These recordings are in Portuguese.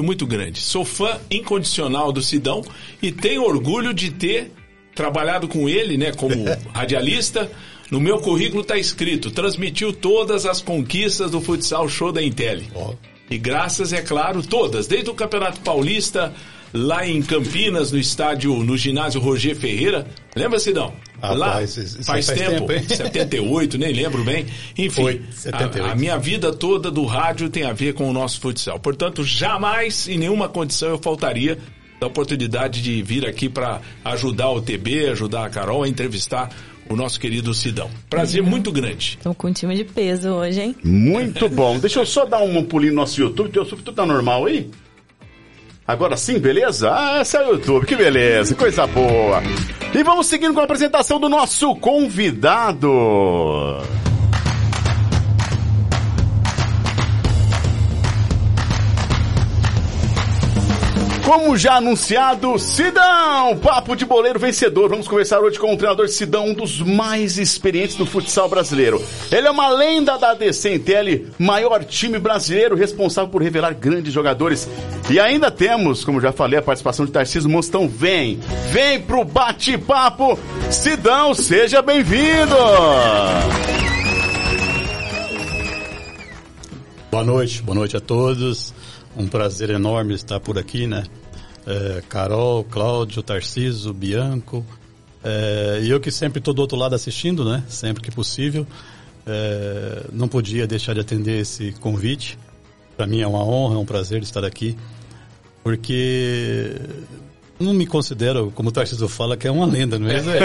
muito grande. Sou fã incondicional do Sidão e tenho orgulho de ter trabalhado com ele, né, como radialista. No meu currículo está escrito: transmitiu todas as conquistas do futsal show da Intel. Oh. E graças, é claro, todas, desde o Campeonato Paulista, lá em Campinas, no estádio, no ginásio Roger Ferreira. Lembra, Sidão? Ah, lá faz, faz, faz tempo, tempo 78, nem lembro bem. Enfim, Foi, 78. A, a, minha vida toda do rádio tem a ver com o nosso futsal. Portanto, jamais, em nenhuma condição, eu faltaria da oportunidade de vir aqui para ajudar o TB, ajudar a Carol a entrevistar o nosso querido Sidão. Prazer muito grande. Estamos com um time de peso hoje, hein? Muito bom. Deixa eu só dar um pulinho no nosso YouTube. Teu YouTube tá normal aí? Agora sim, beleza? Ah, esse é o YouTube, que beleza, coisa boa. E vamos seguindo com a apresentação do nosso convidado. Como já anunciado, Sidão, papo de boleiro vencedor. Vamos conversar hoje com o treinador Sidão, um dos mais experientes do futsal brasileiro. Ele é uma lenda da ADC Intel, maior time brasileiro responsável por revelar grandes jogadores. E ainda temos, como já falei, a participação de Tarcísio Monstão. Vem, vem pro bate-papo. Sidão, seja bem-vindo. Boa noite, boa noite a todos. Um prazer enorme estar por aqui, né? É, Carol, Cláudio, Tarciso, Bianco. É, e eu que sempre estou do outro lado assistindo, né? Sempre que possível. É, não podia deixar de atender esse convite. Para mim é uma honra, é um prazer estar aqui. Porque não me considero, como o Tarcísio fala, que é uma lenda, não é? Mas é, é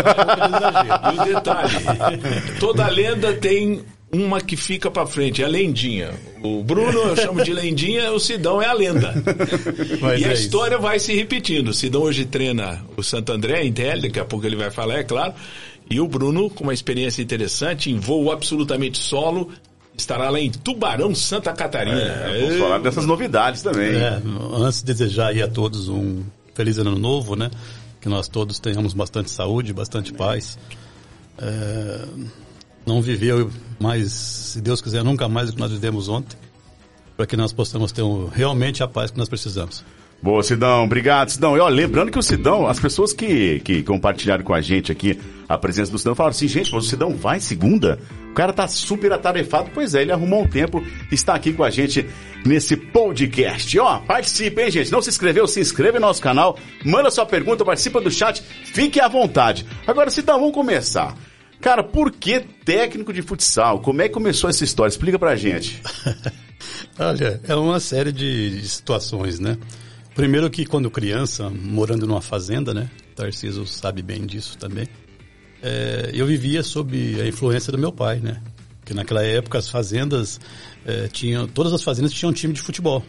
um E o detalhe, toda lenda tem uma que fica para frente, é a lendinha. O Bruno eu chamo de lendinha, o Sidão é a lenda. Mas e é a história isso. vai se repetindo. O Sidão hoje treina o Santo André, em Intel, daqui a pouco ele vai falar, é claro. E o Bruno, com uma experiência interessante, em voo absolutamente solo, estará lá em Tubarão, Santa Catarina. É, vamos falar dessas novidades também. É, antes de desejar aí a todos um feliz ano novo, né? Que nós todos tenhamos bastante saúde, bastante paz. É não viveu mais, se Deus quiser, nunca mais do que nós vivemos ontem, para que nós possamos ter um, realmente a paz que nós precisamos. Boa, Sidão. Obrigado, Sidão. E ó, lembrando que o Sidão, as pessoas que, que compartilharam com a gente aqui a presença do Sidão falaram assim, gente, mas o Sidão vai segunda? O cara tá super atarefado. Pois é, ele arrumou um tempo, está aqui com a gente nesse podcast. Ó, participe, hein, gente? Não se inscreveu? Se inscreve no nosso canal, manda sua pergunta, participa do chat, fique à vontade. Agora, Sidão, vamos começar. Cara, por que técnico de futsal? Como é que começou essa história? Explica pra gente. Olha, é uma série de, situações, né? Primeiro que quando criança, morando numa fazenda, né? Tarcísio sabe bem disso também. É, eu vivia sob a influência do meu pai, né? Porque naquela época as fazendas é, tinham, todas as fazendas tinham um time de futebol.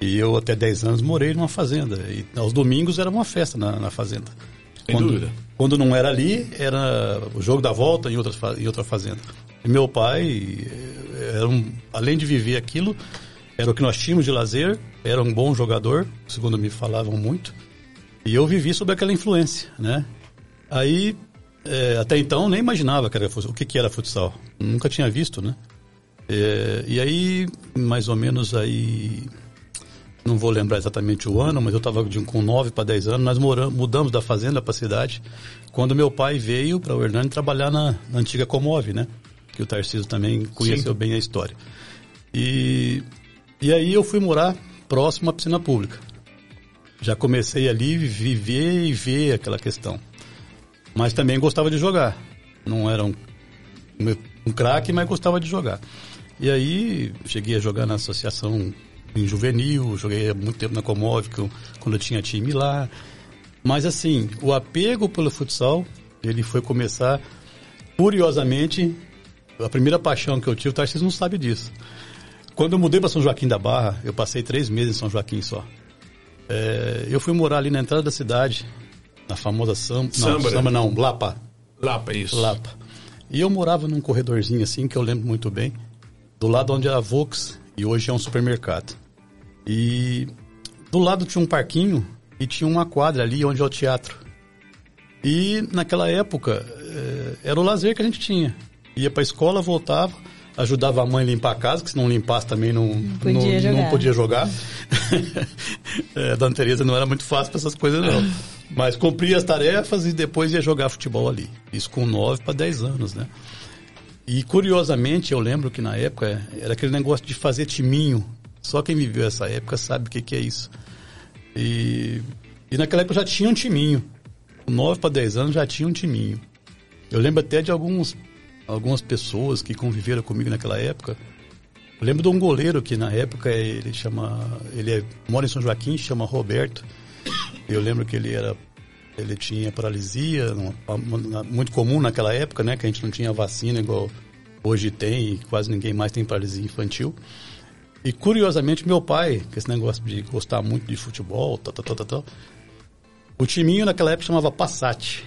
E eu até 10 anos morei numa fazenda. E aos domingos era uma festa na, na fazenda. Sem quando, dúvida. Quando não era ali, era o jogo da volta em, outras, em outra fazenda. E meu pai, eh, era um, além de viver aquilo, era o que nós tínhamos de lazer, era um bom jogador, segundo me falavam muito. E eu vivi sob aquela influência, né? Aí, é, até então, nem imaginava que era, o que, que era futsal. Nunca tinha visto, né? É, e aí, mais ou menos aí não vou lembrar exatamente o ano, mas eu estava com 9 para 10 anos, nós moramos, mudamos da fazenda para a cidade, quando meu pai veio para o Hernani trabalhar na, na, antiga Comove, né? Que o Tarcísio também conheceu Sim. bem a história. E, e aí eu fui morar próximo à piscina pública. Já comecei ali viver e ver aquela questão. Mas também gostava de jogar. Não era um, um craque, mas gostava de jogar. E aí cheguei a jogar na associação em juvenil, joguei muito tempo na Comove, quando eu tinha time lá. Mas assim, o apego pelo futsal, ele foi começar, curiosamente, a primeira paixão que eu tive, o Tarcísio não sabe disso. Quando eu mudei para São Joaquim da Barra, eu passei três meses em São Joaquim só. É, eu fui morar ali na entrada da cidade, na famosa Samba, não, Samba, Samba não, Lapa. Lapa, isso. Lapa. E eu morava num corredorzinho assim, que eu lembro muito bem, do lado onde era a Vox, e hoje é um supermercado. E do lado tinha um parquinho e tinha uma quadra ali onde é o teatro. E naquela época eh, era o lazer que a gente tinha. Ia para a escola, voltava, ajudava a mãe a limpar a casa, que se não limpasse também não, não podia não, jogar. Não podia jogar. é, a Dona Tereza não era muito fácil para essas coisas, não. Mas cumpria as tarefas e depois ia jogar futebol ali. Isso com 9 para 10 anos, né? E curiosamente, eu lembro que na época era aquele negócio de fazer timinho. Só quem viveu essa época sabe o que, que é isso. E, e naquela época já tinha um timinho. Com 9 para 10 anos já tinha um timinho. Eu lembro até de alguns, algumas pessoas que conviveram comigo naquela época. Eu lembro de um goleiro que na época ele chama. Ele é, mora em São Joaquim, chama Roberto. Eu lembro que ele era ele tinha paralisia, muito comum naquela época, né? Que a gente não tinha vacina igual hoje tem, e quase ninguém mais tem paralisia infantil. E curiosamente, meu pai, que esse negócio de gostar muito de futebol, tal, tal, tal, tal, o timinho naquela época chamava Passat,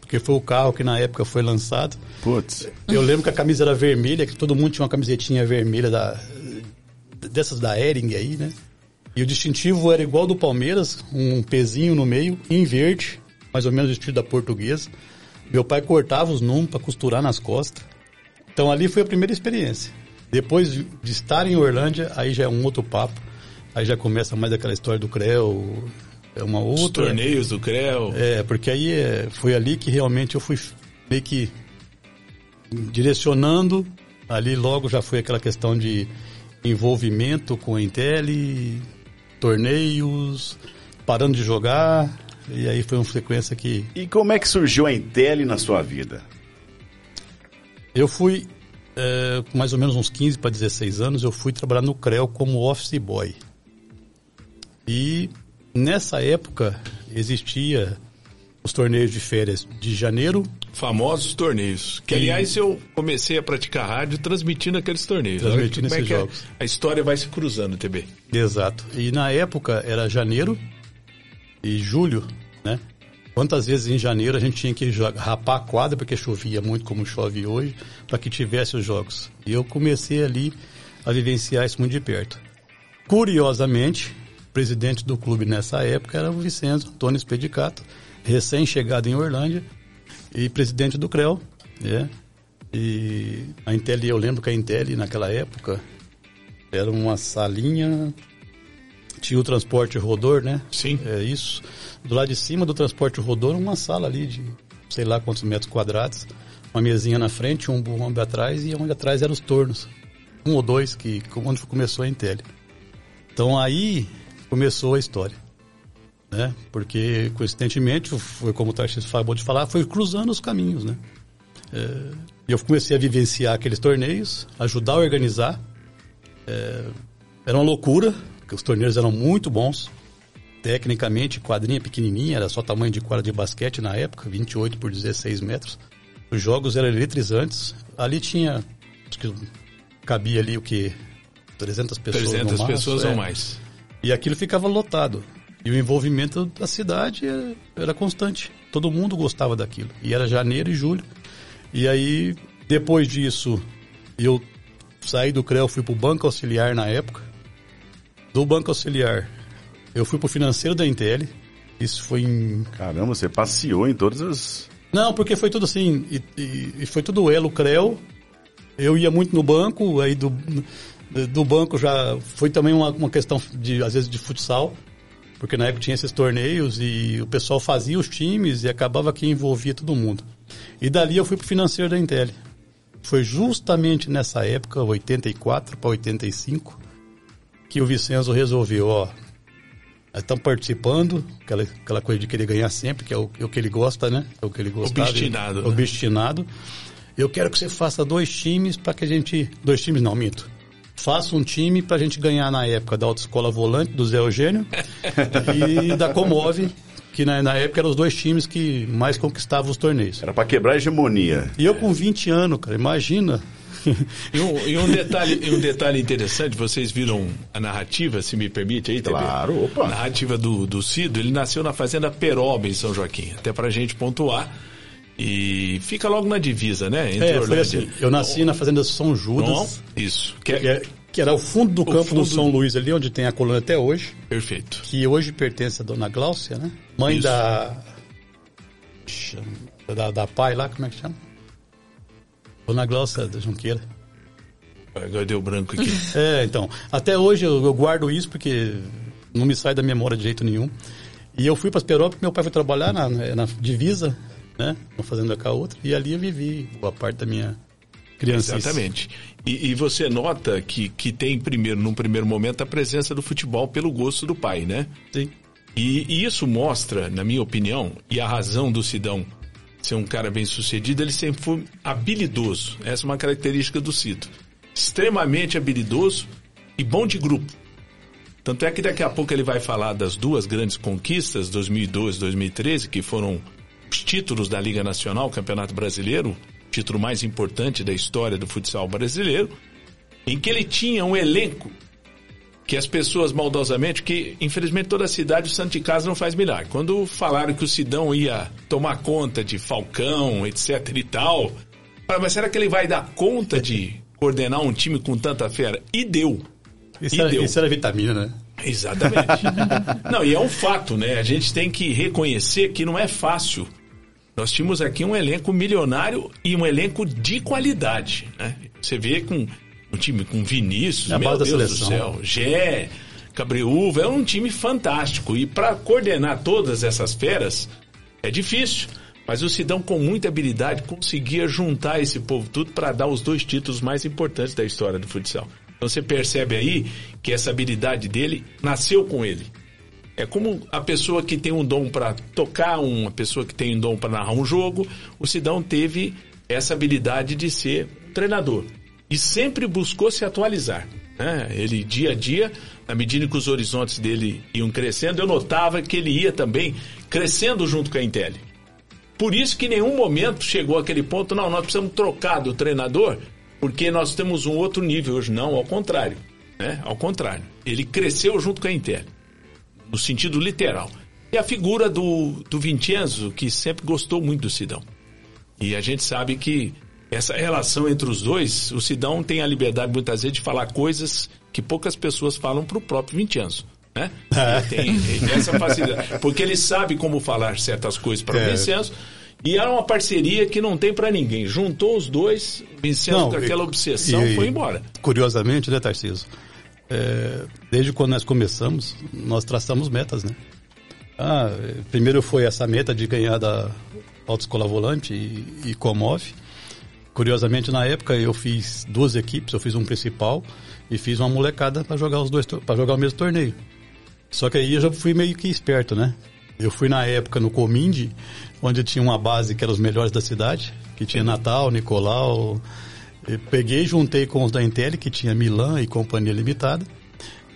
porque foi o carro que na época foi lançado. Putz. Eu lembro que a camisa era vermelha, que todo mundo tinha uma camisetinha vermelha da, dessas da Ering aí, né? E o distintivo era igual do Palmeiras, um pezinho no meio, em verde, mais ou menos o estilo da portuguesa. Meu pai cortava os números para costurar nas costas. Então ali foi a primeira experiência. Depois de estar em Orlândia, aí já é um outro papo. Aí já começa mais aquela história do CREO, é uma outra. Os torneios do CREO. É, porque aí é, foi ali que realmente eu fui meio que direcionando. Ali logo já foi aquela questão de envolvimento com a Intel, torneios, parando de jogar, e aí foi uma frequência que. E como é que surgiu a Intel na sua vida? Eu fui, é, com mais ou menos uns 15 para 16 anos, eu fui trabalhar no CREO como office boy. E nessa época existia os torneios de férias de janeiro. Famosos torneios. Que, aliás, eu comecei a praticar rádio transmitindo aqueles torneios. Transmitindo esses é jogos. A história vai se cruzando, TB. Exato. E na época era janeiro e julho, né? Quantas vezes em janeiro a gente tinha que rapar a quadra, porque chovia muito como chove hoje, para que tivesse os jogos. E eu comecei ali a vivenciar isso muito de perto. Curiosamente, o presidente do clube nessa época era o Vicenzo Antônio Spedicato, recém-chegado em Orlândia e presidente do CREL, né? E a Intel, eu lembro que a Intel naquela época era uma salinha, tinha o transporte rodor, né? Sim. É isso. Do lado de cima do transporte rodor, uma sala ali de sei lá quantos metros quadrados, uma mesinha na frente, um burrão atrás e onde atrás eram os tornos. Um ou dois, que onde começou a Intel. Então aí começou a história né? Porque, coincidentemente, foi como o Tarcísio acabou de falar, foi cruzando os caminhos, né? É, eu comecei a vivenciar aqueles torneios, ajudar a organizar. É, era uma loucura, porque os torneios eram muito bons. Tecnicamente, quadrinha pequenininha, era só tamanho de quadra de basquete na época, 28 por 16 metros. Os jogos eram eletrizantes. Ali tinha, acho que cabia ali o que? 300 pessoas 300 pessoas é. ou mais. E aquilo ficava lotado. E o envolvimento da cidade era, era, constante. Todo mundo gostava daquilo. E era janeiro e julho. E aí, depois disso, eu saí do CREO, fui para o Banco Auxiliar na época. Do Banco Auxiliar, eu fui para o financeiro da Intel. Isso foi em. Caramba, você passeou em todas as. Não, porque foi tudo assim. E, e, e foi tudo elo CREO. Eu ia muito no banco, aí do, do banco já foi também uma, uma questão de, às vezes, de futsal porque na época tinha esses torneios e o pessoal fazia os times e acabava que envolvia todo mundo. E dali eu fui para o financeiro da Intel. Foi justamente nessa época, 84 para 85, que o Vicenzo resolveu, ó, estão participando, aquela, aquela coisa de querer ganhar sempre, que é o, é o que ele gosta, né? É o que ele gosta. Obstinado. Né? Obstinado. Eu quero que você faça dois times para que a gente. Dois times não, minto faça um time para a gente ganhar na época da Autoescola Volante, do Zé Eugênio, e da Comove, que na, na, época eram os dois times que mais conquistavam os torneios. Era para quebrar a hegemonia. E eu com 20 anos, cara, imagina. E um, e um, detalhe, um detalhe interessante, vocês viram a narrativa, se me permite aí, Claro, TV? opa. A narrativa do, do Cido, ele nasceu na fazenda Peroba, em São Joaquim. Até pra gente pontuar. E fica logo na divisa, né? Entre é, foi assim. Eu nasci na fazenda São Judas. Não, isso. Que, é, é, que era o fundo do o campo fundo do São Luís ali, onde tem a coluna até hoje. Perfeito. Que hoje pertence à dona Gláucia, né? Mãe isso. da, da... Da pai lá, como é que chama? Dona Gláucia da Junqueira. Agora deu branco aqui. É, então. Até hoje eu, eu, guardo isso porque não me sai da memória de jeito nenhum. E eu fui para Asperópolis, meu pai foi trabalhar na, na divisa, né? Uma fazenda com a outra. E ali eu vivi boa parte da minha criança. Exatamente. E, e, você nota que, que tem, primeiro, num primeiro momento, a presença do futebol pelo gosto do pai, né? Sim. E, e isso mostra, na minha opinião, e a razão do Sidão ser um cara bem sucedido, ele sempre foi habilidoso. Essa é uma característica do Cito. Extremamente habilidoso e bom de grupo. Tanto é que daqui a pouco ele vai falar das duas grandes conquistas, 2012 e 2013, que foram títulos da Liga Nacional, Campeonato Brasileiro, título mais importante da história do futsal brasileiro, em que ele tinha um elenco que as pessoas maldosamente, que infelizmente toda a cidade o Santo de Casa não faz milagre. Quando falaram que o Sidão ia tomar conta de Falcão, etc e tal, mas será que ele vai dar conta de coordenar um time com tanta fera? E deu. Isso, e era, deu. isso era vitamina, né? Exatamente. não, e é um fato, né? A gente tem que reconhecer que não é fácil. Nós tínhamos aqui um elenco milionário e um elenco de qualidade, né? Você vê com um time com Vinícius, é meu Deus do céu, Gé, Cabreúva, é um time fantástico. E para coordenar todas essas feras é difícil. Mas o Sidão, com muita habilidade, conseguia juntar esse povo tudo para dar os dois títulos mais importantes da história do futsal. Então você percebe aí que essa habilidade dele nasceu com ele. É como a pessoa que tem um dom para tocar, uma pessoa que tem um dom para narrar um jogo. O Sidão teve essa habilidade de ser treinador e sempre buscou se atualizar. Né? Ele, dia a dia, na medida que os horizontes dele iam crescendo, eu notava que ele ia também crescendo junto com a Intel. Por isso que em nenhum momento chegou aquele ponto, não, nós precisamos trocar do treinador, porque nós temos um outro nível hoje. Não, ao contrário. Né? Ao contrário. Ele cresceu junto com a Intel, no sentido literal. E a figura do, do Vincenzo, que sempre gostou muito do Sidão. E a gente sabe que essa relação entre os dois, o Sidão tem a liberdade muitas vezes de falar coisas que poucas pessoas falam para o próprio Vincenzo. Né? É. Ele, tem, tem essa facilidade. Porque ele sabe como falar certas coisas para o é. Vincenzo. E era uma parceria que não tem para ninguém. Juntou os dois, Vincenzo não, com aquela obsessão e, foi embora. Curiosamente, né, Tarcísio? É, desde quando nós começamos, nós traçamos metas, né? Ah, primeiro foi essa meta de ganhar da Autoescola Volante e, e Comove. Curiosamente, na época eu fiz duas equipes, eu fiz um principal e fiz uma molecada para jogar os dois para jogar o mesmo torneio. Só que aí eu já fui meio que esperto, né? Eu fui na época no Cominde, onde tinha uma base que era os melhores da cidade, que tinha Natal, Nicolau. Eu peguei, juntei com os da Intel, que tinha Milan e Companhia Limitada.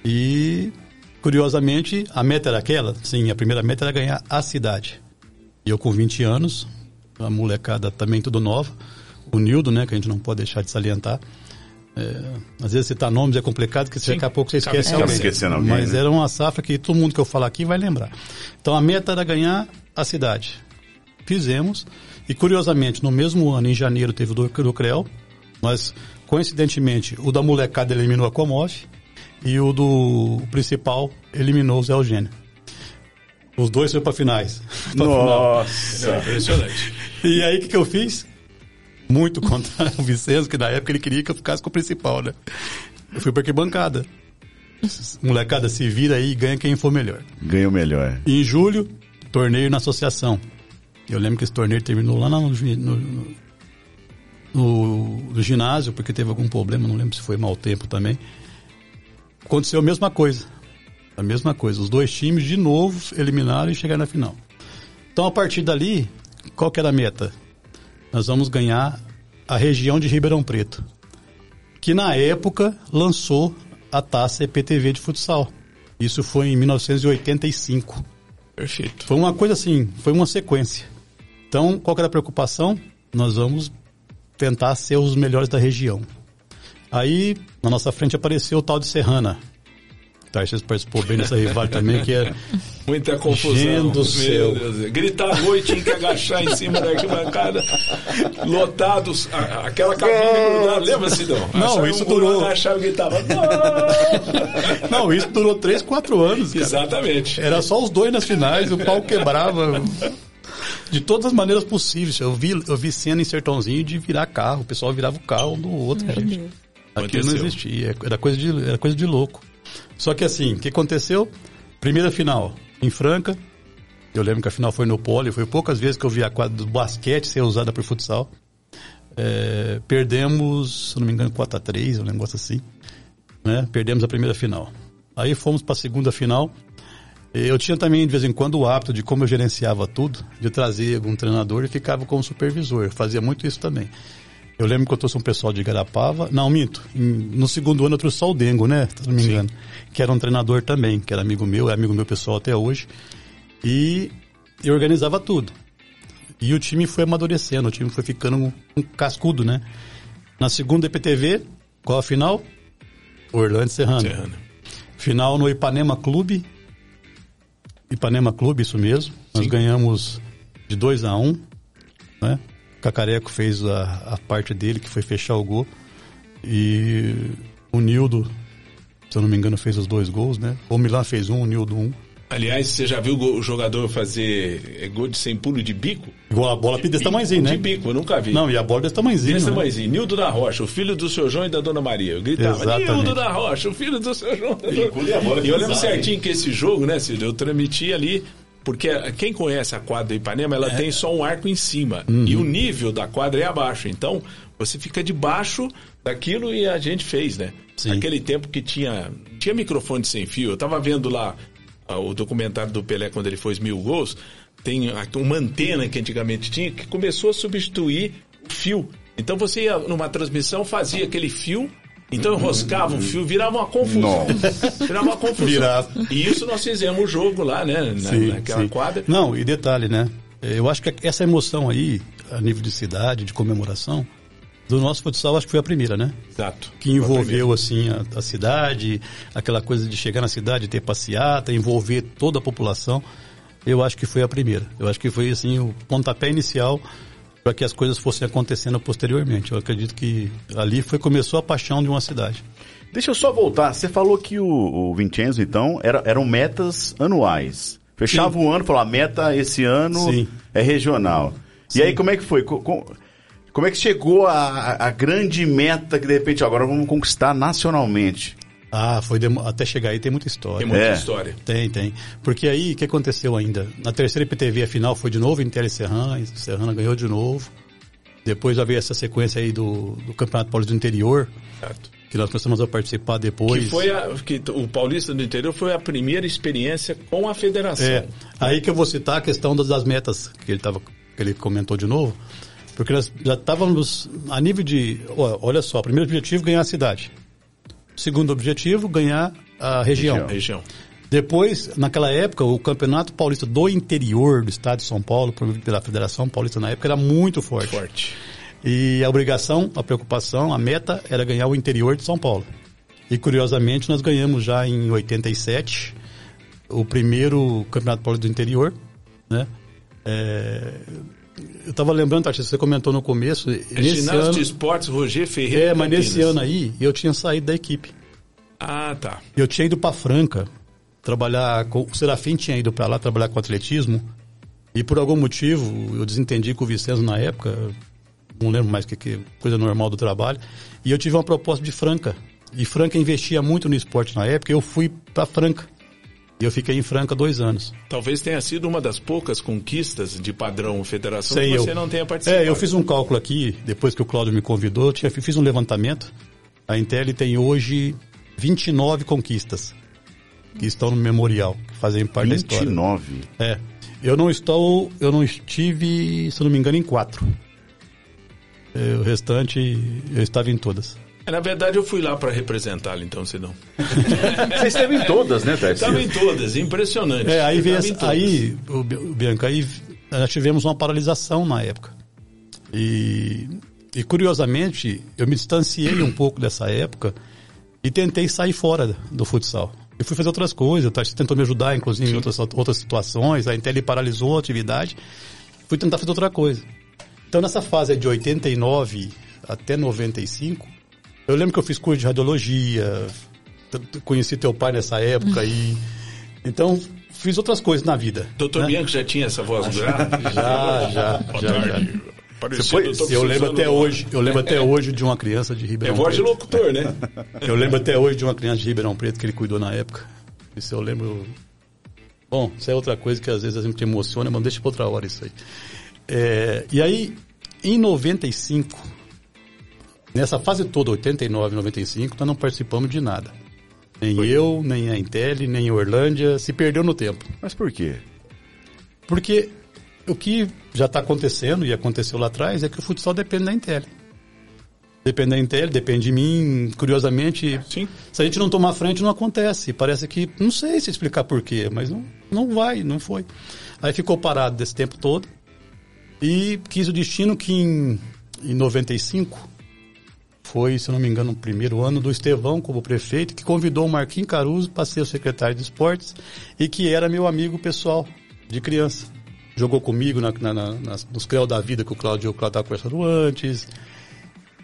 E, curiosamente, a meta era aquela? Sim, a primeira meta era ganhar a cidade. E eu com 20 anos, a molecada também tudo nova o Nildo, né, que a gente não pode deixar de salientar. É, às vezes citar nomes é complicado, porque daqui a pouco você esquece alguém. Esquecendo alguém. Mas né? era uma safra que todo mundo que eu falar aqui vai lembrar. Então a meta era ganhar a cidade. Fizemos. E curiosamente, no mesmo ano, em janeiro, teve o do, do CREL, mas coincidentemente o da molecada eliminou a Comove e o do o principal eliminou o Zé Eugênio. Os dois foram para finais. Pra Nossa! Final. É impressionante. E aí o que, que eu fiz? muito contra o Vicenzo, que na época ele queria que eu ficasse com o principal, né? Eu fui pra arquibancada. Molecada, se vira aí e ganha quem for melhor. Ganha o melhor. E em julho, torneio na associação. Eu lembro que esse torneio terminou lá no, no, no, no ginásio, porque teve algum problema, não lembro se foi mau tempo também. Aconteceu a mesma coisa. A mesma coisa. Os dois times, de novo, eliminaram e chegaram na final. Então, a partir dali, qual que era a meta? nós vamos ganhar a região de Ribeirão Preto, que na época lançou a taça EPTV de futsal. Isso foi em 1985. Perfeito. Foi uma coisa assim, foi uma sequência. Então, qual era a preocupação? Nós vamos tentar ser os melhores da região. Aí, na nossa frente apareceu o tal de Serrana, Tarcísio participou bem dessa rival também, que é. Muita confusão. Gente do céu. Gritar à noite, tinha que agachar em cima da arquibancada, lotados, a, aquela cabine grudada. Lembra, Sidão? Não, isso um durou. Agachava e gritava. Não, isso durou 3, 4 anos. Cara. Exatamente. Era só os dois nas finais, o pau quebrava. De todas as maneiras possíveis. Eu vi, eu vi cena em Sertãozinho de virar carro. O pessoal virava o carro do outro, Meu gente. Deus. Aquilo não existia, era coisa, de, era coisa de louco. Só que assim, o que aconteceu? Primeira final, em Franca. Eu lembro que a final foi no pole, foi poucas vezes que eu vi a quadra do basquete ser usada para futsal. É, perdemos, se não me engano, 4x3, um negócio assim. Né? Perdemos a primeira final. Aí fomos para a segunda final. Eu tinha também, de vez em quando, o hábito de como eu gerenciava tudo, de trazer algum treinador e ficava como supervisor. Eu fazia muito isso também. Eu lembro que eu trouxe um pessoal de Garapava. Não, minto. No segundo ano eu trouxe só o Dengo, né? Se não me engano. Sim. Que era um treinador também, que era amigo meu, é amigo meu pessoal até hoje. E eu organizava tudo. E o time foi amadurecendo, o time foi ficando um, um cascudo, né? Na segunda EPTV, qual a final? Orlando Serrano. Serrano. Final no Ipanema Clube. Ipanema Clube, isso mesmo. Nós Sim. ganhamos de 2 a 1 um, né? Cacareco fez a, a parte dele, que foi fechar o gol. E o Nildo, se eu não me engano, fez os dois gols, né? O Milan fez um, o Nildo um. Aliás, você já viu o jogador fazer é, gol de sem pulo de bico? Igual a bola de desse tamanhozinho, né? De bico, eu nunca vi. Não, e a bola desse tamanhozinho. Desse né? tamanhozinho. Nildo da Rocha, o filho do seu João e da dona Maria. Eu gritava, Exatamente. Nildo da Rocha, o filho do seu João. E, e eu lembro certinho que esse jogo, né, Cid, eu transmiti ali porque quem conhece a quadra do Ipanema, ela é. tem só um arco em cima. Uhum. E o nível da quadra é abaixo. Então, você fica debaixo daquilo e a gente fez, né? Sim. Aquele tempo que tinha, tinha microfone sem fio. Eu tava vendo lá o documentário do Pelé quando ele fez mil gols. Tem uma antena que antigamente tinha que começou a substituir o fio. Então você ia numa transmissão, fazia aquele fio então enroscava o fio, virava uma confusão. Não. Virava uma confusão. Virava. E isso nós fizemos o jogo lá, né? Na, sim, naquela sim. quadra. Não, e detalhe, né? Eu acho que essa emoção aí, a nível de cidade, de comemoração, do nosso futsal, acho que foi a primeira, né? Exato. Que envolveu, a assim, a, a, cidade, aquela coisa de chegar na cidade, ter passeata, envolver toda a população. Eu acho que foi a primeira. Eu acho que foi, assim, o pontapé inicial para que as coisas fossem acontecendo posteriormente. Eu acredito que ali foi começou a paixão de uma cidade. Deixa eu só voltar. Você falou que o, o Vincenzo, então, era, eram metas anuais. Fechava Sim. o ano, falava, meta esse ano Sim. é regional. Sim. E aí, como é que foi? Com, como é que chegou a, a grande meta que, de repente, agora vamos conquistar nacionalmente? Ah, foi até chegar aí tem muita história. Tem muita é. história. Tem, tem. Porque aí, o que aconteceu ainda? Na terceira IPTV, a final foi de novo Inter e Serrana, Serrana ganhou de novo. Depois já veio essa sequência aí do, do Campeonato Paulista do Interior. Certo. Que nós começamos a participar depois. Que foi a, que o Paulista do Interior foi a primeira experiência com a federação. É. Aí que eu vou citar a questão das metas que ele, tava, que ele comentou de novo. Porque nós já estávamos a nível de. Olha só, o primeiro objetivo ganhar a cidade. Segundo objetivo, ganhar a região. região. Depois, naquela época, o Campeonato Paulista do interior do estado de São Paulo, promovido pela Federação Paulista na época, era muito forte. Forte. E a obrigação, a preocupação, a meta era ganhar o interior de São Paulo. E curiosamente, nós ganhamos já em 87 o primeiro Campeonato Paulista do interior, né? É, eu estava lembrando, Tati, você comentou no começo. É ginásio ano, de esportes Roger Ferreira. É, mas nesse ano aí eu tinha saído da equipe. Ah, tá. Eu tinha ido para Franca trabalhar com o Serafim tinha ido para lá trabalhar com atletismo e por algum motivo eu desentendi com o Vicenzo na época, não lembro mais que, que coisa normal do trabalho, e eu tive uma proposta de Franca. E Franca investia muito no esporte na época, eu fui para Franca. E eu fiquei em Franca dois anos. Talvez tenha sido uma das poucas conquistas de padrão federação Sei, que você eu, não tenha participado. É, eu fiz um cálculo aqui, depois que o Cláudio me convidou, eu tinha, fiz um levantamento. A Intel tem hoje 29 conquistas que estão no memorial, que fazem parte 29. da história. 29? É. Eu não estou, eu não estive, se não me engano, em quatro. É, o restante, eu estava em todas. É, na verdade, eu fui lá para representá-lo, então, Sidão. Você esteve em todas, né, Tati? Estava em todas, impressionante. É, aí veio essa, aí, o Bianca, aí nós tivemos uma paralisação na época. E, e curiosamente, eu me distanciei um pouco dessa época e tentei sair fora do futsal. Eu fui fazer outras coisas, o Tati tentou me ajudar, inclusive, Sim. em outras, outras situações, a Intel paralisou a atividade, fui tentar fazer outra coisa. Então, nessa fase de 89 até 95, eu lembro que eu fiz curso de radiologia, conheci teu pai nessa época aí. Então, fiz outras coisas na vida. Doutor né? Bianco já tinha essa voz grave? Já, já, já, já. Foi, eu lembro até hoje, eu lembro até hoje de uma criança de Ribeirão É voz Preto. de locutor, né? Eu lembro até hoje de uma criança de Ribeirão Preto que ele cuidou na época. Isso eu lembro. Bom, isso é outra coisa que às vezes a gente emociona, mas deixa pra outra hora isso aí. É, e aí, em 95, nessa fase toda, 89, 95, nós não participamos de nada. Nem eu, nem a Intel, nem a Orlândia, se perdeu no tempo. Mas por quê? Porque o que já está acontecendo e aconteceu lá atrás é que o futsal depende da Intel. Depende da Intel, depende de mim. Curiosamente, Sim. se a gente não tomar frente, não acontece. Parece que, não sei se explicar porquê, mas não, não vai, não foi. Aí ficou parado desse tempo todo e quis o destino que em, em 95 foi, se não me engano, o primeiro ano do Estevão como prefeito, que convidou o Marquinhos Caruso para ser o secretário de esportes e que era meu amigo pessoal de criança. Jogou comigo na, na, nos CREL da vida que o Cláudio o Cláudio estava conversando antes.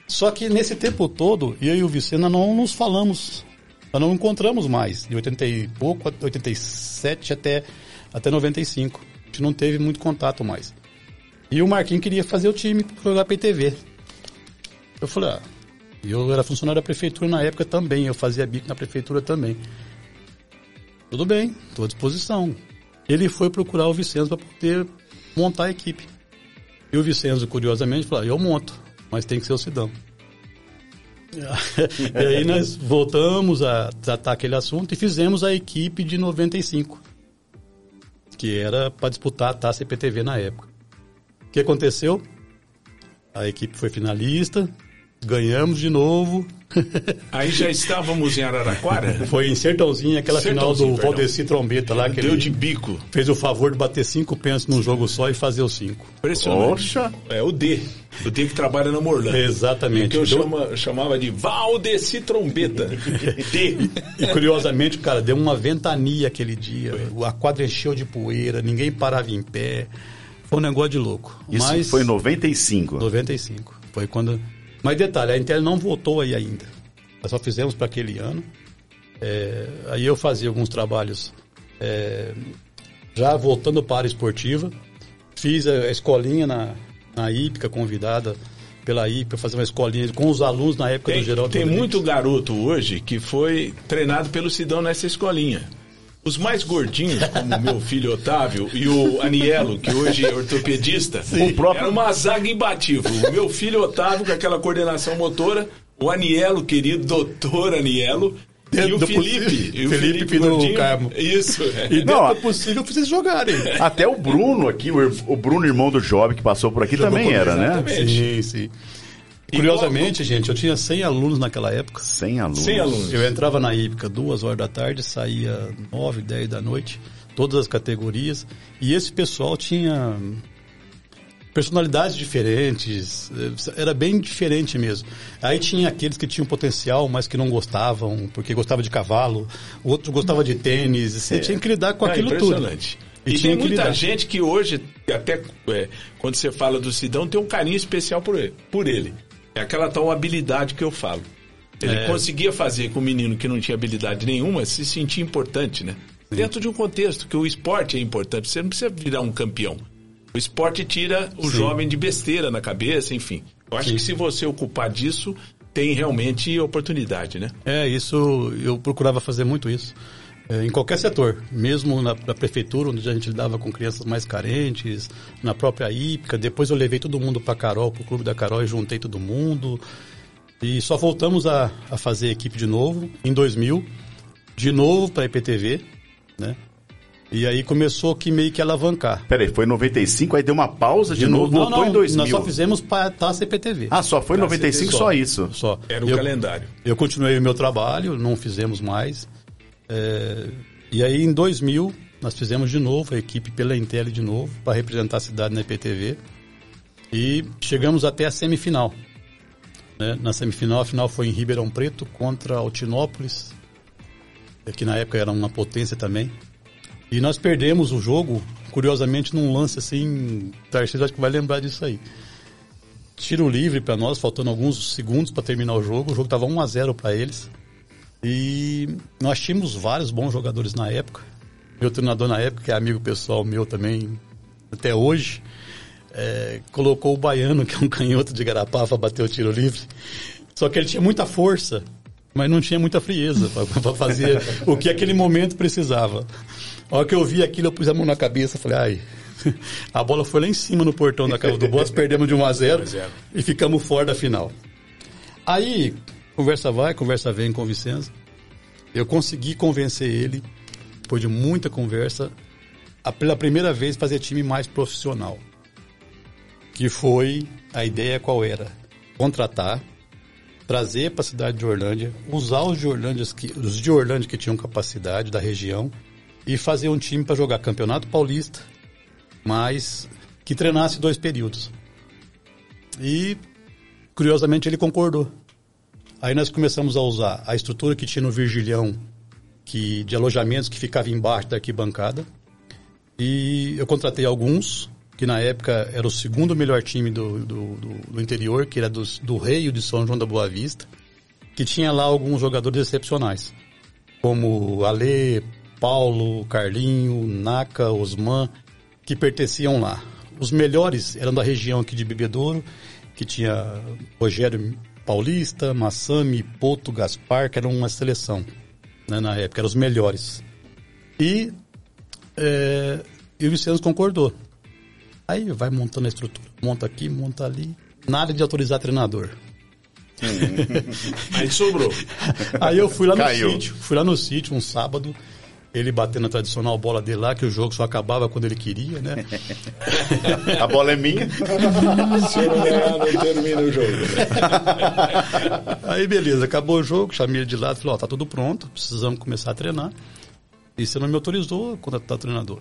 Só que nesse tempo todo, eu e o Vicena não nos falamos. Nós não encontramos mais, de 80 e pouco, 87 até, até 95. A gente não teve muito contato mais. E o Marquinhos queria fazer o time para jogar PTV. Eu falei, ah, eu era funcionário da prefeitura na época também, eu fazia bico na prefeitura também. Tudo bem, estou à disposição. Ele foi procurar o Vicenzo para poder montar a equipe. E o Vicenzo, curiosamente, falou, eu monto, mas tem que ser o Sidão. e aí nós voltamos a tratar aquele assunto e fizemos a equipe de 95, que era para disputar a taça IPTV na época. O que aconteceu? A equipe foi finalista, ganhamos de novo. Aí já estávamos em Araraquara. Foi em Sertãozinho, aquela final Sertãozinho, do perdão. Valdeci Trombeta lá, que Deu ele de bico. fez o favor de bater cinco pênaltis num jogo só e fazer os cinco. Impressionante. Poxa! É o D. O D que trabalha na Morlândia. Exatamente. Que eu Deu- chama- chamava de Valdeci Trombeta. D. E curiosamente, cara, deu uma ventania aquele dia. A quadra encheu de poeira, ninguém parava em pé. Foi um negócio de louco. Isso Mas foi em 95. 95. Foi quando. Mas detalhe, a Intel não voltou aí ainda. Nós só fizemos para aquele ano. É, aí eu fazia alguns trabalhos é, já voltando para a esportiva. Fiz a, escolinha na, na IPCA, convidada pela IPCA, fazer uma escolinha com os alunos na época Tem, do Geraldo tem Rodrigues. muito garoto hoje que foi treinado pelo Sidão nessa escolinha. Os mais gordinhos, como o meu filho Otávio e o Anielo, que hoje é ortopedista, O próprio- era uma zaga imbatível. O meu filho Otávio, com aquela coordenação motora, o Anielo, querido doutor Anielo, e Dentro o do Felipe. possível. E o Felipe Felipe, gordinho. Carmo. Isso. é. E dentro Não, do possível, pra vocês jogarem. Até o Bruno aqui, o, o Bruno, irmão do Job, que passou por aqui, Jogou também era, né? exatamente. Sim, Curiosamente, gente, eu tinha 100 alunos naquela época. 100 alunos. 100 alunos. Eu entrava na hípica duas horas da tarde, saía nove, dez da noite, todas as categorias. E esse pessoal tinha personalidades diferentes, eh, era bem diferente mesmo. Aí tinha aqueles que tinham potencial, mas que não gostavam, porque gostava de cavalo, o outro gostava de tênis, você tinha que lidar com É aquilo tudo. impressionante. E E, tinha tem muita lidar. gente que hoje, até é, quando você fala do Sidão, tem um carinho especial por ele. Por ele. É aquela tal habilidade que eu falo. Ele É. conseguia fazer com o menino que não tinha habilidade nenhuma se sentir importante, né? Dentro de um contexto que o esporte é importante. Você não precisa virar um campeão. O esporte tira o jovem de besteira na cabeça, enfim. Eu acho Sim. que se você ocupar disso, tem realmente oportunidade, né? É, isso, eu procurava fazer muito isso. É, em qualquer setor, mesmo na, na prefeitura, onde a gente lidava com crianças mais carentes, na própria hípica. Depois eu levei todo mundo para Carol, para o Clube da Carol, e juntei todo mundo. E só voltamos a, a fazer equipe de novo em 2000, de novo para a IPTV, né? E aí começou que meio que alavancar. Peraí, foi em 95, aí deu uma pausa de, novo, não, voltou não, em 2000. nós só fizemos para a Taça IPTV. Ah, só foi em Tá, 95 só. só isso. Só. Era o Eu- calendário. Eu continuei o meu trabalho, não fizemos mais. É, e aí em 2000 nós fizemos de novo, a equipe pela Intel de novo, para representar a cidade na IPTV. E chegamos até a semifinal. né? Na semifinal, a final foi em Ribeirão Preto contra Altinópolis, é, que na época era uma potência também. E nós perdemos o jogo, curiosamente, num lance assim. Tarcísio acho que vai lembrar disso aí. Tiro livre para nós, faltando alguns segundos para terminar o jogo. O jogo estava 1 a 0 para eles. E nós tínhamos vários bons jogadores na época. Meu treinador na época, que é amigo pessoal meu também até hoje, é, colocou o Baiano, que é um canhoto de Garapá, para bater o tiro livre. Só que ele tinha muita força, mas não tinha muita frieza para fazer o que aquele momento precisava. A hora que eu vi aquilo, eu pus a mão na cabeça falei, ai. A bola foi lá em cima no portão da casa do Boss, perdemos de 1 a 0 e ficamos fora da final. Aí, conversa vai, conversa vem com o Vicenzo. Eu consegui convencer ele, depois de muita conversa, a, pela primeira vez fazer time mais profissional. Que foi a ideia qual era? Contratar, trazer para a cidade de Orlândia, usar os de Orlândia que, os de Orlândia que tinham capacidade da região e fazer um time para jogar Campeonato Paulista, mas que treinasse dois períodos. E curiosamente ele concordou. Aí nós começamos a usar a estrutura que tinha no Virgilião, que de alojamentos que ficava embaixo da arquibancada. E eu contratei alguns, que na época era o segundo melhor time do, do, do, do interior, que era do, do Rei de São João da Boa Vista, que tinha lá alguns jogadores excepcionais, como Ale, Paulo, Carlinho, Naka, Osman, que pertenciam lá. Os melhores eram da região aqui de Bebedouro, que tinha Rogério Paulista, Massami, Poto, Gaspar, que era uma seleção né, na época, eram os melhores. E, é, e o Vicente concordou. Aí vai montando a estrutura, monta aqui, monta ali, nada de autorizar treinador. Aí sobrou. Aí eu fui lá no Caiu. sítio, fui lá no sítio um sábado, ele batendo a tradicional bola dele lá, que o jogo só acabava quando ele queria, né? a bola é minha. Se eu não ganhar, não termina o jogo. Aí beleza, acabou o jogo, chamei ele de lado e falei, ó, tá tudo pronto, precisamos começar a treinar. E você não me autorizou quando tá treinador.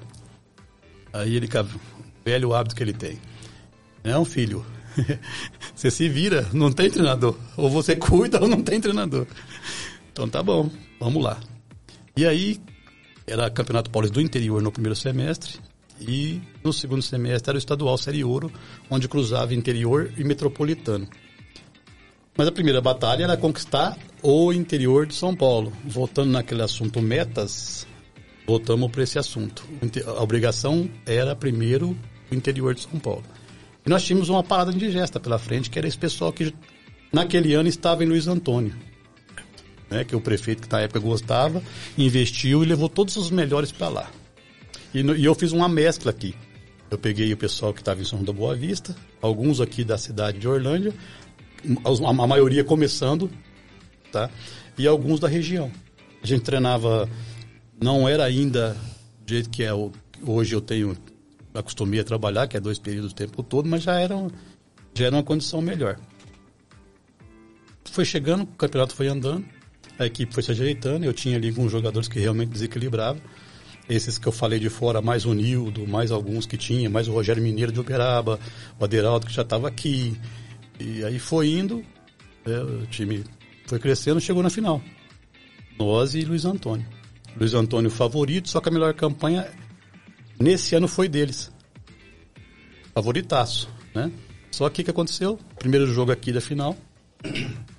Aí ele, velho hábito que ele tem. Não, filho, você se vira, não tem treinador. Ou você cuida ou não tem treinador. Então tá bom, vamos lá. E aí, era Campeonato Paulista do Interior no primeiro semestre e no segundo semestre era o Estadual Série Ouro, onde cruzava interior e metropolitano. Mas a primeira batalha era conquistar o interior de São Paulo. Voltando naquele assunto metas, voltamos para esse assunto. A obrigação era primeiro o interior de São Paulo. E nós tínhamos uma parada indigesta pela frente, que era esse pessoal que naquele ano estava em Luiz Antônio né, que o prefeito que na época gostava, investiu e levou todos os melhores para lá. E, no, e, eu fiz uma mescla aqui. Eu peguei o pessoal que estava em São da Boa Vista, alguns aqui da cidade de Orlândia, a, a maioria começando, tá? E alguns da região. A gente treinava, não era ainda do jeito que é o, hoje eu tenho, acostumei a trabalhar, que é dois períodos o tempo todo, mas já era, já era uma condição melhor. Foi chegando, o campeonato foi andando, a equipe foi se ajeitando, eu tinha ali alguns jogadores que realmente desequilibravam. Esses que eu falei de fora, mais o Nildo, mais alguns que tinha, mais o Rogério Mineiro de Uberaba, o Aderaldo que já estava aqui. E aí foi indo, né, o time foi crescendo, chegou na final. Nós e Luiz Antônio. Luiz Antônio favorito, só que a melhor campanha nesse ano foi deles. Favoritaço, né? Só que o que aconteceu? Primeiro jogo aqui da final.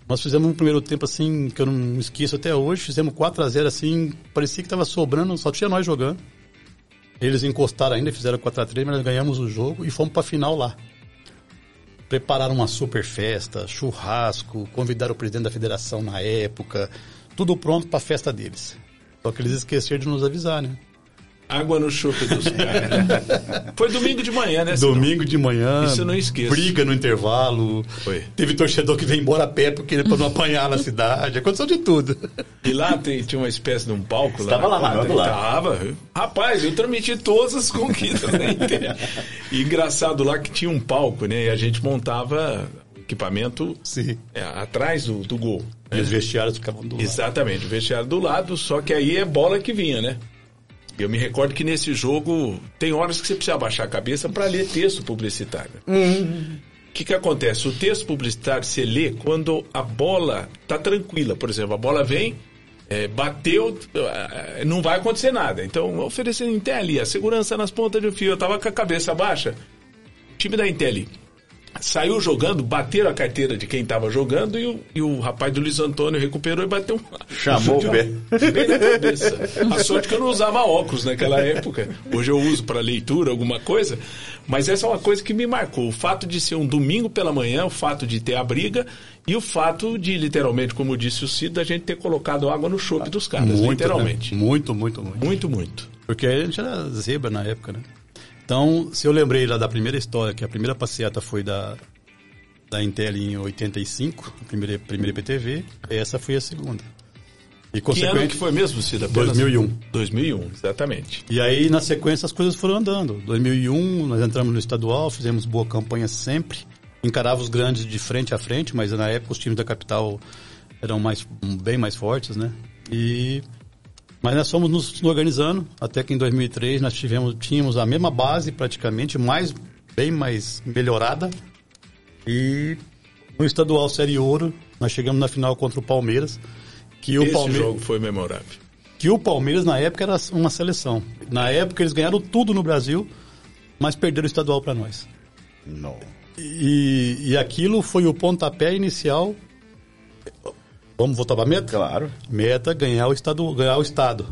Nós fizemos um primeiro tempo assim, que eu não esqueço até hoje, fizemos 4 a 0 assim, parecia que estava sobrando, só tinha nós jogando. Eles encostaram ainda, fizeram 4 a 3 mas nós ganhamos o jogo e fomos para a final lá. Prepararam uma super festa, churrasco, convidaram o presidente da federação na época, tudo pronto para a festa deles. Só que eles esqueceram de nos avisar, né? Água no chope dos caras. Foi domingo de manhã, né? Domingo de manhã. Isso eu não esqueço. Briga no intervalo. Foi. Teve torcedor que veio embora a pé porque para não apanhar na cidade. Aconteceu de tudo. E lá tem, tinha uma espécie de um palco lá. Estava lá, lá, lá. Tava. Rapaz, eu transmiti todas as conquistas. Né? e engraçado lá que tinha um palco, né? E a gente montava equipamento é, atrás do, do gol. E né? os vestiários ficavam do lado. Exatamente, o vestiário do lado, só que aí é bola que vinha, né? Eu me recordo que nesse jogo tem horas que você precisa abaixar a cabeça para ler texto publicitário. Uhum. O que, que acontece? O texto publicitário você lê quando a bola tá tranquila. Por exemplo, a bola vem, é, bateu, é, não vai acontecer nada. Então, oferecendo Intel a segurança nas pontas de fio. Eu tava com a cabeça baixa. O time da Intel saiu jogando, bateram a carteira de quem estava jogando e o, e o rapaz do Luiz Antônio recuperou e bateu um. Chamou o pé. Bem na cabeça. A sorte que eu não usava óculos naquela época. Hoje eu uso para leitura, alguma coisa. Mas essa é uma coisa que me marcou. O fato de ser um domingo pela manhã, o fato de ter a briga e o fato de, literalmente, como disse o Cid, a gente ter colocado água no chope dos caras. Muito, né? literalmente. Né? Muito, muito, muito. Muito, muito. Porque a gente era zebra na época, né? Então, se eu lembrei lá da primeira história, que a primeira passeata foi da, da Intel em 85, a primeira, primeira IPTV, essa foi a segunda. E que ano que foi mesmo, Cida? 2001. 2001, exatamente. E aí, na sequência, as coisas foram andando. 2001, nós entramos no estadual, fizemos boa campanha sempre. Encarava os grandes de frente a frente, mas na época os times da capital eram mais, bem mais fortes, né? E mas nós fomos nos organizando até que em 2003 nós tivemos, tínhamos a mesma base praticamente, mais, bem mais melhorada. E no estadual Série Ouro, nós chegamos na final contra o Palmeiras. Que o Esse Palmeiras, jogo foi memorável. Que o Palmeiras na época era uma seleção. Na época eles ganharam tudo no Brasil, mas perderam o estadual para nós. Não. E, e aquilo foi o pontapé inicial Vamos voltar para a meta? Claro. Meta ganhar o estado, ganhar o estado.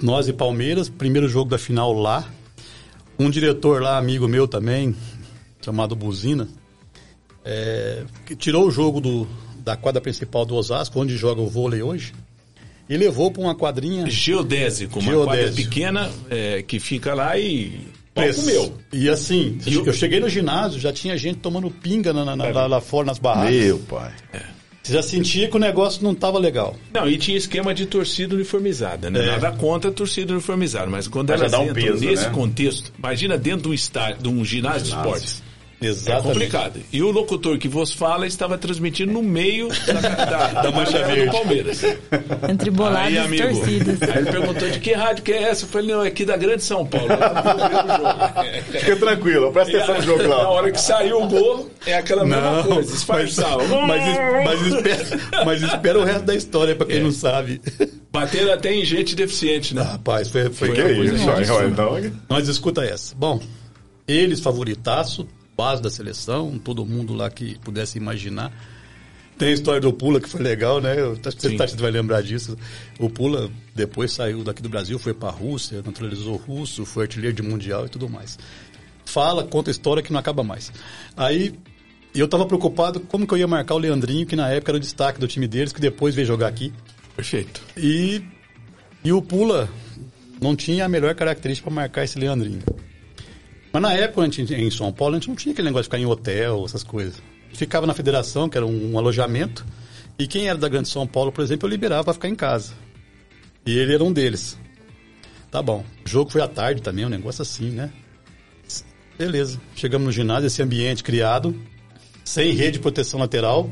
Nós e Palmeiras, primeiro jogo da final lá. Um diretor lá, amigo meu também, chamado Buzina, é, que tirou o jogo do, da quadra principal do Osasco, onde joga o vôlei hoje, e levou para uma quadrinha. Geodésico, uma quadra pequena é, que fica lá e meu. E assim, eu, eu cheguei no ginásio, já tinha gente tomando pinga na, na, lá, lá, fora nas barracas. Meu pai. É. Você já sentia que o negócio não estava legal. Não, e tinha esquema de torcida uniformizada, né? É. Nada contra a torcida uniformizada, mas quando mas elas um entram peso, nesse né? contexto, imagina dentro de um, estádio, de um ginásio, ginásio. de esportes Exatamente. É complicado. E o locutor que vos fala estava transmitindo no meio da, da, da mancha verde do Palmeiras. Entre boladas aí, amigo, e torcidas. Aí ele perguntou de que rádio que é essa? Eu falei, não, é aqui da Grande São Paulo. Fica tranquilo, presta atenção no jogo lá. Na hora que saiu o gol, é aquela mesma não, coisa, disfarçava. Mas, mas, mas, espera, mas espera o resto da história, para quem é. não sabe. Bateram até em gente deficiente, né? Ah, rapaz, foi, foi, foi que é isso, então... Nós escuta essa. Bom, eles favoritaço, base da seleção, todo mundo lá que pudesse imaginar. Tem a história do Pula que foi legal, né? Acho que você vai lembrar disso. O Pula depois saiu daqui do Brasil, foi para a Rússia, naturalizou russo, foi artilheiro de mundial e tudo mais. Fala, conta história que não acaba mais. Aí eu estava preocupado como que eu ia marcar o Leandrinho, que na época era o destaque do time deles, que depois veio jogar aqui. Perfeito. E, e o Pula não tinha a melhor característica para marcar esse Leandrinho. Mas na época, gente, em São Paulo, a gente não tinha aquele negócio de ficar em hotel, essas coisas. Ficava na federação, que era um, um alojamento, e quem era da Grande São Paulo, por exemplo, eu liberava para ficar em casa. E ele era um deles. Tá bom. O jogo foi à tarde também, um negócio assim, né? Beleza. Chegamos no ginásio, esse ambiente criado, sem rede de proteção lateral.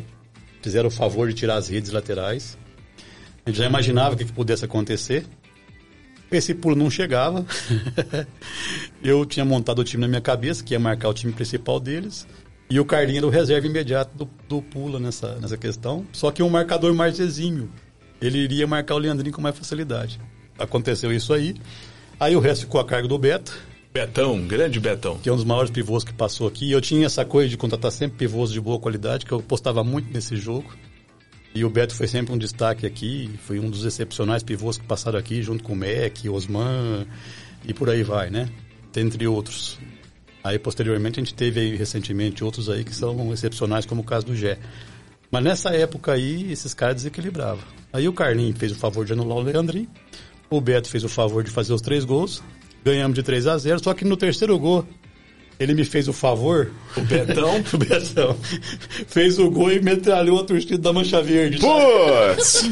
Fizeram o favor de tirar as redes laterais. A gente já imaginava o que, que pudesse acontecer. Esse pulo não chegava. eu tinha montado o time na minha cabeça, que ia marcar o time principal deles. E o Carlinho era o reserva imediato do, do Pula nessa, nessa questão. Só que um marcador mais exímio. Ele iria marcar o Leandrinho com mais facilidade. Aconteceu isso aí. Aí o resto ficou a cargo do Beto. Betão, grande Betão. Que é um dos maiores pivôs que passou aqui. Eu tinha essa coisa de contratar sempre pivôs de boa qualidade, que eu postava muito nesse jogo. E o Beto foi sempre um destaque aqui, foi um dos excepcionais pivôs que passaram aqui, junto com o Mac, Osman e por aí vai, né? Entre outros. Aí, posteriormente, a gente teve aí, recentemente outros aí que são excepcionais, como o caso do Gé. Mas nessa época aí, esses caras desequilibravam. Aí o Carlinhos fez o favor de anular o Leandrinho, o Beto fez o favor de fazer os três gols, ganhamos de 3 a 0 só que no terceiro gol ele me fez o favor. O Betão? o Betão. Fez o gol e metralhou a torcida da Mancha Verde. Putz!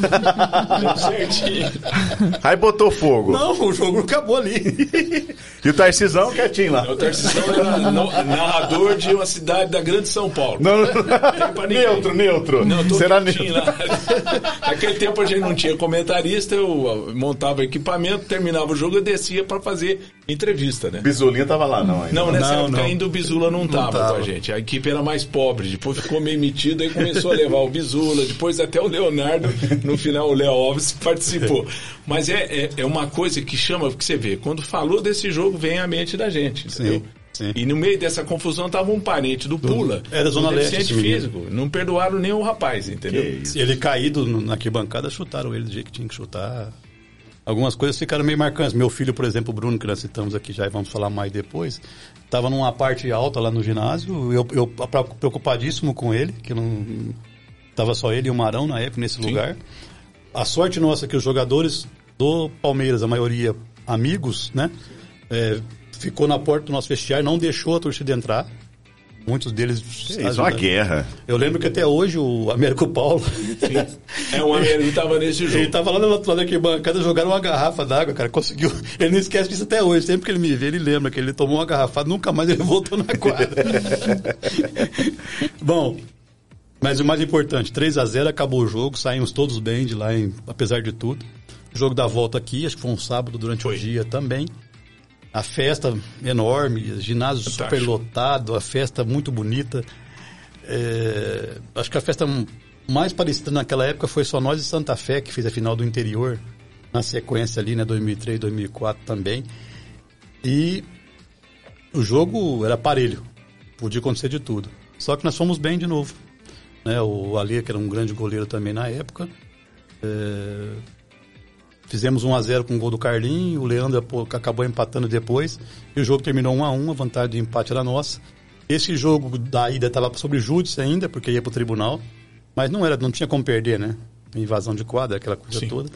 certinho. Aí botou fogo. Não, o jogo acabou ali. E o Tarcisão quietinho lá. O Tarcisão era narrador de uma cidade da Grande São Paulo. Não, não. Neutro, neutro. Não, Será neutro? Lá. Naquele tempo a gente não tinha comentarista, eu montava equipamento, terminava o jogo e descia para fazer entrevista, né? Bizulinha tava lá, não ainda. Não, nessa não, época não. ainda o Bizula não tava, não tava. Tá, gente? A equipe era mais pobre, depois ficou meio metido, aí começou a levar o Bizula, depois até o Leonardo, no final o Léo Alves participou. Mas é, é, é, uma coisa que chama, que você vê, quando falou desse jogo, vem à mente da gente, entendeu? Sim. Sim. E no meio dessa confusão tava um parente do Pula. Era zona um leste. físico. Não perdoaram nem o rapaz, entendeu? Ele caído na arquibancada, chutaram ele do jeito que tinha que chutar. Algumas coisas ficaram meio marcantes. Meu filho, por exemplo, o Bruno, que nós citamos aqui já e vamos falar mais depois, estava numa parte alta lá no ginásio, eu, eu preocupadíssimo com ele, que não. Tava só ele e o Marão na época nesse Sim. lugar. A sorte nossa é que os jogadores do Palmeiras, a maioria amigos, né? É, ficou na porta do nosso vestiário, não deixou a torcida entrar. Muitos deles. Isso é uma guerra. Eu lembro que até hoje o Américo Paulo. Sim. É um Américo que estava nesse jogo. Ele estava lá do outro lado da arquibancada, jogaram uma garrafa d'água, cara. Conseguiu. Ele não esquece disso até hoje. Sempre que ele me vê, ele lembra que ele tomou uma garrafada, nunca mais ele voltou na quadra. Bom, mas o mais importante, 3 a 0 acabou o jogo, saímos todos bem de lá, em, apesar de tudo. O jogo da volta aqui, acho que foi um sábado durante foi. o dia também. A festa enorme, ginásio Fantástico. super lotado, a festa muito bonita. É, acho que a festa mais parecida naquela época foi só nós e Santa Fé, que fez a final do interior, na sequência ali, né, 2003, 2004 também. E o jogo era parelho, podia acontecer de tudo. Só que nós fomos bem de novo. Né? O Ali, que era um grande goleiro também na época, é, Fizemos 1 a 0 com o gol do Carlinho, o Leandro acabou empatando depois, e o jogo terminou 1 a 1 a vantagem de empate era nossa. Esse jogo da ida estava sobre júdice ainda, porque ia para o tribunal, mas não era, não tinha como perder, né? Invasão de quadra, aquela coisa Sim. toda.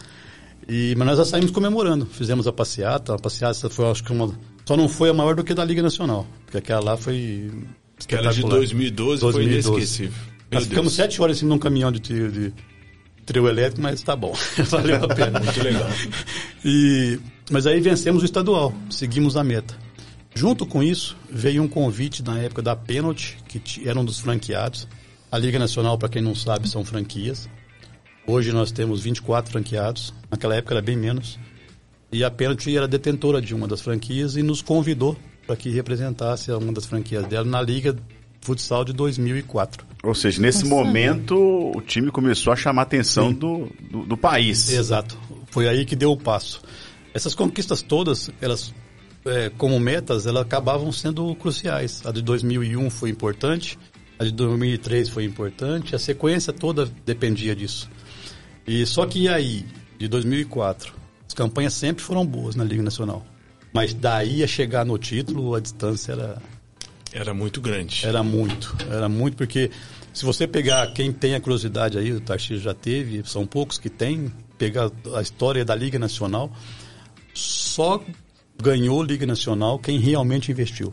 E, mas nós já saímos comemorando, fizemos a passeata, a passeata foi, acho que uma, só não foi a maior do que da Liga Nacional, porque aquela lá foi Aquela de 2012, 2012. foi inesquecível. Nós ficamos sete horas em cima num caminhão de, de, trio elétrico, mas tá bom. Valeu a pena. Muito legal. E, mas aí vencemos o estadual, seguimos a meta. Junto com isso, veio um convite na época da Penalty, que era um dos franqueados. A Liga Nacional, para quem não sabe, são franquias. Hoje nós temos 24 franqueados, naquela época era bem menos. E a Penalty era detentora de uma das franquias e nos convidou para que representasse uma das franquias dela na Liga Futsal de 2004. Ou seja, nesse Nossa, momento o time começou a chamar a atenção do, do, do, país. Exato. Foi aí que deu o passo. Essas conquistas todas, elas é, como metas, elas acabavam sendo cruciais. A de 2001 foi importante, a de 2003 foi importante, a sequência toda dependia disso. E só que aí, de 2004, as campanhas sempre foram boas na Liga Nacional. Mas daí a chegar no título, a distância era era muito grande. Era muito, era muito, porque se você pegar quem tem a curiosidade aí, o Tarcísio já teve, são poucos que tem, pegar a história da Liga Nacional, só ganhou Liga Nacional quem realmente investiu.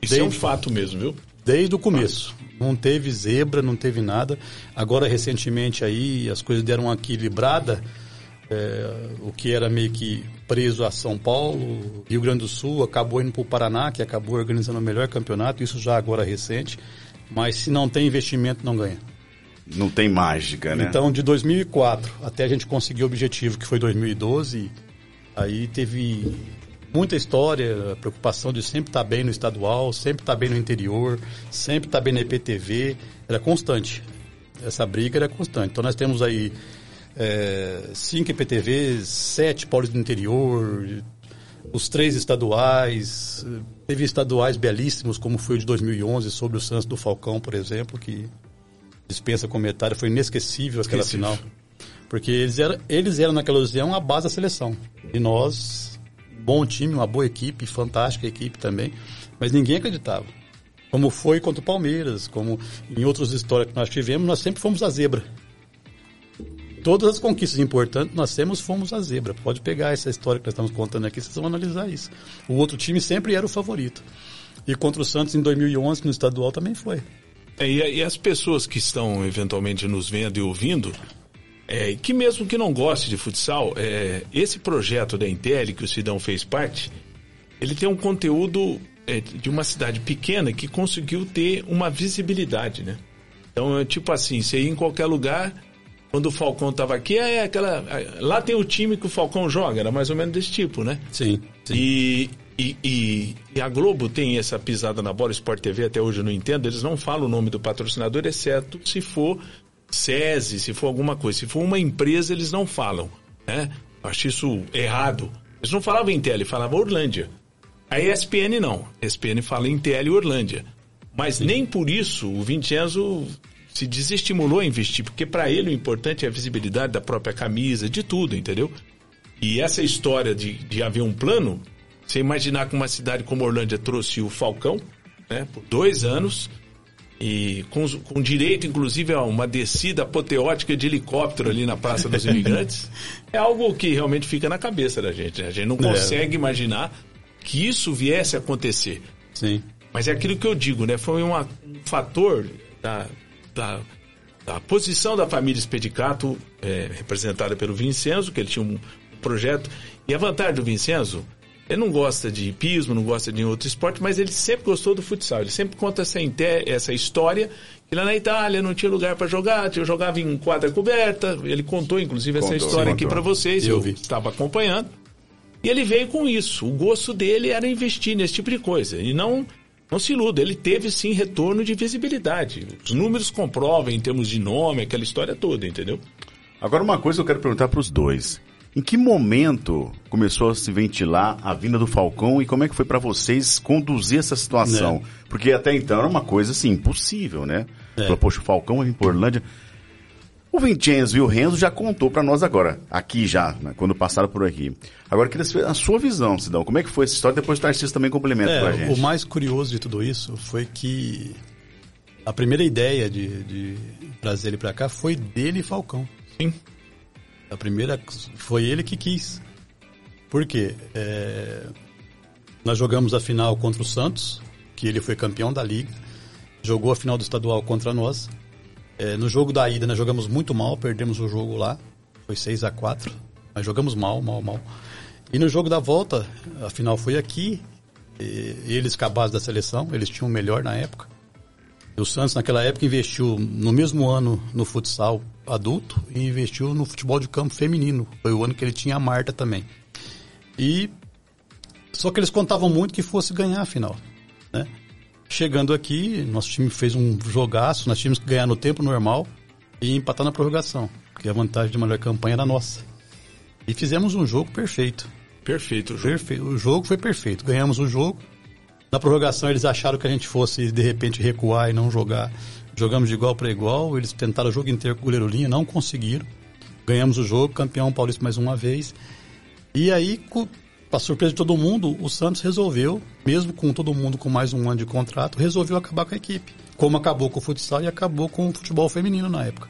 Isso desde, é um fato mesmo, viu? Desde o começo. Não teve zebra, não teve nada. Agora, recentemente aí, as coisas deram uma equilibrada é, o que era meio que preso a São Paulo, Rio Grande do Sul, acabou indo para o Paraná, que acabou organizando o melhor campeonato, isso já agora recente, mas se não tem investimento, não ganha. Não tem mágica, né? Então, de 2004 até a gente conseguir o objetivo, que foi 2012, aí teve muita história, a preocupação de sempre estar bem no estadual, sempre estar bem no interior, sempre estar bem na IPTV, era constante. Essa briga era constante. Então, nós temos aí é, cinco IPTVs, sete polos do interior, os três estaduais, teve estaduais belíssimos, como foi o de 2011, sobre o Santos do Falcão, por exemplo, que dispensa comentário, foi inesquecível aquela final. Porque eles eram, eles eram naquela ocasião a base da seleção. E nós, bom time, uma boa equipe, fantástica equipe também, mas ninguém acreditava. Como foi contra o Palmeiras, como em outras histórias que nós tivemos, nós sempre fomos a zebra todas as conquistas importantes nós temos, fomos a zebra. Pode pegar essa história que nós estamos contando aqui, vocês vão analisar isso. O outro time sempre era o favorito. E contra o Santos em 2011, no estadual, também foi. É, e, as pessoas que estão eventualmente nos vendo e ouvindo, é, que mesmo que não goste de futsal, é, esse projeto da Intel, que o Sidão fez parte, ele tem um conteúdo é, de uma cidade pequena que conseguiu ter uma visibilidade, né? Então, é tipo assim, você ir em qualquer lugar, quando o Falcão estava aqui, é aquela. Lá tem o time que o Falcão joga, era mais ou menos desse tipo, né? Sim. sim. E, e, e, e, a Globo tem essa pisada na bola, Sport TV até hoje eu não entendo, eles não falam o nome do patrocinador, exceto se for SESI, se for alguma coisa. Se for uma empresa, eles não falam. Né? Acho isso errado. Eles não falavam Intel, falavam Orlândia. A ESPN não. A ESPN fala TL e Orlândia. Mas Sim. nem por isso o Vincenzo se desestimulou a investir, porque para ele o importante é a visibilidade da própria camisa, de tudo, entendeu? E essa história de, de haver um plano, você imaginar que uma cidade como Orlândia trouxe o Falcão, né, por dois anos, e com, com direito, inclusive, a uma descida apoteótica de helicóptero ali na Praça dos Imigrantes, é algo que realmente fica na cabeça da gente. Né? A gente não é. consegue é. imaginar que isso viesse a acontecer. Sim. Mas é aquilo que eu digo, né? Foi uma, um fator da, da, da, posição da família Spedicato, é, representada pelo Vincenzo, que ele tinha um projeto. E a vantagem do Vincenzo ele não gosta de hipismo, não gosta de outro esporte, mas ele sempre gostou do futsal. Ele sempre conta essa, essa história que lá na Itália não tinha lugar para jogar, eu jogava em quadra coberta. Ele contou, inclusive, contou, essa história aqui para vocês. Eu, eu estava acompanhando. E ele veio com isso. O gosto dele era investir nesse tipo de coisa. E não, não se iluda, ele teve sim retorno de visibilidade. Os números comprovam em termos de nome, aquela história toda, entendeu? Agora, uma coisa eu quero perguntar para os dois. Em que momento começou a se ventilar a vinda do Falcão e como é que foi para vocês conduzir essa situação? É. Porque até então era uma coisa assim, impossível, né? É. Falou, poxa, o Falcão vai vir por Orlândia. O Vincenzo e o Renzo já contou para nós agora, aqui já, né, quando passaram por aqui. Agora, queria saber a sua visão, Sidão. Como é que foi essa história? Depois o Tarcísio também complementa é, com a gente. O mais curioso de tudo isso foi que a primeira ideia de, de trazer ele para cá foi dele e Falcão. Sim. A primeira foi ele que quis. Por quê? É, nós jogamos a final contra o Santos, que ele foi campeão da liga. Jogou a final do estadual contra nós. É, no jogo da ida nós jogamos muito mal, perdemos o jogo lá. Foi 6 a 4 Mas jogamos mal, mal, mal. E no jogo da volta, a final foi aqui. eles base da seleção, eles tinham o melhor na época. O Santos, naquela época, investiu no mesmo ano no futsal adulto e investiu no futebol de campo feminino. Foi o ano que ele tinha a Marta também. E só que eles contavam muito que fosse ganhar a final, né? Chegando aqui, nosso time fez um jogaço, nós tínhamos que ganhar no tempo normal e empatar na prorrogação, porque a vantagem de melhor campanha era nossa. E fizemos um jogo perfeito. Perfeito o jogo. Perfeito. O jogo foi perfeito. Ganhamos o jogo, na prorrogação eles acharam que a gente fosse de repente recuar e não jogar. Jogamos de igual para igual, eles tentaram o jogo inteiro com o goleiro linha, não conseguiram. Ganhamos o jogo, campeão paulista mais uma vez. E aí, para surpresa de todo mundo, o Santos resolveu, mesmo com todo mundo com mais um ano de contrato, resolveu acabar com a equipe. Como acabou com o futsal e acabou com o futebol feminino na época.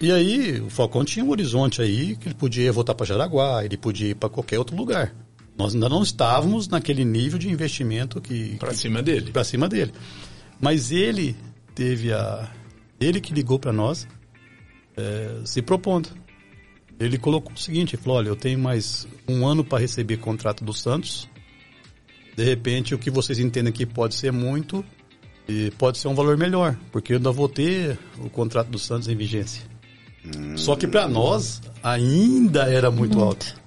E aí, o Falcão tinha um horizonte aí que ele podia voltar para Jaraguá, ele podia ir para qualquer outro lugar. Nós ainda não estávamos naquele nível de investimento que para cima dele. Para cima dele. Mas ele teve a ele que ligou para nós é, se propondo. Ele colocou o seguinte, falou: olha, eu tenho mais um ano para receber contrato do Santos. De repente, o que vocês entendem que pode ser muito e pode ser um valor melhor, porque eu ainda vou ter o contrato do Santos em vigência. Hum. Só que para nós ainda era muito hum. alto.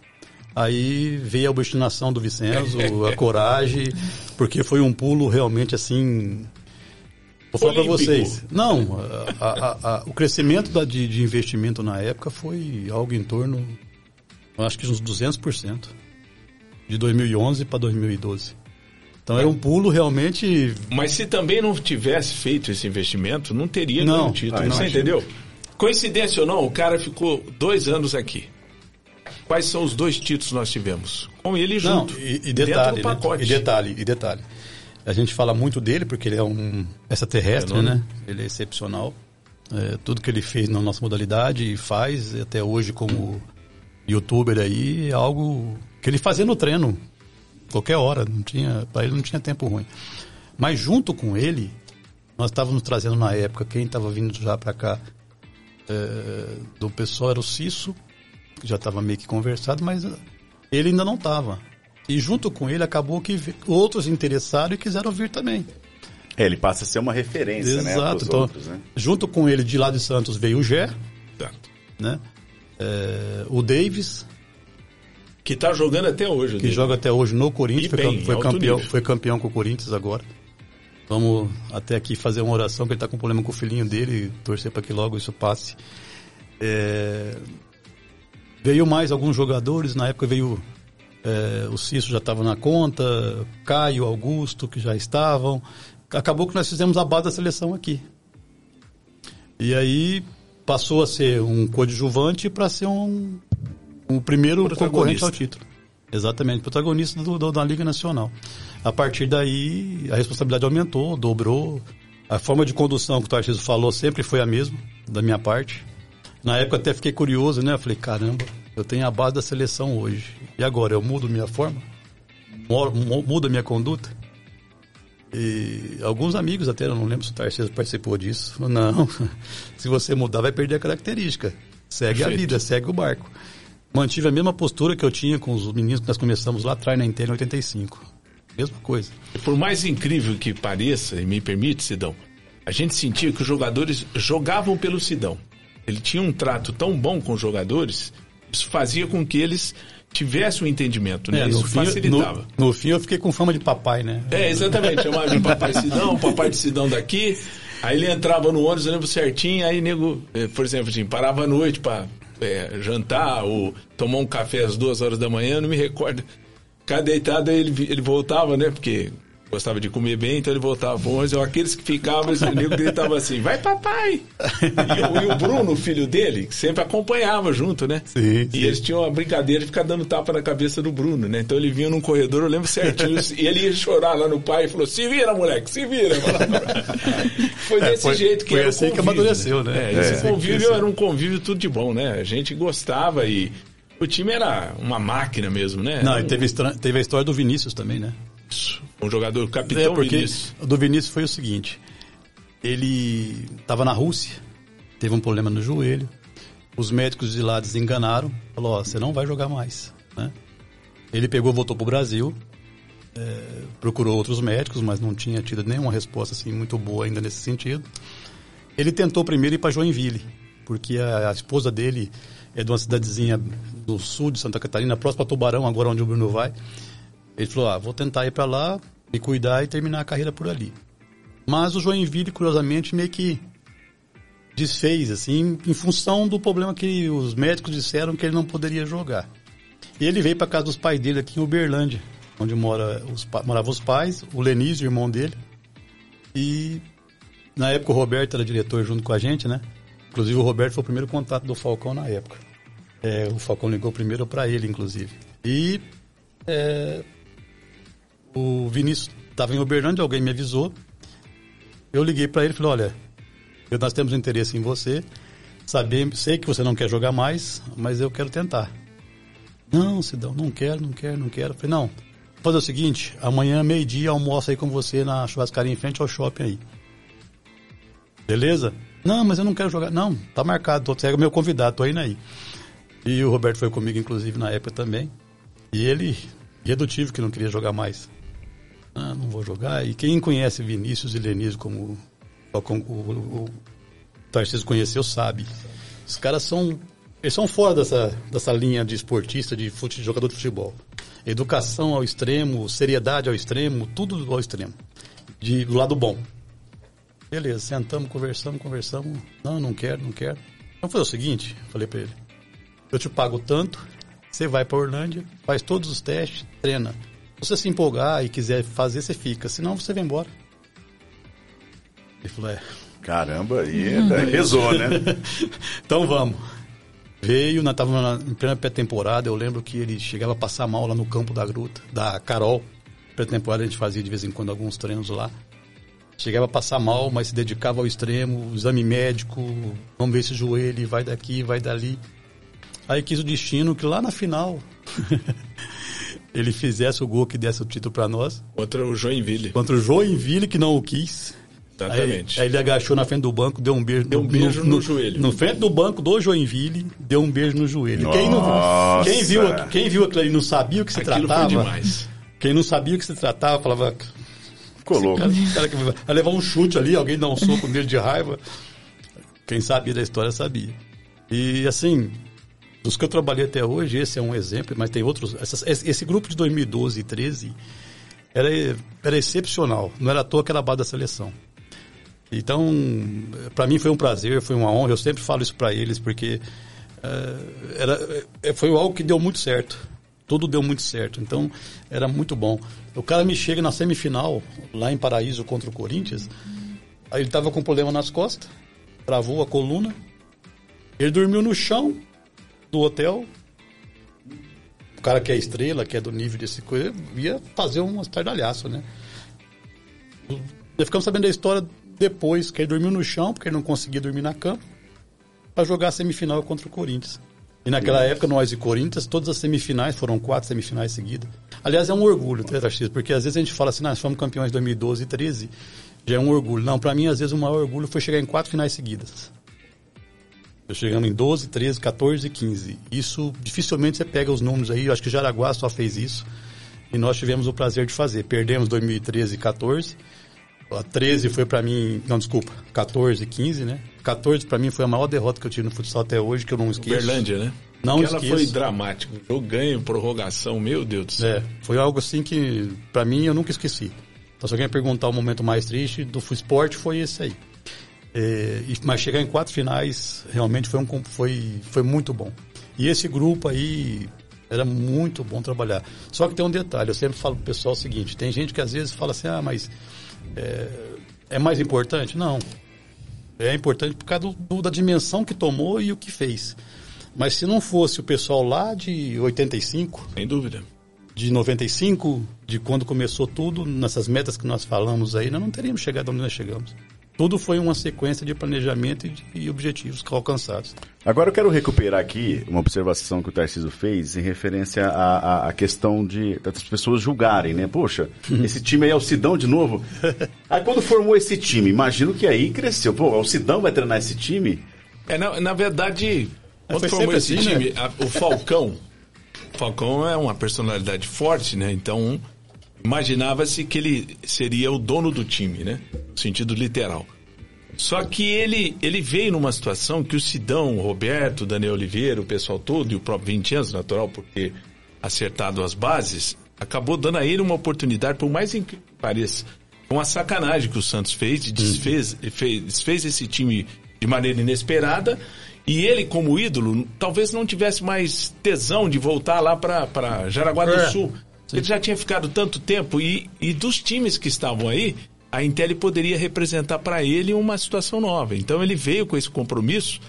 Aí veio a obstinação do Vicenzo, a coragem, porque foi um pulo realmente assim. Vou falar para vocês. Não, a, a, a, o crescimento da, de, de, investimento na época foi algo em torno, acho que uns 200%. De 2011 para 2012. Então era um pulo realmente. Mas se também não tivesse feito esse investimento, não teria não, título. Ah, você entendeu? Coincidência ou não, o cara ficou dois anos aqui. Quais são os dois títulos que nós tivemos? Com ele junto. Não, e, e detalhe, né? e detalhe, e detalhe. A gente fala muito dele porque ele é um extraterrestre, é né? Ele é excepcional. É, tudo que ele fez na nossa modalidade e faz até hoje como youtuber aí é algo que ele fazia no treino qualquer hora, não tinha, para ele não tinha tempo ruim. Mas junto com ele, nós estávamos trazendo na época quem estava vindo já para cá é, do pessoal era o Cisso, já estava meio que conversado, mas ele ainda não estava. E junto com ele acabou que outros interessaram e quiseram vir também. É, ele passa a ser uma referência, né, Exato. né? Então, outros, né? Junto com ele, de lá de Santos, veio o Gé, né? É, o Davis. Que está jogando até hoje. Que joga até hoje no Corinthians, foi, bem, foi campeão, foi campeão com o Corinthians agora. Vamos até aqui fazer uma oração, que ele está com problema com o filhinho dele, torcer para que logo isso passe. É, Veio mais alguns jogadores, na época veio é, o Cício já estava na conta, Caio, Augusto, que já estavam. Acabou que nós fizemos a base da seleção aqui. E aí passou a ser um coadjuvante para ser um, um primeiro concorrente ao título. Exatamente, protagonista do, do, da Liga Nacional. A partir daí, a responsabilidade aumentou, dobrou. A forma de condução que o Tarcísio falou sempre foi a mesma, da minha parte. Na época até fiquei curioso, né? Eu falei, caramba, eu tenho a base da seleção hoje. E agora, eu mudo minha forma? Mudo a minha conduta? E alguns amigos até, eu não lembro se o Tarcísio participou disso. Não, se você mudar vai perder a característica. Segue Perfeito. a vida, segue o barco. Mantive a mesma postura que eu tinha com os meninos que nós começamos lá atrás na Inter em 85. Mesma coisa. Por mais incrível que pareça, e me permite, Sidão, a gente sentia que os jogadores jogavam pelo Sidão. Ele tinha um trato tão bom com os jogadores isso fazia com que eles tivessem um entendimento, né? É, isso fim, facilitava. No, no, fim eu fiquei com fama de papai, né? É, exatamente. Chamava de papai Sidão, papai de Sidão daqui. Aí ele entrava no ônibus, eu lembro certinho, aí nego, eh, por exemplo, assim, parava à noite para é, jantar ou tomar um café às duas horas da manhã, não me recordo. Cada deitado ele, ele voltava, né? Porque gostava de comer bem, então ele voltava pro ônibus. Aqueles que ficavam, o nego gritava assim, vai papai! E, e, o Bruno, o filho dele, sempre acompanhava junto, né? Sim, e eles tinham uma brincadeira de ficar dando tapa na cabeça do Bruno, né? Então ele vinha num corredor, eu lembro certinho, e ele ia chorar lá no pai e falou, se vira, moleque, se vira! foi é, desse é, foi, jeito que foi era assim convívio, que amadureceu, né? né? É, esse é, convívio era um convívio tudo de bom, né? A gente gostava e... O time era uma máquina mesmo, né? Não, e teve, teve a história do Vinícius também, né? Um jogador capitão é, porque Vinícius. Do Vinícius foi o seguinte: ele estava na Rússia, teve um problema no joelho, os médicos de lá desenganaram, falou: ó, você não vai jogar mais. Né? Ele pegou, voltou para o Brasil, é, procurou outros médicos, mas não tinha tido nenhuma resposta assim muito boa ainda nesse sentido. Ele tentou primeiro ir para Joinville, porque a, a, esposa dele é de uma cidadezinha do sul de Santa Catarina, próxima a Tubarão, agora onde o Bruno vai. Ele falou: ah, vou tentar ir para lá, me cuidar e terminar a carreira por ali. Mas o Joinville, curiosamente, meio que desfez, assim, em função do problema que os médicos disseram que ele não poderia jogar. E ele veio para casa dos pais dele aqui em Uberlândia, onde mora os, moravam os pais, o Lenísio, o irmão dele. E na época o Roberto era diretor junto com a gente, né? Inclusive o Roberto foi o primeiro contato do Falcão na época. É, o Falcão ligou primeiro para ele, inclusive. E é, o Vinícius estava em Uberlândia, alguém me avisou. Eu liguei para ele e falei: olha, nós temos interesse em você. Saber, sei que você não quer jogar mais, mas eu quero tentar. Não, Sidão, não quero, não quero, não quero. Falei: não, fazer o seguinte: amanhã, meio-dia, almoço aí com você na churrascaria em frente ao shopping aí. Beleza? Não, mas eu não quero jogar. Não, tá marcado, você é meu convidado, tô indo aí. E o Roberto foi comigo, inclusive, na época também. E ele, redutivo que não queria jogar mais ah, não vou jogar. E quem conhece Vinícius e Lenise como, como o, o, Tarcísio conheceu sabe. Os caras são eles são fora dessa, dessa linha de esportista, de, fute, de jogador de futebol. Educação ao extremo, seriedade ao extremo, tudo ao extremo. De, do lado bom. Beleza, sentamos, conversamos, conversamos. Não, não quero, não quero. Vamos fazer o seguinte, falei para ele. Eu te pago tanto, você vai para Orlândia, faz todos os testes, treina. Se você se empolgar e quiser fazer, você fica. Senão você vem embora. Ele falou, é. Caramba, e rezou, né? então vamos. Veio, nós estávamos em plena pré-temporada, eu lembro que ele chegava a passar mal lá no campo da gruta, da Carol. Pré-temporada a gente fazia de vez em quando alguns treinos lá. Chegava a passar mal, mas se dedicava ao extremo, exame médico, vamos ver esse joelho, vai daqui, vai dali. Aí quis o destino que lá na final ele fizesse o gol que desse o título para nós. Contra o Joinville. Contra o Joinville, que não o quis. Exatamente. Aí, aí, ele agachou na frente do banco, deu um beijo, deu um beijo no, no, no, joelho. No frente do banco do Joinville, deu um beijo no joelho. Quem, não, quem, viu, quem viu aquilo ali não sabia o que se aquilo tratava. Foi demais. Quem não sabia o que se tratava, falava. Ficou louco. Cara, cara que vai levar um chute ali, alguém dá um soco nele de raiva. Quem sabia da história sabia. E assim, dos que eu trabalhei até hoje, esse é um exemplo, mas tem outros. Essas, esse grupo de 2012 e 13 era, era excepcional. Não era à toa que era a base da seleção. Então, para mim foi um prazer, foi uma honra. Eu sempre falo isso para eles porque uh, era, é, foi algo que deu muito certo. Tudo deu muito certo. Então, era muito bom. O cara me chega na semifinal, lá em Paraíso contra o Corinthians. Aí ele tava com problema nas costas, travou a coluna. Ele dormiu no chão do hotel. O cara que é estrela, que é do nível desse coisa, ia fazer um estardalhaço, né? Ficamos sabendo da história depois, que ele dormiu no chão, porque ele não conseguia dormir na cama, para jogar a semifinal contra o Corinthians. E naquela uhum. época, nós e Corinthians, todas as semifinais, foram quatro semifinais seguidas. Aliás, é um orgulho, né, Tarcísio? Porque às vezes a gente fala assim, nós fomos campeões em 2012 e 13, já é um orgulho. Não, para mim, às vezes, o maior orgulho foi chegar em quatro finais seguidas. Eu chegando em 12, 13, 14 e 15. Isso, dificilmente você pega os números aí, eu acho que Jaraguá só fez isso. E nós tivemos o prazer de fazer. Perdemos 2013 e 14, a 13 foi para mim, não, desculpa, 14, 15, né? 14 para mim foi a maior derrota que eu tive no futsal até hoje, que eu não esqueço. Berlândia, né? Não Aquela esqueço. foi dramática. Jogo ganho, prorrogação, meu Deus do céu. É, foi algo assim que, para mim, eu nunca esqueci. Então, se alguém perguntar o momento mais triste do esporte, foi esse aí. É, mas chegar em quatro finais realmente foi, um, foi, foi muito bom. E esse grupo aí era muito bom trabalhar. Só que tem um detalhe, eu sempre falo pro pessoal o seguinte, tem gente que às vezes fala assim, ah, mas é, é mais importante? Não. É importante por causa do, da dimensão que tomou e o que fez. Mas se não fosse o pessoal lá de 85. Sem dúvida. De 95, de quando começou tudo, nessas metas que nós falamos aí, nós não teríamos chegado onde nós chegamos. Tudo foi uma sequência de planejamento e, de, objetivos alcançados. Agora eu quero recuperar aqui uma observação que o Tarcísio fez em referência à, à, à questão de das pessoas julgarem, né? Poxa, esse time aí é o Sidão de novo. Aí quando formou esse time, imagino que aí cresceu. Pô, o Sidão vai treinar esse time? É, na, na verdade, quando formou esse assim, time, né? a, o Falcão, o Falcão é uma personalidade forte, né? Então imaginava-se que ele seria o dono do time, né? No sentido literal. Só que ele, ele veio numa situação que o Sidão, o Roberto, o Daniel Oliveira, o pessoal todo, e o próprio 20 anos, natural, por ter acertado as bases, acabou dando a ele uma oportunidade, por mais incrível que pareça, com a sacanagem que o Santos fez, desfez, fez, desfez esse time de maneira inesperada, e ele, como ídolo, talvez não tivesse mais tesão de voltar lá para Jaraguá do é. Sul. Sim. Ele já tinha ficado tanto tempo e, e dos times que estavam aí, a Intel poderia representar para ele uma situação nova. Então ele veio com esse compromisso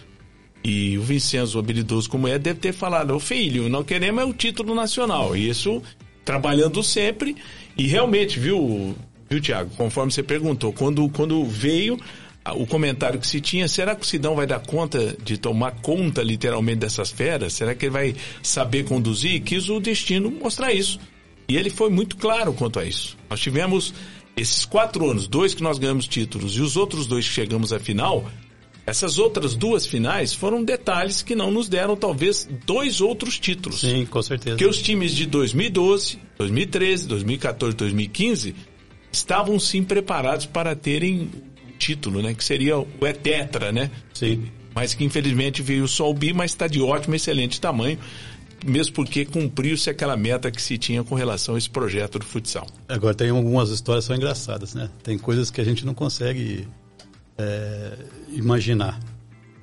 e o Vincenzo, habilidoso como é, deve ter falado: "O filho, não queremos é o título nacional". E isso trabalhando sempre e realmente, viu, viu Tiago, conforme você perguntou, quando quando veio o comentário que se tinha, será que o Sidão vai dar conta de tomar conta literalmente dessas feras? Será que ele vai saber conduzir? Quis o destino mostrar isso. E ele foi muito claro quanto a isso. Nós tivemos esses quatro anos, dois que nós ganhamos títulos e os outros dois que chegamos à final, essas outras duas finais foram detalhes que não nos deram talvez dois outros títulos. Sim, com certeza. Porque os times de 2012, 2013, 2014, 2015 estavam sim preparados para terem título, né? Que seria o Etetra, né? Sim. Mas que infelizmente veio só o Bi, mas está de ótimo, excelente tamanho mesmo porque cumpriu-se aquela meta que se tinha com relação a esse projeto do futsal. Agora tem algumas histórias que são engraçadas, né? Tem coisas que a gente não consegue é, imaginar.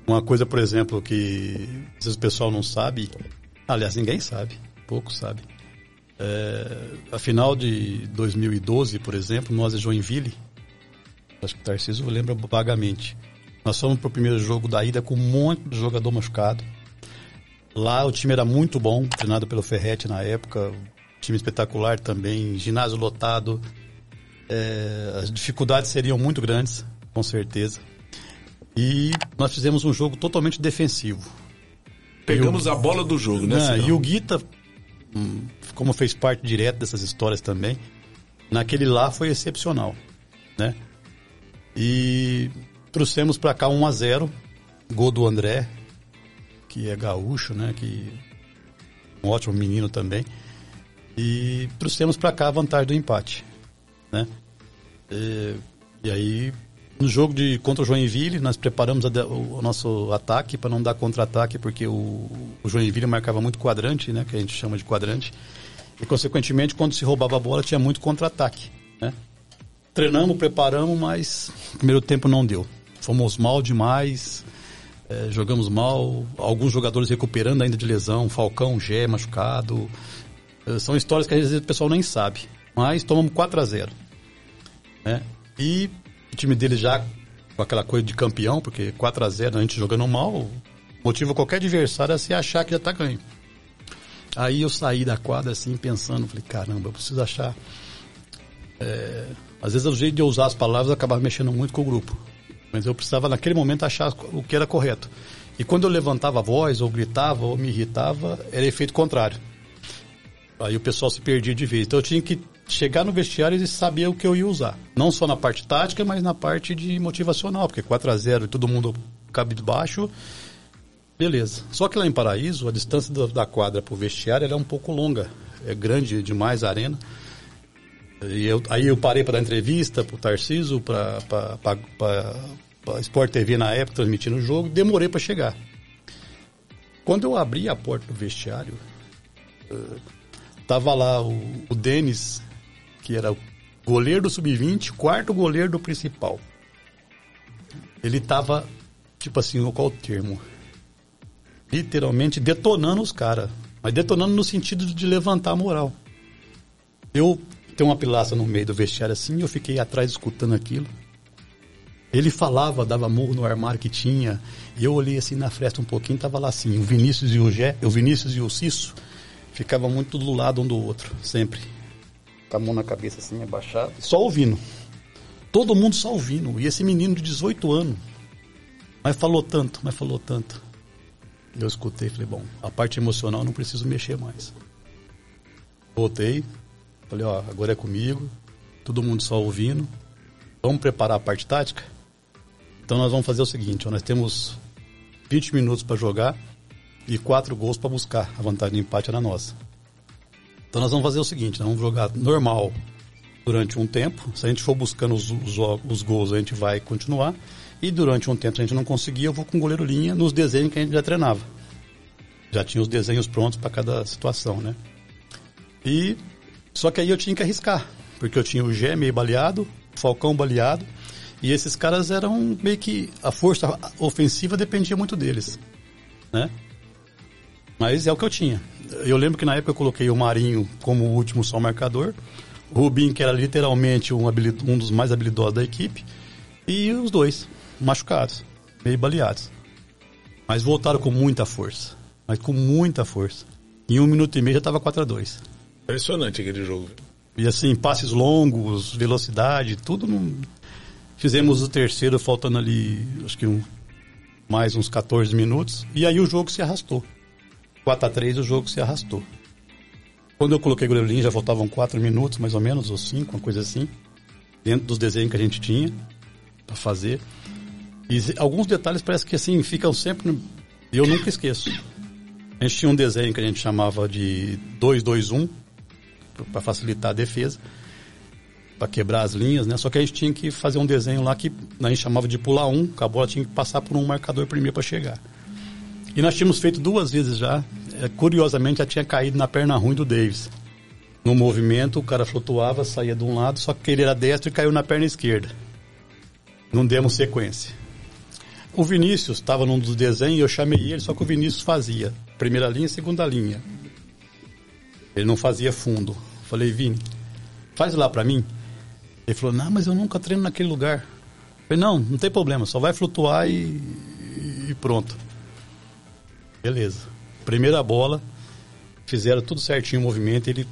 Uma coisa, por exemplo, que às vezes o pessoal não sabe, aliás, ninguém sabe, pouco sabe. É, a final de 2012, por exemplo, nós e Joinville, acho que o Tarcísio lembra vagamente. Nós fomos para o primeiro jogo da ida com um monte de jogador machucado Lá o time era muito bom, treinado pelo Ferretti na época, time espetacular também, ginásio lotado. É, as dificuldades seriam muito grandes, com certeza. E nós fizemos um jogo totalmente defensivo. Pegamos o, a bola do jogo, né? Não, e o Guita, hum, como fez parte direto dessas histórias também, naquele lá foi excepcional, né? E trouxemos para cá 1 a 0 gol do André, que é gaúcho, né? Que um ótimo menino também. E trouxemos para cá a vantagem do empate, né? E, e, aí no jogo de contra o Joinville nós preparamos a, o, o, nosso ataque para não dar contra-ataque porque o, o Joinville marcava muito quadrante, né? Que a gente chama de quadrante. E consequentemente quando se roubava a bola tinha muito contra-ataque, né? Treinamos, preparamos, mas primeiro tempo não deu. Fomos mal demais é, jogamos mal, alguns jogadores recuperando ainda de lesão, Falcão, Gé machucado. Eh, são histórias que às vezes o pessoal nem sabe. Mas tomamos 4 a 0 né? E o time dele já com aquela coisa de campeão, porque 4 a 0 a gente jogando mal, motiva qualquer adversário a se achar que já tá ganho. Aí eu saí da quadra assim, pensando, falei, caramba, eu preciso achar. É... Às vezes o jeito de eu usar as palavras acabava mexendo muito com o grupo. Mas eu precisava naquele momento achar o que era correto. E quando eu levantava a voz, ou gritava, ou me irritava, era efeito contrário. Aí o pessoal se perdia de vez. Então eu tinha que chegar no vestiário e saber o que eu ia usar. Não só na parte tática, mas na parte de motivacional, porque 4 a 0 e todo mundo cabe de baixo, beleza. Só que lá em Paraíso, a distância da quadra para o vestiário é um pouco longa. É grande demais a arena. E eu, aí eu parei para dar entrevista para o Tarciso, para a Sport TV na época, transmitindo o jogo, demorei para chegar. Quando eu abri a porta do vestiário, uh, tava lá o, o Denis, que era o goleiro do sub-20, quarto goleiro do principal. Ele tava, tipo assim, qual o termo? Literalmente detonando os caras. Mas detonando no sentido de levantar a moral. Eu tenho uma pilaça no meio do vestiário assim, eu fiquei atrás escutando aquilo. Ele falava, dava murro no armário que tinha, e eu olhei assim na fresta um pouquinho, tava lá assim, o Vinícius e o Gé, o Vinícius e o Cisso, ficavam muito do lado um do outro, sempre com a mão na cabeça assim, abaixada, só ouvindo. Todo mundo só ouvindo. E esse menino de 18 anos, mas falou tanto, mas falou tanto. Eu escutei falei, bom, a parte emocional não preciso mexer mais. Voltei, falei, ó, agora é comigo, todo mundo só ouvindo. Vamos preparar a parte tática? Então nós vamos fazer o seguinte, ó, nós temos 20 minutos para jogar e quatro gols para buscar. A vantagem de empate era nossa. Então nós vamos fazer o seguinte, nós vamos jogar normal durante um tempo. Se a gente for buscando os, os, os gols, a gente vai continuar. E durante um tempo, se a gente não conseguir, eu vou com o goleiro linha nos desenhos que a gente já treinava. Já tinha os desenhos prontos para cada situação, né? E só que aí eu tinha que arriscar, porque eu tinha o Gé meio baleado, o Falcão baleado, e esses caras eram meio que a força ofensiva dependia muito deles, né? Mas é o que eu tinha. Eu lembro que na época eu coloquei o Marinho como o último só marcador. O Rubinho, que era literalmente um, um dos mais habilidosos da equipe. E os dois, machucados, meio baleados. Mas voltaram com muita força. Mas com muita força. Em um minuto e meio já estava 4 a 2 Impressionante aquele jogo. E assim, passes longos, velocidade, tudo. Num... Fizemos o terceiro faltando ali, acho que um, mais uns 14 minutos. E aí o jogo se arrastou. 4 a 3 o jogo se arrastou. Quando eu coloquei goleiro linha, já faltavam 4 minutos, mais ou menos, ou 5, uma coisa assim, dentro dos desenhos que a gente tinha para fazer. E alguns detalhes parece que assim ficam sempre. E eu nunca esqueço. A gente tinha um desenho que a gente chamava de 2-2-1, para facilitar a defesa, para quebrar as linhas, né? Só que a gente tinha que fazer um desenho lá que a gente chamava de pular um, que a bola tinha que passar por um marcador primeiro para chegar. E nós tínhamos feito duas vezes já. É, curiosamente, já tinha caído na perna ruim do Davis. No movimento, o cara flutuava, saía de um lado, só que ele era destro e caiu na perna esquerda. Não demos sequência. O Vinícius estava num dos desenhos, eu chamei ele, só que o Vinícius fazia primeira linha, segunda linha. Ele não fazia fundo. Falei, Vini, faz lá para mim. Ele falou, não, mas eu nunca treino naquele lugar. Falei, não, não tem problema, só vai flutuar e, e pronto. Beleza. Primeira bola, fizeram tudo certinho o movimento, ele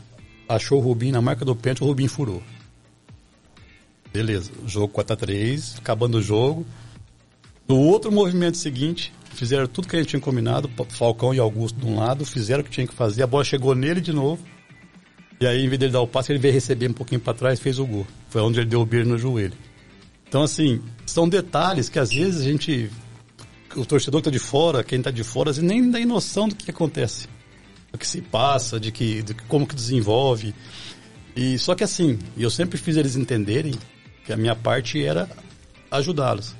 achou o Rubinho na marca do pênalti, o Rubinho furou. Beleza, jogo 4 a 3 acabando o jogo. No outro movimento seguinte, fizeram tudo que a gente tinha combinado, Falcão e Augusto de um lado, fizeram o que tinha que fazer, a bola chegou nele de novo. E aí, em vez dele dar o passe, ele veio receber um pouquinho para trás fez o gol. Foi onde ele deu o beijo no joelho. Então, assim, são detalhes que às vezes a gente o torcedor que está de fora, quem está de fora, assim, nem tem noção do que acontece, do que se passa, de que, de como que desenvolve. E só que assim, eu sempre fiz eles entenderem que a minha parte era ajudá-los.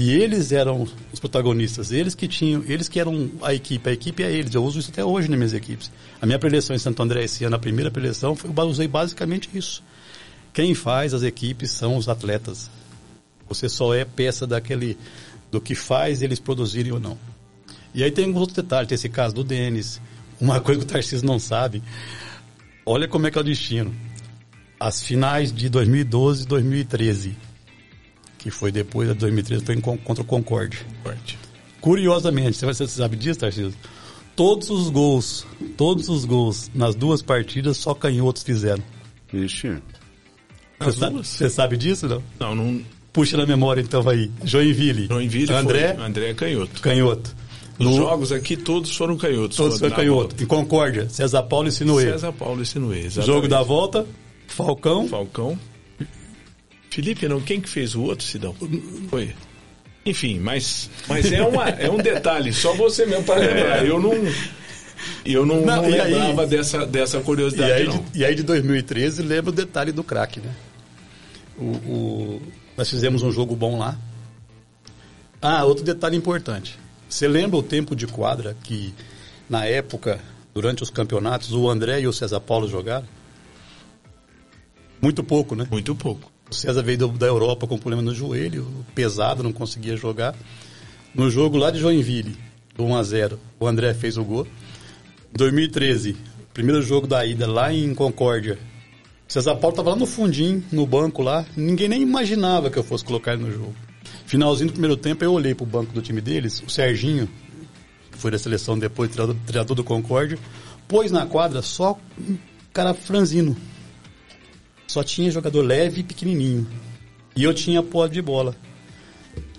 E eles eram os protagonistas, eles que tinham, eles que eram a equipe, a equipe é eles. Eu uso isso até hoje nas minhas equipes. A minha preleção em Santo André esse ano, a primeira preleção, eu usei basicamente isso. Quem faz as equipes são os atletas. Você só é peça daquele do que faz eles produzirem ou não. E aí tem um outro detalhe, tem esse caso do Denis, uma coisa que o Tarcísio não sabe. Olha como é que é o destino. As finais de 2012 e 2013, que foi depois de 2013, foi contra o Concorde. Curiosamente, você sabe disso, Tarcísio? Todos os gols, todos os gols nas duas partidas só canhotos fizeram. Ixi. Você sabe, você sabe disso, não? Não, não. Puxa na memória então aí. Joinville. Joinville André. Foi, André é canhoto. Canhoto. Nos no... jogos aqui todos foram canhotos. Todos foram canhotos. Em Concórdia, César Paulo e Sinuê. César Paulo e Sinuê, exatamente. Jogo da volta, Falcão. Falcão. Felipe, não, quem que fez o outro, Sidão? Foi. Enfim, mas, mas é, uma, é um detalhe, só você mesmo para lembrar. Eu não. Eu não, não, não lembrava aí, dessa, dessa curiosidade. E aí, não. De, e aí de 2013 lembra o detalhe do craque, né? O, o, nós fizemos um jogo bom lá. Ah, outro detalhe importante. Você lembra o tempo de quadra que, na época, durante os campeonatos, o André e o César Paulo jogaram? Muito pouco, né? Muito pouco. O César veio da Europa com problema no joelho, pesado, não conseguia jogar. No jogo lá de Joinville, 1 a 0 o André fez o gol. 2013, primeiro jogo da ida lá em Concórdia. O César Paulo estava lá no fundinho, no banco lá. Ninguém nem imaginava que eu fosse colocar ele no jogo. Finalzinho do primeiro tempo, eu olhei pro banco do time deles, o Serginho, que foi da seleção depois, treinador do Concórdia, pôs na quadra só um cara franzino, só tinha jogador leve e pequenininho. E eu tinha pó de bola.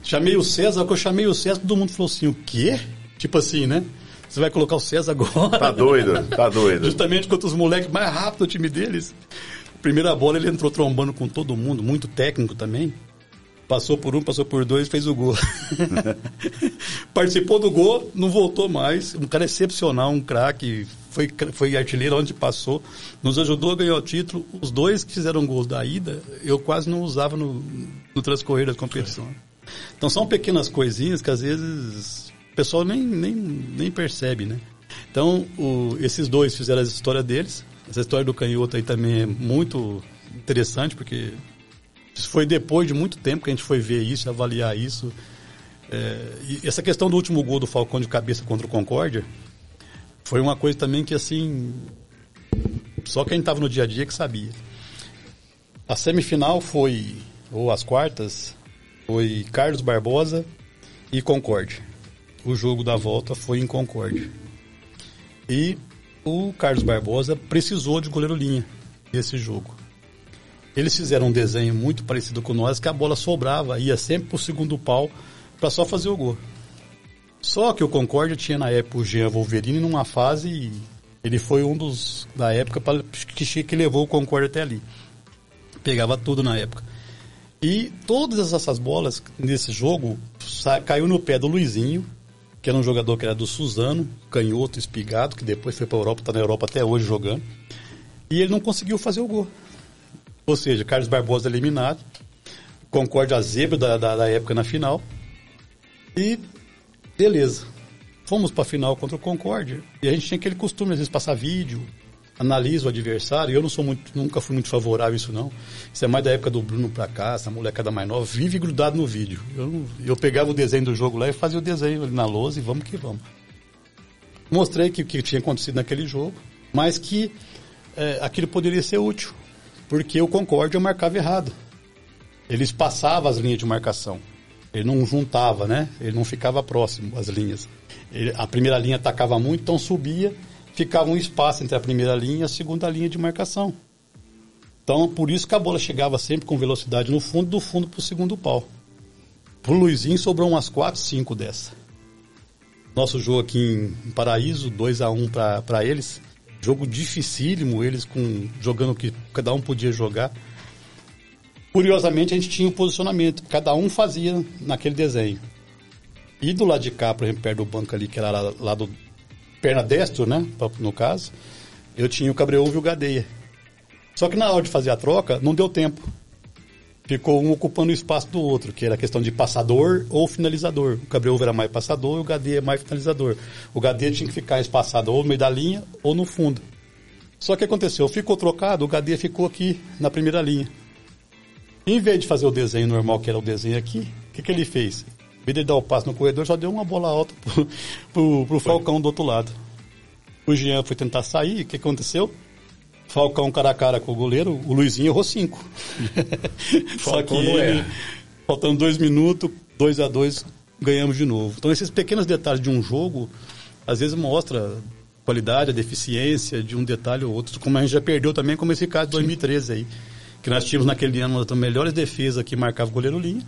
Chamei o César, que eu chamei o César, todo mundo falou assim, o quê? Tipo assim, né? Você vai colocar o César agora? Tá doido, tá doido. Justamente contra os moleques mais rápidos do time deles. Primeira bola ele entrou trombando com todo mundo, muito técnico também. Passou por um, passou por dois, fez o gol. Participou do gol, não voltou mais. Um cara excepcional, um craque, foi, foi artilheiro onde passou, nos ajudou a ganhar o título. Os dois que fizeram gols da ida, eu quase não usava no, no transcorrer da competição. Então são pequenas coisinhas que às vezes o pessoal nem, nem, nem percebe, né? Então, o, esses dois fizeram a história deles. Essa história do canhoto aí também é muito interessante, porque isso foi depois de muito tempo que a gente foi ver isso, avaliar isso. É, e essa questão do último gol do Falcão de cabeça contra o Concórdia foi uma coisa também que, assim, só quem estava no dia a dia que sabia. A semifinal foi, ou as quartas, foi Carlos Barbosa e Concórdia. O jogo da volta foi em Concórdia. E o Carlos Barbosa precisou de goleiro linha nesse jogo. Eles fizeram um desenho muito parecido com nós, que a bola sobrava, ia sempre para o segundo pau para só fazer o gol. Só que o Concórdia tinha na época o Jean Wolverine numa fase. Ele foi um dos da época pra, que, que levou o Concórdia até ali. Pegava tudo na época. E todas essas bolas nesse jogo caiu no pé do Luizinho, que era um jogador que era do Suzano, canhoto, espigado, que depois foi para a Europa, está na Europa até hoje jogando. E ele não conseguiu fazer o gol. Ou seja, Carlos Barbosa eliminado, Concorde a zebra da, da, da, época na final. E beleza. Fomos para a final contra o Concorde. E a gente tinha aquele costume, às vezes, passar vídeo, analisa o adversário. Eu não sou muito, nunca fui muito favorável a isso, não. Isso é mais da época do Bruno pra cá, essa molecada mais nova, vive grudado no vídeo. Eu, eu pegava o desenho do jogo lá e fazia o desenho na lousa e vamos que vamos. Mostrei que o que tinha acontecido naquele jogo, mas que é, aquilo poderia ser útil porque o Concórdia marcava errado. Eles passavam as linhas de marcação. Ele não juntava, né? Ele não ficava próximo às linhas. Ele, a primeira linha atacava muito, então subia, ficava um espaço entre a primeira linha e a segunda linha de marcação. Então, por isso que a bola chegava sempre com velocidade no fundo, do fundo para o segundo pau. Pro Luizinho sobrou umas 4, 5 dessa. Nosso jogo aqui em Paraíso, 2 a 1 para eles. Jogo dificílimo, eles com jogando o que cada um podia jogar. Curiosamente, a gente tinha o um posicionamento, cada um fazia naquele desenho. E do lado de cá, por exemplo, perto do banco ali, que era lá, lá do perna destro, né, no caso, eu tinha o Cabreúvo e o Gadeia. Só que na hora de fazer a troca, não deu tempo ficou um ocupando o espaço do outro, que era a questão de passador ou finalizador. O Gabriel era mais passador e o Gadê é mais finalizador. O Gadê tinha que ficar espaçado ou no meio da linha ou no fundo. Só que aconteceu, ficou trocado, o Gadê ficou aqui na primeira linha. Em vez de fazer o desenho normal, que era o desenho aqui, o que, que ele fez? Em vez de dar o passo no corredor, só deu uma bola alta pro, pro, pro Falcão do outro lado. O Jean foi tentar sair, o que aconteceu? Falcão cara a cara com o goleiro, o Luizinho errou cinco. Só que ele, faltando dois minutos, dois a dois, ganhamos de novo. Então esses pequenos detalhes de um jogo, às vezes mostra qualidade, a deficiência de um detalhe ou outro, como a gente já perdeu também, como esse caso de 2013 aí, que nós tínhamos naquele ano uma das melhores defesas que marcava o goleiro linha,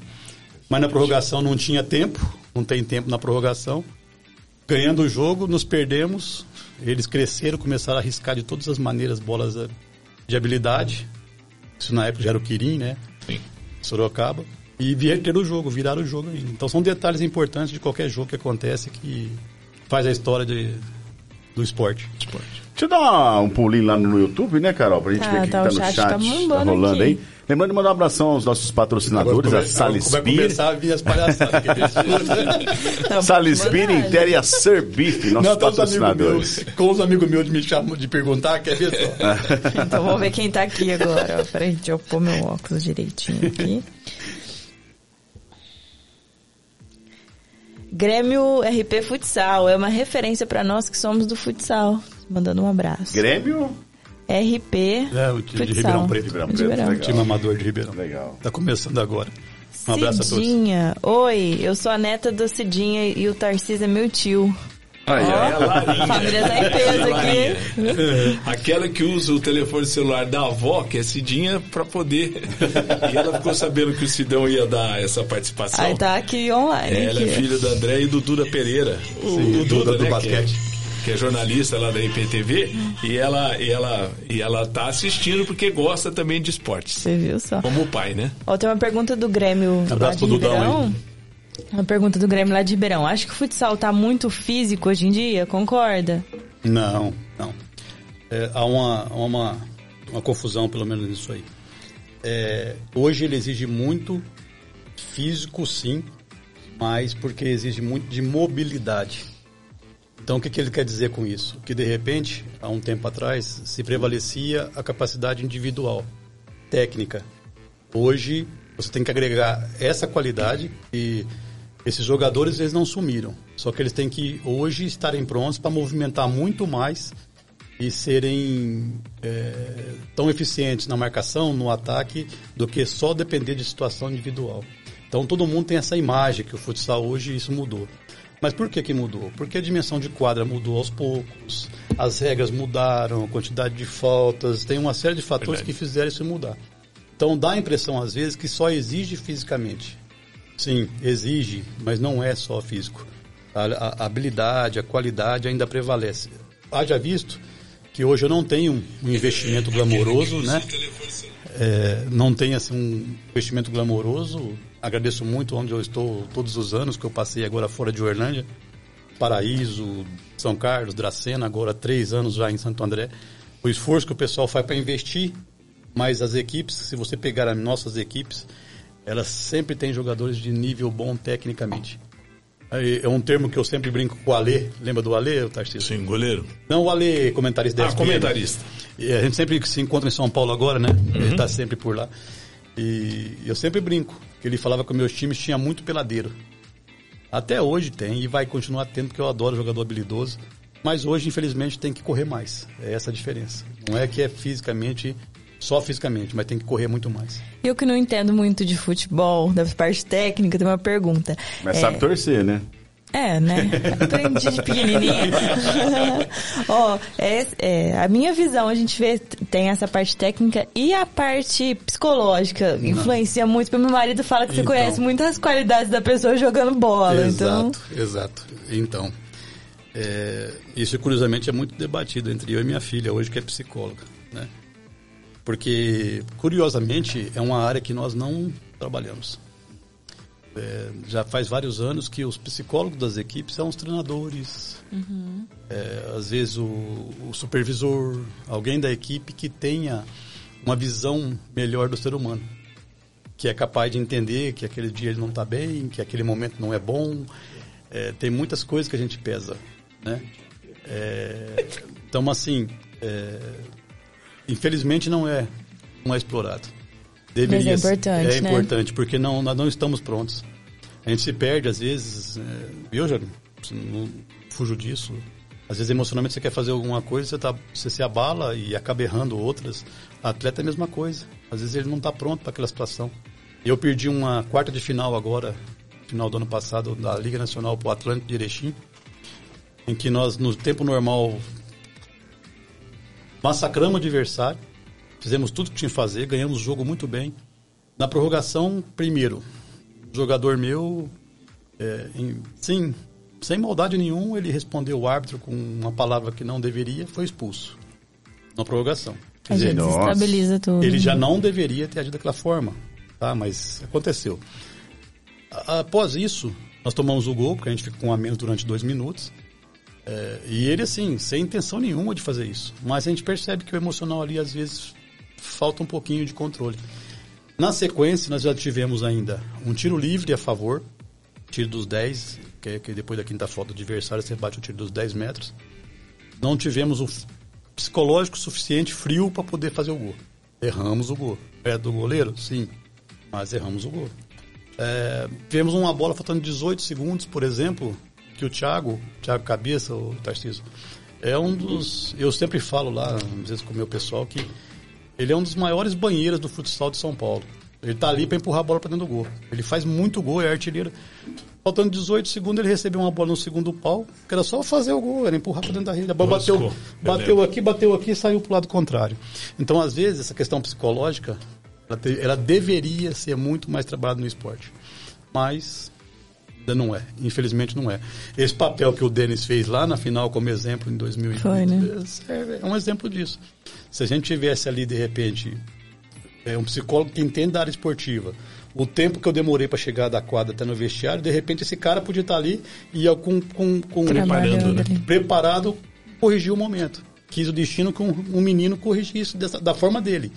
mas na prorrogação não tinha tempo, não tem tempo na prorrogação. Ganhando o jogo, nos perdemos, eles cresceram, começaram a arriscar de todas as maneiras bolas de habilidade. Isso na época já era o Quirim, né? Sim. Sorocaba. E vieram o jogo, viraram o jogo ainda. Então são detalhes importantes de qualquer jogo que acontece que faz a história de, do esporte. esporte. Deixa eu dar um pulinho lá no YouTube, né, Carol? Pra gente tá, ver o que tá, tá no chat, chat tá, tá rolando aí. Lembrando de mandar um abração aos nossos patrocinadores, a Salispir. Vai começar a vir as palhaçadas. Salispir, Inter e a Sir Beef, nossos Não, patrocinadores. Meus, com os amigos meus me chamam de perguntar, quer ver só? então vamos ver quem tá aqui agora. Peraí, deixa eu pôr meu óculos direitinho aqui. Grêmio RP Futsal é uma referência para nós que somos do futsal. Mandando um abraço. Grêmio? RP. É, o time de Ribeirão Preto. Ribeirão Preto. Ribeirão. Time amador de Ribeirão. Legal. Tá começando agora. Um abraço Cidinha. a todos. Oi, eu sou a neta do Cidinha e o Tarcísio é meu tio. Aí, oh, é. Família tá em peso aqui. Aquela que usa o telefone celular da avó, que é Cidinha, pra poder. e ela ficou sabendo que o Sidão ia dar essa participação. Aí tá aqui online. É, ela é filha do André e do Duda Pereira. O, Sim, o Duda, Duda, do né, basquete. Que é, é jornalista lá da IPTV e ela e ela e ela tá assistindo porque gosta também de esportes. Você viu só? Como o pai, né? Ó, tem uma pergunta do Grêmio Abraço pro Dudão, hein? Uma pergunta do Grêmio lá de Ribeirão. Acho que o futsal está muito físico hoje em dia? Concorda? Não, não. É, há uma, uma, uma confusão, pelo menos, nisso aí. É, hoje ele exige muito físico, sim, mas porque exige muito de mobilidade. Então, o que, ele quer dizer com isso? Que, de repente, há um tempo atrás, se prevalecia a capacidade individual, técnica. Hoje, você tem que agregar essa qualidade e esses jogadores eles não sumiram. Só que eles têm que hoje estarem prontos para movimentar muito mais e serem é, tão eficientes na marcação, no ataque, do que só depender de situação individual. Então todo mundo tem essa imagem que o futsal hoje isso mudou. Mas por que, que mudou? Porque a dimensão de quadra mudou aos poucos, as regras mudaram, a quantidade de faltas, tem uma série de fatores Verdade. que fizeram isso mudar. Então dá a impressão, às vezes, que só exige fisicamente. Sim, exige, mas não é só físico. A, a, habilidade, a qualidade ainda prevalece. Haja visto que hoje eu não tenho um investimento glamouroso, né? É, não tenho assim, um investimento glamouroso. Agradeço muito onde eu estou todos os anos que eu passei agora fora de Orlândia. Paraíso, São Carlos, Dracena, agora três anos já em Santo André. O esforço que o pessoal faz para investir mas as equipes, se você pegar as nossas equipes, elas sempre têm jogadores de nível bom tecnicamente. É um termo que eu sempre brinco com o Alê. Lembra do Alê, Tarcísio? Sim, goleiro. Não, o Alê, comentarista Ah, comentarista. E a gente sempre se encontra em São Paulo agora, né? Uhum. Ele está sempre por lá. E eu sempre brinco que ele falava que meus times tinha muito peladeiro. Até hoje tem e vai continuar tendo, porque eu adoro jogador habilidoso. Mas hoje, infelizmente, tem que correr mais. É essa a diferença. Não é que é fisicamente só fisicamente, mas tem que correr muito mais. Eu que não entendo muito de futebol, da parte técnica, tem uma pergunta. Mas é... sabe torcer, né? É, né? Aprendi de pequenininha. Ó, oh, é, é, a minha visão, a gente vê, tem essa parte técnica e a parte psicológica. Influencia muito, porque meu marido fala que você então, conhece muitas qualidades da pessoa jogando bola. Exato, então... exato. Então, é, isso curiosamente é muito debatido entre eu e minha filha, hoje que é psicóloga, né? Porque, curiosamente, é uma área que nós não trabalhamos. É, já faz vários anos que os psicólogos das equipes são os treinadores, uhum. é, às vezes o, o, supervisor, alguém da equipe que tenha uma visão melhor do ser humano, que é capaz de entender que aquele dia ele não está bem, que aquele momento não é bom. É, tem muitas coisas que a gente pesa, né? É, então, assim, é, infelizmente não é, não é explorado. Deveria Mas é importante, É né? importante, porque não, nós não estamos prontos. A gente se perde às vezes. É, eu já não fujo disso. Às vezes, emocionalmente, você quer fazer alguma coisa, você, tá, você se abala e acaba errando outras. O atleta é a mesma coisa. Às vezes, ele não está pronto para aquela situação. Eu perdi uma quarta de final agora, final do ano passado, da Liga Nacional para o Atlântico de Erechim, em que nós, no tempo normal, massacramos o adversário, fizemos tudo que tinha que fazer, ganhamos o jogo muito bem. Na prorrogação, primeiro, o jogador meu, é, em, sim, sem maldade nenhuma, ele respondeu o árbitro com uma palavra que não deveria, foi expulso. Na prorrogação. Quer dizer, estabiliza tudo. Ele já não deveria ter agido daquela forma, tá? Mas aconteceu. Após isso, nós tomamos o gol, porque a gente ficou com a menos durante dois minutos. É, e ele, assim, sem intenção nenhuma de fazer isso. Mas a gente percebe que o emocional ali, às vezes, falta um pouquinho de controle. Na sequência, nós já tivemos ainda um tiro livre a favor, tiro dos 10, que, é, que depois da quinta falta do adversário você bate o tiro dos 10 metros. Não tivemos o psicológico suficiente, frio, para poder fazer o gol. Erramos o gol. Perto do goleiro? Sim, mas erramos o gol. É, tivemos uma bola faltando 18 segundos, por exemplo, que o Thiago, Thiago Cabeça, o Tarcísio, é um dos. Eu sempre falo lá, às vezes com o meu pessoal, que ele é um dos maiores banheiros do futsal de São Paulo. Ele tá ali para empurrar a bola para dentro do gol. Ele faz muito gol, é artilheiro. Faltando 18 segundos, ele recebeu uma bola no segundo pau, que era só fazer o gol, era empurrar para dentro da rede. A bola bateu, bateu aqui, bateu aqui e saiu para o lado contrário. Então, às vezes, essa questão psicológica, ela, te, ela deveria ser muito mais trabalhada no esporte. Mas ainda não é. Infelizmente não é. Esse papel que o Denis fez lá na final como exemplo em 2020 Foi, né? é, é um exemplo disso. Se a gente tivesse ali, de repente, é um psicólogo que entende da área esportiva. O tempo que eu demorei para chegar da quadra até no vestiário, de repente esse cara podia estar ali e eu com, com, com preparando, né? preparado corrigir o momento. Quis o destino que um, um menino corrigisse dessa, da forma dele.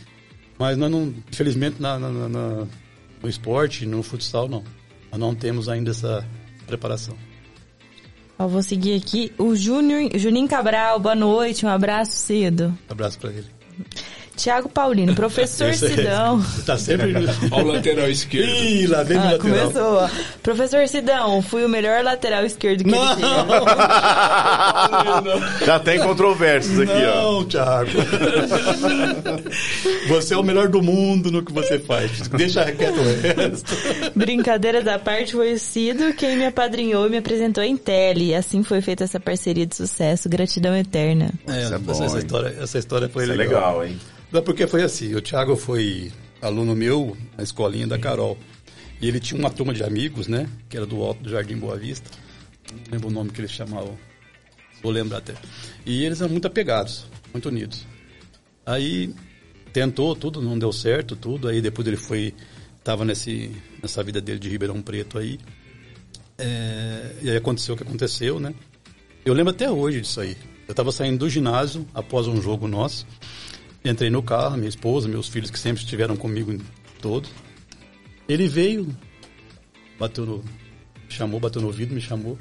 Mas nós não, infelizmente, na, na, na, no esporte, no futsal, não. Nós não temos ainda essa preparação. Vou seguir aqui. O Júnior, Juninho Cabral, boa noite, um abraço cedo. Um abraço para ele. Tiago Paulino, professor Esse Sidão. Tá sempre. Olha o lateral esquerdo. Ih, lá vem ah, lateral. Começou. Professor Sidão, fui o melhor lateral esquerdo que não. ele Já tem controvérsias aqui, não, ó. Não, Thiago. Você é o melhor do mundo no que você faz. Deixa quieto o resto. Brincadeira da parte, foi o Cido quem me apadrinhou e me apresentou em tele. E assim foi feita essa parceria de sucesso. Gratidão eterna. É, é bom, essa, história, essa história foi Isso legal. É legal, hein? Não, porque foi assim, o Thiago foi aluno meu na escolinha da Carol. E ele tinha uma turma de amigos, né? Que era do Alto do Jardim Boa Vista. Não lembro o nome que eles chamavam. Vou lembrar até. E eles eram muito apegados, muito unidos. Aí tentou tudo, não deu certo, tudo. Aí depois ele foi, tava nesse, nessa vida dele de Ribeirão Preto aí. É, e aí aconteceu o que aconteceu, né? Eu lembro até hoje disso aí. Eu estava saindo do ginásio após um jogo nosso. Entrei no carro, minha esposa, meus filhos que sempre estiveram comigo todo. Ele veio, bateu no. chamou, bateu no ouvido, me chamou.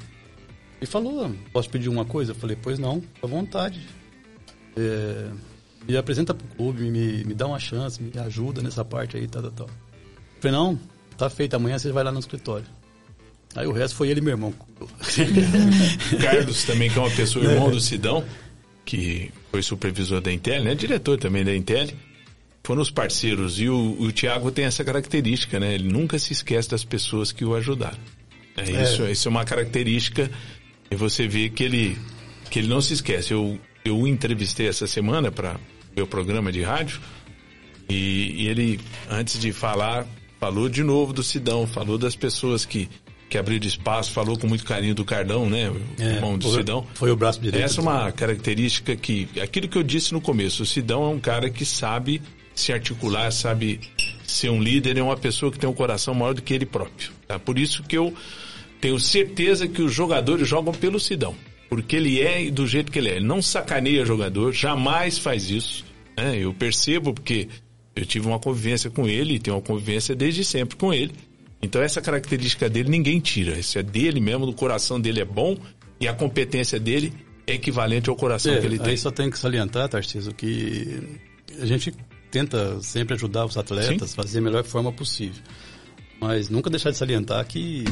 E falou, posso pedir uma coisa? Eu falei, pois não, à vontade. É, me apresenta pro clube, me, me dá uma chance, me ajuda nessa parte aí, tal, tal, tal. Eu falei, não, tá feito, amanhã você vai lá no escritório. Aí o resto foi ele e meu irmão. Carlos também, que é uma pessoa, irmão do Sidão que foi supervisor da Intel, né? Diretor também da Intel. Foram os parceiros. E o, o Tiago tem essa característica, né? Ele nunca se esquece das pessoas que o ajudaram. É, é. Isso, isso é uma característica e você vê que ele, que ele não se esquece. Eu, eu o entrevistei essa semana para meu programa de rádio e, e ele, antes de falar, falou de novo do Sidão, falou das pessoas que que abriu espaço, falou com muito carinho do Cardão, né? O é, irmão do Sidão. Foi o braço direito. Essa é uma característica que, aquilo que eu disse no começo, o Sidão é um cara que sabe se articular, sabe ser um líder, é uma pessoa que tem um coração maior do que ele próprio. Tá? Por isso que eu tenho certeza que os jogadores jogam pelo Sidão. Porque ele é do jeito que ele é. Ele não sacaneia jogador, jamais faz isso. Né? Eu percebo porque eu tive uma convivência com ele, tenho uma convivência desde sempre com ele. Então essa característica dele ninguém tira. Isso é dele mesmo, o coração dele é bom e a competência dele é equivalente ao coração é, que ele tem. Aí só tem que salientar, Tarcísio, que a gente tenta sempre ajudar os atletas, Sim. fazer a melhor forma possível. Mas nunca deixar de salientar que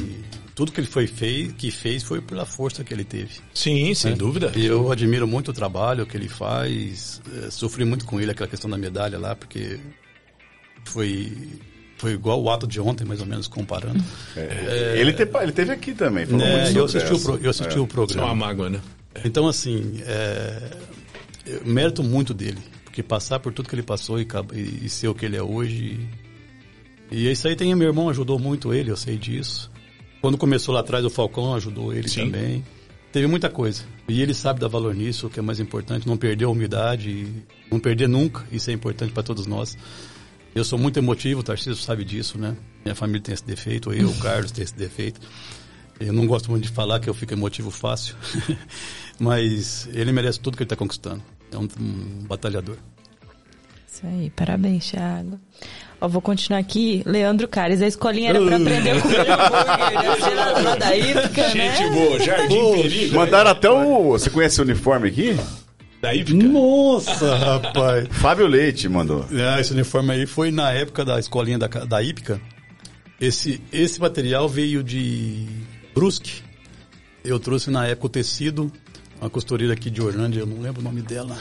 tudo que ele foi fez, que fez foi pela força que ele teve. Sim, sem né? dúvida. E eu admiro muito o trabalho que ele faz. É, sofri muito com ele aquela questão da medalha lá, porque foi foi igual o ato de ontem, mais ou menos, comparando. É, é, ele, te, ele teve aqui também. É, eu assisti, o, pro, eu assisti o programa. Só uma mágoa, né? Então, assim, é, mérito muito dele. Porque passar por tudo que ele passou e, e, e ser o que ele é hoje. E, isso aí tem meu irmão ajudou muito ele, eu sei disso. Quando começou lá atrás, o Falcão ajudou ele Sim. também. Teve muita coisa. E ele sabe dar valor nisso, o que é mais importante, não perder a humildade, não perder nunca, isso é importante para todos nós. Eu sou muito emotivo, o Tarcísio sabe disso, né? Minha família tem esse defeito, eu, o Carlos tem esse defeito. Eu não gosto muito de falar que eu fico emotivo fácil, mas ele merece tudo que ele está conquistando. É um, um, batalhador. Isso aí, parabéns, Thiago. Ó, vou continuar aqui. Leandro Cares, a escolinha era para aprender a comer hambúrguer, né? da Ípica, né? Gente boa, Jardim Perigo. Mandaram até o... Você conhece o uniforme aqui? Da Ípica? Nossa, rapaz. Fábio Leite mandou. É, esse uniforme aí foi na época da escolinha da, da Ípica. Esse, esse material veio de Brusque. Eu trouxe na época o tecido, uma costureira aqui de Orlândia, eu não lembro o nome dela.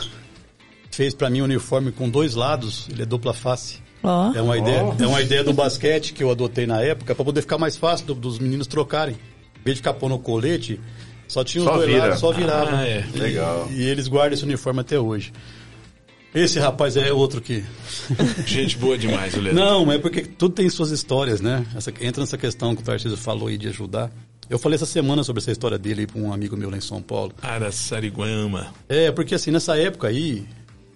Fez para mim um uniforme com dois lados, ele é dupla face. Oh. É, uma ideia, oh. é uma ideia do basquete que eu adotei na época para poder ficar mais fácil do, dos meninos trocarem. Em vez de ficar pondo colete, só tinha os só dois vira. lados, só virava. Ah, é. Legal. E, e, eles guardam esse uniforme até hoje. Esse rapaz é outro que. Gente boa demais, o Leandro. Não, é porque tudo tem suas histórias, né? Essa, entra nessa questão que o Tarcísio falou aí de ajudar. Eu falei essa semana sobre essa história dele para um amigo meu lá em São Paulo. Araçariguama. É, porque assim, nessa época aí,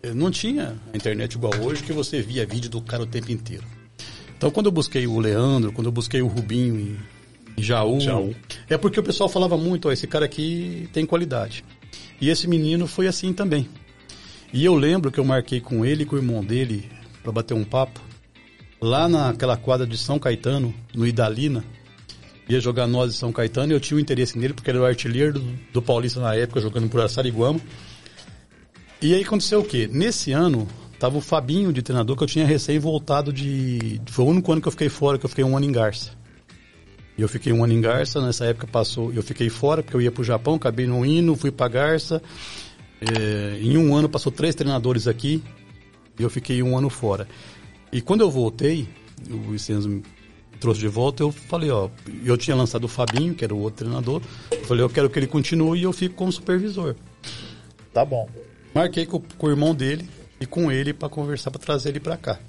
eh, não tinha a internet igual hoje, que você via vídeo do cara o tempo inteiro. Então, quando eu busquei o Leandro, quando eu busquei o Rubinho Jaú. Jaú. É porque o pessoal falava muito, ó, esse cara aqui tem qualidade. E esse menino foi assim também. E eu lembro que eu marquei com ele e com o irmão dele para bater um papo lá naquela quadra de São Caetano, no Idalina. Ia jogar nós de São Caetano e eu tinha um interesse nele porque ele era o artilheiro do, do Paulista na época, jogando por Assariguama. E aí aconteceu o quê? Nesse ano, tava o Fabinho de treinador que eu tinha recém voltado de. Foi o único ano que eu fiquei fora, que eu fiquei um ano em Garça. E eu fiquei um ano em Garça, nessa época passou, eu fiquei fora porque eu ia para o Japão, acabei não indo, fui para Garça. É, em um ano passou três treinadores aqui e eu fiquei um ano fora. E quando eu voltei, o Vicenzo me trouxe de volta, eu falei, ó, eu tinha lançado o Fabinho, que era o outro treinador, eu falei, eu quero que ele continue e eu fico como supervisor. Tá bom. Marquei com, com o irmão dele e com ele para conversar, para trazer ele para cá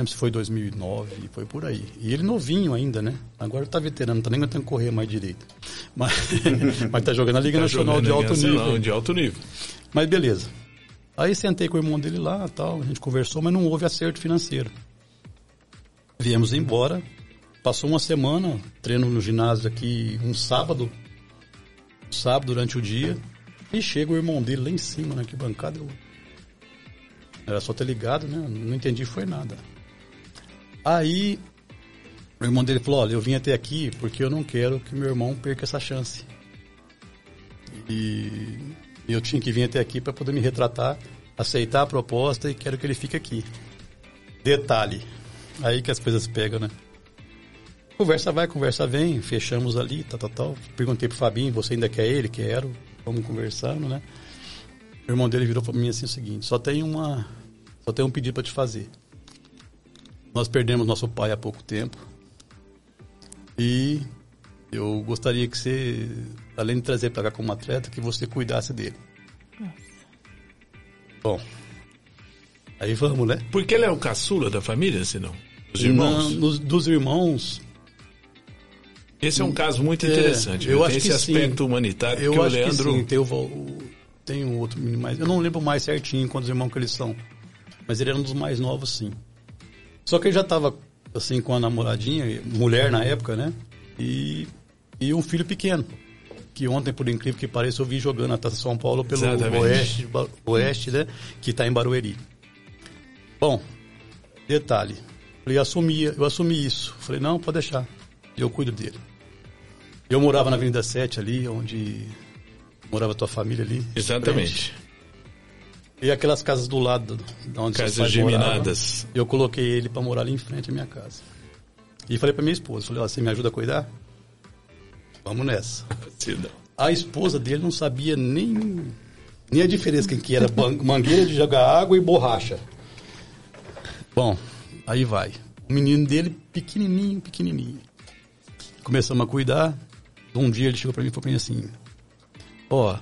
lembro se foi 2009, foi por aí. E ele novinho ainda, né? Agora tá veterano, tá nem aguentando correr mais direito. Mas, mas tá jogando a Liga tá Nacional de alto nível. De alto nível. Mas beleza. Aí sentei com o irmão dele lá, tal, a gente conversou, mas não houve acerto financeiro. Viemos embora, passou uma semana, treino no ginásio aqui um sábado, sábado durante o dia, e chega o irmão dele lá em cima, na bancada eu... Era só ter ligado, né? Não entendi, foi nada. Aí o irmão dele falou, olha, eu vim até aqui porque eu não quero que meu irmão perca essa chance. E eu tinha que vir até aqui para poder me retratar, aceitar a proposta e quero que ele fique aqui. Detalhe, aí que as coisas pegam, né? Conversa vai, conversa vem, fechamos ali, tal, tal, tal. Perguntei pro Fabinho, você ainda quer ele? Quero. Vamos conversando, né? O irmão dele virou para mim assim o seguinte, só tem uma, só tem um pedido para te fazer. Nós perdemos nosso pai há pouco tempo. E eu gostaria que você, além de trazer para cá como atleta, que você cuidasse dele. Nossa. Bom, aí vamos, né? Porque ele é o caçula da família, senão? Dos irmãos? Não, dos irmãos... Esse é um caso muito é, interessante. É, eu acho esse aspecto sim. humanitário eu que o Leandro... Que sim, tem, o, tem um outro menino mais... Eu não lembro mais certinho quantos irmãos que eles são. Mas ele era um dos mais novos, sim. Só que ele já estava assim com a namoradinha, mulher na época, né? E, e um filho pequeno. Que ontem, por incrível que pareça, eu vi jogando a Taça São Paulo pelo oeste, oeste, né? Que está em Barueri. Bom, detalhe. Falei, assumi, eu assumi isso. Falei, não, pode deixar. Eu cuido dele. Eu morava na Avenida 7 ali, onde morava a tua família ali. Exatamente. E aquelas casas do lado da onde Casas geminadas. Morava, eu coloquei ele para morar ali em frente à minha casa. E falei para minha esposa, falei, ó, você me ajuda a cuidar? vamos nessa. A esposa dele não sabia nem, nem a diferença que era mangueira de jogar água e borracha. Bom, aí vai. O menino dele, pequenininho, pequenininho. Começamos a cuidar. Um dia ele chegou para mim e falou pra mim assim: Ó, oh,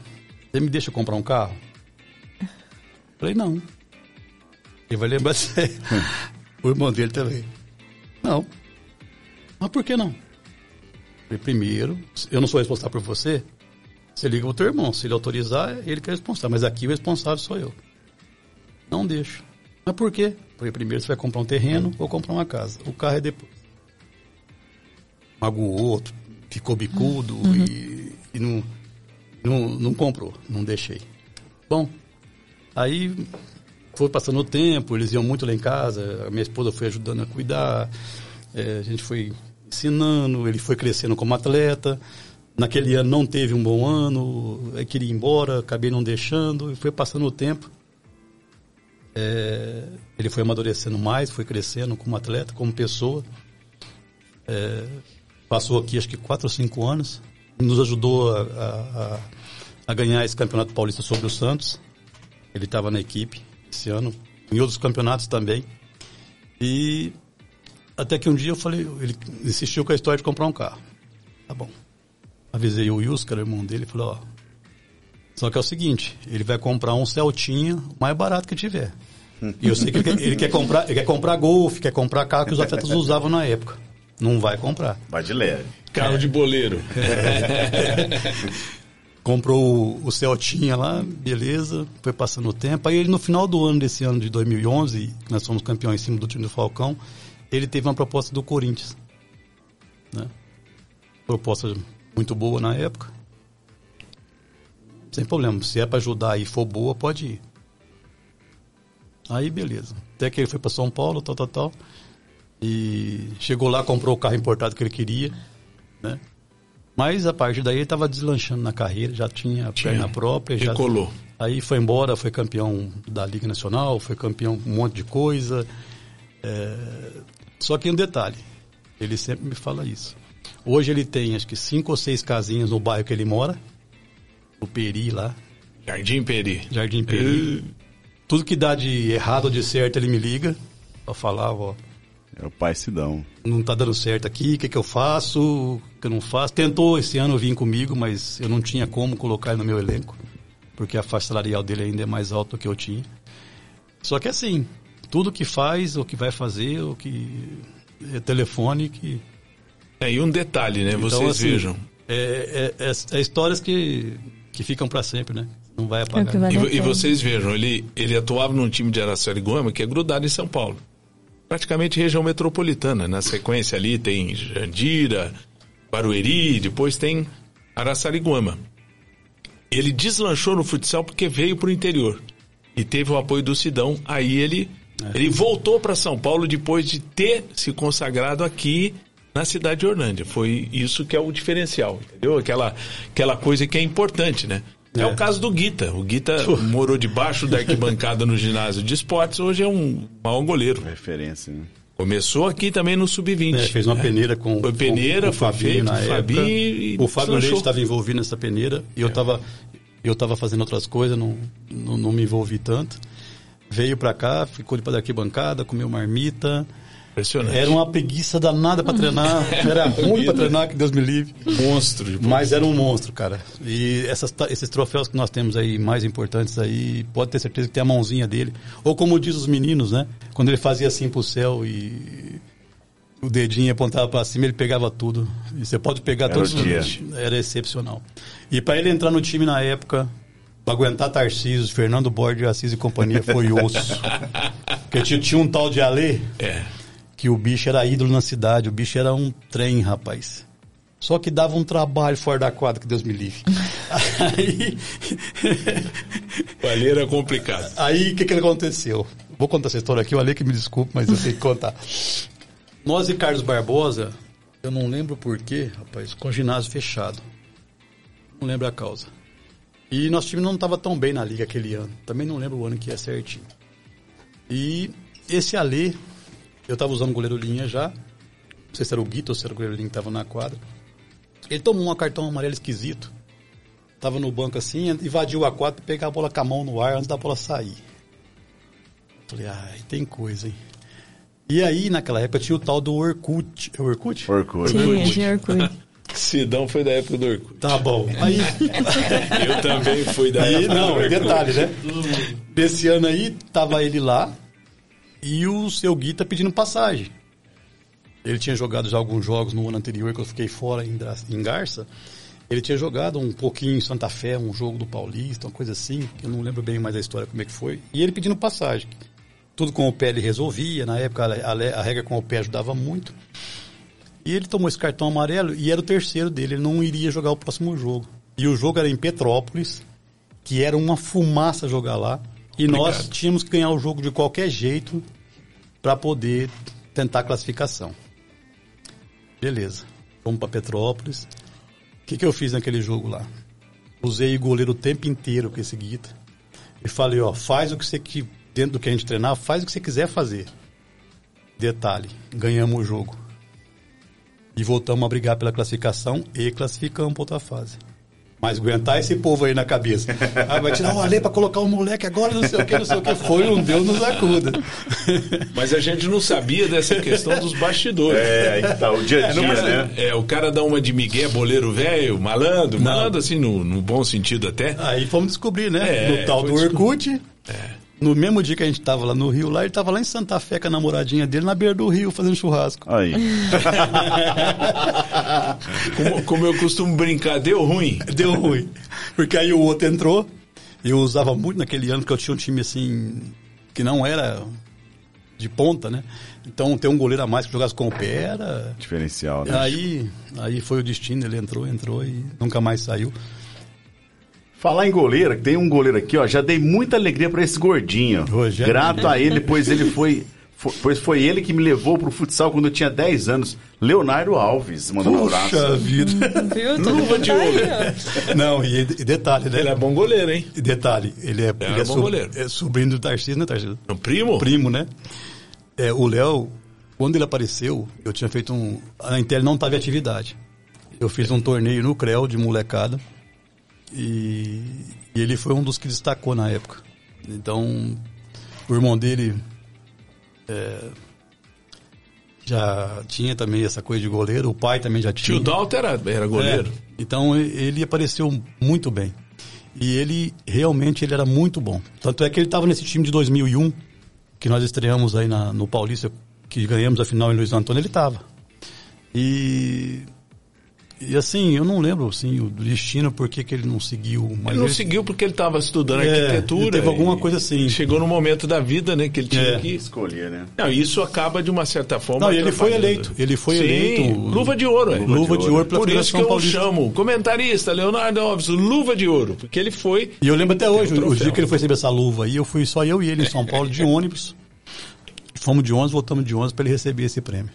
você me deixa comprar um carro? Falei, não. Ele vai lembrar você. o irmão dele também. Não. Mas por que não? Falei, primeiro, eu não sou responsável por você. Você liga pro teu irmão. Se ele autorizar, ele que é responsável. Mas aqui o responsável sou eu. Não deixo. Mas por quê? Porque primeiro você vai comprar um terreno ou comprar uma casa. O carro é depois. Magoou outro, ficou bicudo uhum. e, e não, não, não comprou. Não deixei. Bom, aí foi passando o tempo, eles iam muito lá em casa, a minha esposa foi ajudando a cuidar, é, a gente foi ensinando, ele foi crescendo como atleta. Naquele ano não teve um bom ano, queria ir embora, acabei não deixando, e foi passando o tempo. É, ele foi amadurecendo mais, foi crescendo como atleta, como pessoa. É, passou aqui acho que 4 ou 5 anos, nos ajudou a, a, a ganhar esse campeonato paulista sobre o Santos. Ele estava na equipe esse ano, em outros campeonatos também. E até que um dia eu falei, ele insistiu com a história de comprar um carro. Tá bom. Avisei o Yus, que era o irmão dele, e falou, ó. Só que é o seguinte, ele vai comprar um Celtinha mais barato que tiver. E eu sei que ele quer, ele quer comprar, ele quer comprar Golf, quer comprar carro que os atletas usavam na época. Não vai comprar. Vai de leve. Carro é. de boleiro. comprou o Celtinha lá, beleza, foi passando o tempo. Aí ele no final do ano desse ano de 2011, nós fomos campeões em cima do time do Falcão, ele teve uma proposta do Corinthians. Né? Proposta muito boa na época. Sem problema, se é para ajudar e for boa, pode ir. Aí beleza. Até que ele foi para São Paulo, tal, tal, tal. E chegou lá, comprou o carro importado que ele queria, né? Mas a partir daí ele estava deslanchando na carreira, já tinha, tinha perna própria. Já colou. Aí foi embora, foi campeão da Liga Nacional, foi campeão um monte de coisa. É... Só que um detalhe, ele sempre me fala isso. Hoje ele tem acho que cinco ou seis casinhas no bairro que ele mora, no Peri lá. Jardim Peri. Jardim Peri. Tudo que dá de errado ou de certo ele me liga para falar, ó, é o pai Sidão. Não tá dando certo aqui, o que, que eu faço, o que eu não faço. Tentou esse ano vir comigo, mas eu não tinha como colocar ele no meu elenco, porque a faixa salarial dele ainda é mais alta do que eu tinha. Só que assim, tudo que faz, o que vai fazer, o que é telefone que... É, e um detalhe, né? Então, Vocês assim, vejam. É, é, é, é histórias que, que ficam para sempre, né? Não vai apagar. É vai e, e, vocês vejam, ele, ele atuava num time de Araçariguama que é grudado em São Paulo praticamente região metropolitana. Na sequência ali tem Jandira, Barueri, depois tem Araçariguama. Ele deslanchou no futsal porque veio para o interior e teve o apoio do Sidão. Aí ele, é. ele voltou para São Paulo depois de ter se consagrado aqui na cidade de Orlândia. Foi isso que é o diferencial, entendeu? Aquela, aquela coisa que é importante, né? É. é. o caso do Guita. O Guita morou debaixo da arquibancada no ginásio de esportes, hoje é um mau goleiro. Referência, né? Começou aqui também no Sub-20. É, fez uma peneira com, foi peneira, com, foi feito, na Fabi e O Fábio Leite estava envolvido nessa peneira e é. eu estava eu tava fazendo outras coisas, não, não, não me envolvi tanto. Veio para cá, ficou da arquibancada, comeu marmita, Impressionante. Era uma preguiça danada para treinar. Era ruim para treinar, que Deus me livre. Monstro. Mas era um monstro, cara. E essas, esses troféus que nós temos aí, mais importantes aí, pode ter certeza que tem a mãozinha dele. Ou como diz os meninos, né? Quando ele fazia assim pro céu e o dedinho apontava para cima, ele pegava tudo. E você pode pegar era todos os dias. Era excepcional. E para ele entrar no time na época, para aguentar Tarcísio, Fernando Borges, Assis e companhia, foi osso. Porque tinha, tinha um tal de Alê. É que o bicho era ídolo na cidade, o bicho era um trem, rapaz. Só que dava um trabalho fora da quadra, que Deus me livre. aí. Ali era complicado. Aí o que, que aconteceu? Vou contar essa história aqui, o Ale que me desculpe, mas eu tenho que contar. Nós e Carlos Barbosa, eu não lembro porquê, rapaz, com o ginásio fechado. Não lembro a causa. E nosso time não estava tão bem na liga aquele ano. Também não lembro o ano que é certinho. E esse Alê, eu estava usando o goleiro linha já. Não sei se era o Guito ou se era o goleiro linha que estava na quadra. Ele tomou um cartão amarelo esquisito. Tava no banco assim, invadiu a quadra, pegar a bola com a mão no ar antes da bola sair. Falei, ai, tem coisa, hein? E aí, naquela época, tinha o tal do Orkut. É Orkut? Orkut. Tinha, tinha Orkut. Sidão foi da época do Orkut. Tá bom. Aí, Eu também fui da aí época do não, Orkut. detalhe, né? Desse ano aí, tava ele lá e o seu Gui tá pedindo passagem. Ele tinha jogado já alguns jogos no ano anterior, que eu fiquei fora em, Garça. Ele tinha jogado um pouquinho em Santa Fé, um jogo do Paulista, uma coisa assim, que eu não lembro bem mais a história como é que foi. E ele pedindo passagem. Tudo com o pé ele resolvia, na época a, a- a regra com o pé ajudava muito. E ele tomou esse cartão amarelo e era o terceiro dele, ele não iria jogar o próximo jogo. E o jogo era em Petrópolis, que era uma fumaça jogar lá. E nós Obrigado. tínhamos que ganhar o jogo de qualquer jeito para poder tentar a classificação. Beleza. Fomos para Petrópolis. O que, que eu fiz naquele jogo lá? Usei o goleiro o tempo inteiro com esse guita. E falei, ó, faz o que você que dentro do que a gente treinar, faz o que você quiser fazer. Detalhe, ganhamos o jogo. E voltamos a brigar pela classificação e classificamos para outra fase. Mas aguentar esse povo aí na cabeça. Ah, vai tirar uma lei para colocar o moleque agora, não sei o que, não sei o que. Foi um Deus nos acuda. Mas a gente não sabia dessa questão dos bastidores. É, aí que tá, o dia a dia, né? É, o cara dá uma de migué, boleiro velho, malandro, malandro assim, no, no bom sentido até. Aí fomos descobrir, né? É, no tal do Orkut. É. No mesmo dia que a gente tava lá no Rio, lá ele tava lá em Santa Fé com a namoradinha dele, na beira do rio, fazendo churrasco. Aí. Como, como eu costumo brincar, deu ruim. Deu ruim. Porque aí o outro entrou. Eu usava muito naquele ano, porque eu tinha um time assim, que não era de ponta, né? Então ter um goleiro a mais que jogasse com o pé era. Diferencial, né? Aí, aí foi o destino, ele entrou, entrou e nunca mais saiu. Falar em goleiro, que tem um goleiro aqui, ó. Já dei muita alegria pra esse gordinho. Rogério. Grato a ele, pois ele foi. fo- Pois foi ele que me levou pro futsal quando eu tinha 10 anos. Leonardo Alves, mandou um abraço. Puxa vida. Viu? Tudo Luva de ouro. Não, e, e detalhe, né? Ele é bom goleiro, hein? E detalhe, ele é, ele é, bom so- goleiro. é sobrinho do Tarcísio, né, Tarcísio? Um primo? Primo, né? É, o Léo, quando ele apareceu, eu tinha feito um. A Intel não estava em atividade. Eu fiz um torneio no CREL de molecada. E, e ele foi um dos que destacou na época. Então, o irmão dele é, já tinha também essa coisa de goleiro, o pai também já tinha. Tio Dalton era, era goleiro. É, então ele apareceu muito bem. E ele realmente ele era muito bom. Tanto é que ele estava nesse time de 2001 que nós estreamos aí na- no Paulista, que ganhamos a final em Luiz Antônio, ele estava. E e assim, eu não lembro assim o destino por que ele não seguiu, mas Ele não ele- seguiu porque ele estava estudando É, arquitetura. teve alguma coisa assim. Chegou no momento da vida, né, que ele tinha É. que... Escolher, né? Não, isso acaba de uma certa forma... Não, ele foi eleito. Ele foi Sim, eleito. luva de ouro, é. Luva de ouro pela Por isso que eu Paulista. chamo comentarista Leonardo Alves, luva de ouro, porque ele foi... E eu lembro até hoje, um o troféu. dia que ele foi receber essa luva aí, eu fui só eu e ele em São Paulo de ônibus. Fomos de ônibus, voltamos de ônibus para ele receber esse prêmio.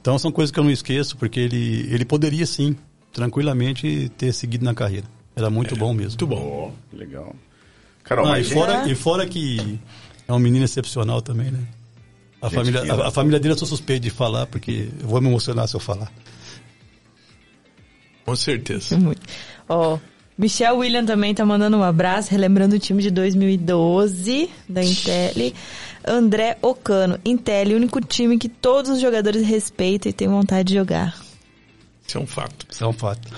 Então são coisas que eu não esqueço, porque ele, ele poderia sim, tranquilamente, ter seguido na carreira. Era muito bom mesmo. Muito bom. Que legal. Carol, Ah, e, mas fora, e fora que é um menino excepcional também, né? A, Gente família, a, a família dele eu sou suspeito de falar, porque eu vou me emocionar se eu falar. Com certeza. Muito. Ó, Michel William também tá mandando um abraço, relembrando o time de 2012 da Intel. André Ocano, Intel, o único time que todos os jogadores respeitam e têm vontade de jogar. Isso é um fato. Isso é um fato.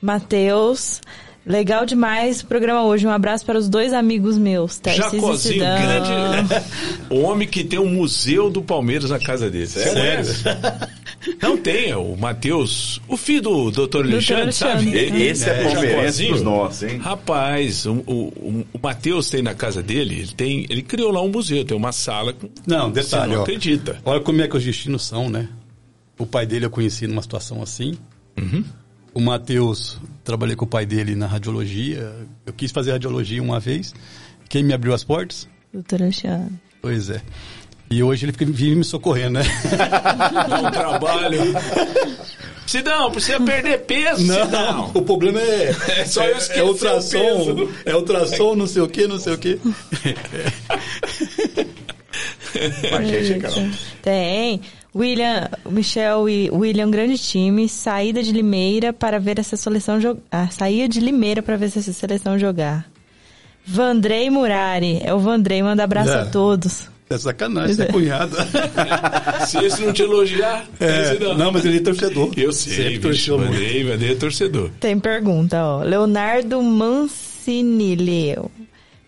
Matheus, legal demais o programa hoje. Um abraço para os dois amigos meus, e Jacozinho, grande. O homem que tem um museu do Palmeiras na casa dele. Sério? Não tem, é o Matheus, o filho do doutor Alexandre, Alexandre. sabe? e- esse é, É, palmeirense pros nossos, hein? Rapaz, o, o, o Matheus tem na casa dele, ele tem, ele criou lá um museu, tem uma sala. com- Não, Você detalhe, não ó. acredita. Olha como é que os destinos são, né? O pai dele eu conheci numa situação assim. O Matheus, trabalhei com o pai dele na radiologia. Eu quis fazer radiologia uma vez. Quem me abriu as portas? Doutor Alexandre. Pois é. E hoje ele fica, vive me socorrendo, né? Dá um trabalho. Sidão, precisa perder peso, Sidão. o problema é, É só eu esquecer é o ultrassom, peso. é ultrassom, não sei o que, não sei o que. Mas, gente, Carol. Tem. William, Michel e William, grande time. Saída de Limeira para ver essa seleção jogar. Ah, saía de Limeira para ver essa seleção jogar. Vandrei Murari. É o Vandrei, manda abraço É. a todos. É sacanagem, é cunhado. Se esse não te elogiar, É, esse não. não, mas ele é torcedor. Eu sei, Sempre bicho, torceu muito. mandei, mandei é torcedor. Tem pergunta, ó. Leonardo Mancinilio.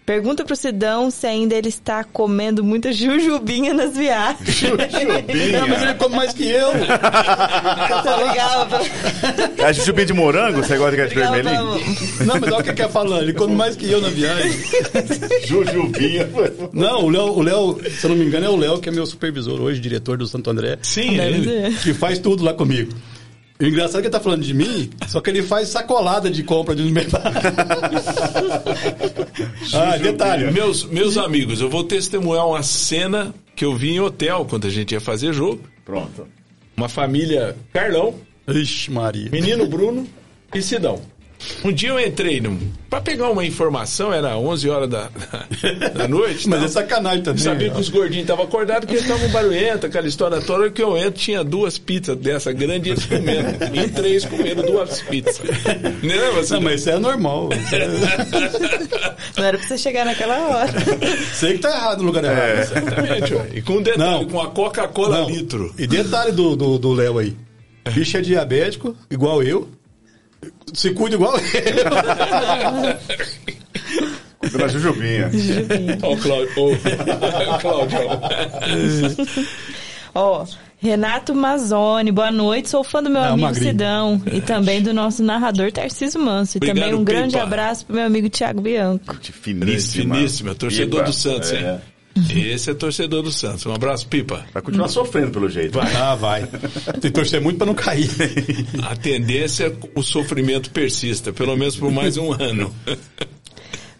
Pergunta pro Sidão se ainda ele está comendo muita jujubinha nas viagens. Não, mas ele come mais que eu. tá legal. É jujubinha de morango? Você gosta de gás vermelhinho? Não, mas olha o que ele quer falando. Ele come mais que eu na viagem. Jujubinha. Não, o Léo, o Léo, se eu não me engano, é o Léo que é meu supervisor hoje, diretor do Santo André. Sim, ele. que faz tudo lá comigo. O engraçado é que ele tá falando de mim, só que ele faz sacolada de compra de no mercado. ah, detalhe. Meus, meus amigos, eu vou testemunhar uma cena que eu vi em hotel quando a gente ia fazer jogo. Pronto. Uma família Carlão, Ixi, Maria. menino Bruno e Sidão. Um dia eu entrei num, pra pegar uma informação, era 11 horas da, da, da noite. Mas tal. é sacanagem também. Sabia que os gordinhos estavam acordados, que eles estavam barulhentos, aquela história toda, que eu entro, tinha duas pizzas dessa grande e eles comendo. E três comeram duas pizzas. Não lembra? Não, mas isso é normal. Não era pra você chegar naquela hora. Sei que tá errado no lugar errado. Exatamente, ué. E com um detalhe, Não. com a Coca-Cola litro. E detalhe do do do Léo aí. Bicho é diabético, igual eu. Se cuida igual eu. Cuida da jujubinha. Ó, o Cláudio. Cláudio. Ó, Renato Mazzoni, boa noite. Sou fã do meu É, amigo magrinho. Sidão e também do nosso narrador Tarcísio Manso. E Obrigado, também um grande Pipa. abraço pro meu amigo Thiago Bianco. Finíssima. Finíssima, torcedor Pipa. do Santos, hein? É. Esse é torcedor do Santos. Um abraço, Pipa. Vai continuar sofrendo pelo jeito. Ah, vai. Tem que torcer muito pra não cair. A tendência é que o sofrimento persista, pelo menos por mais um ano.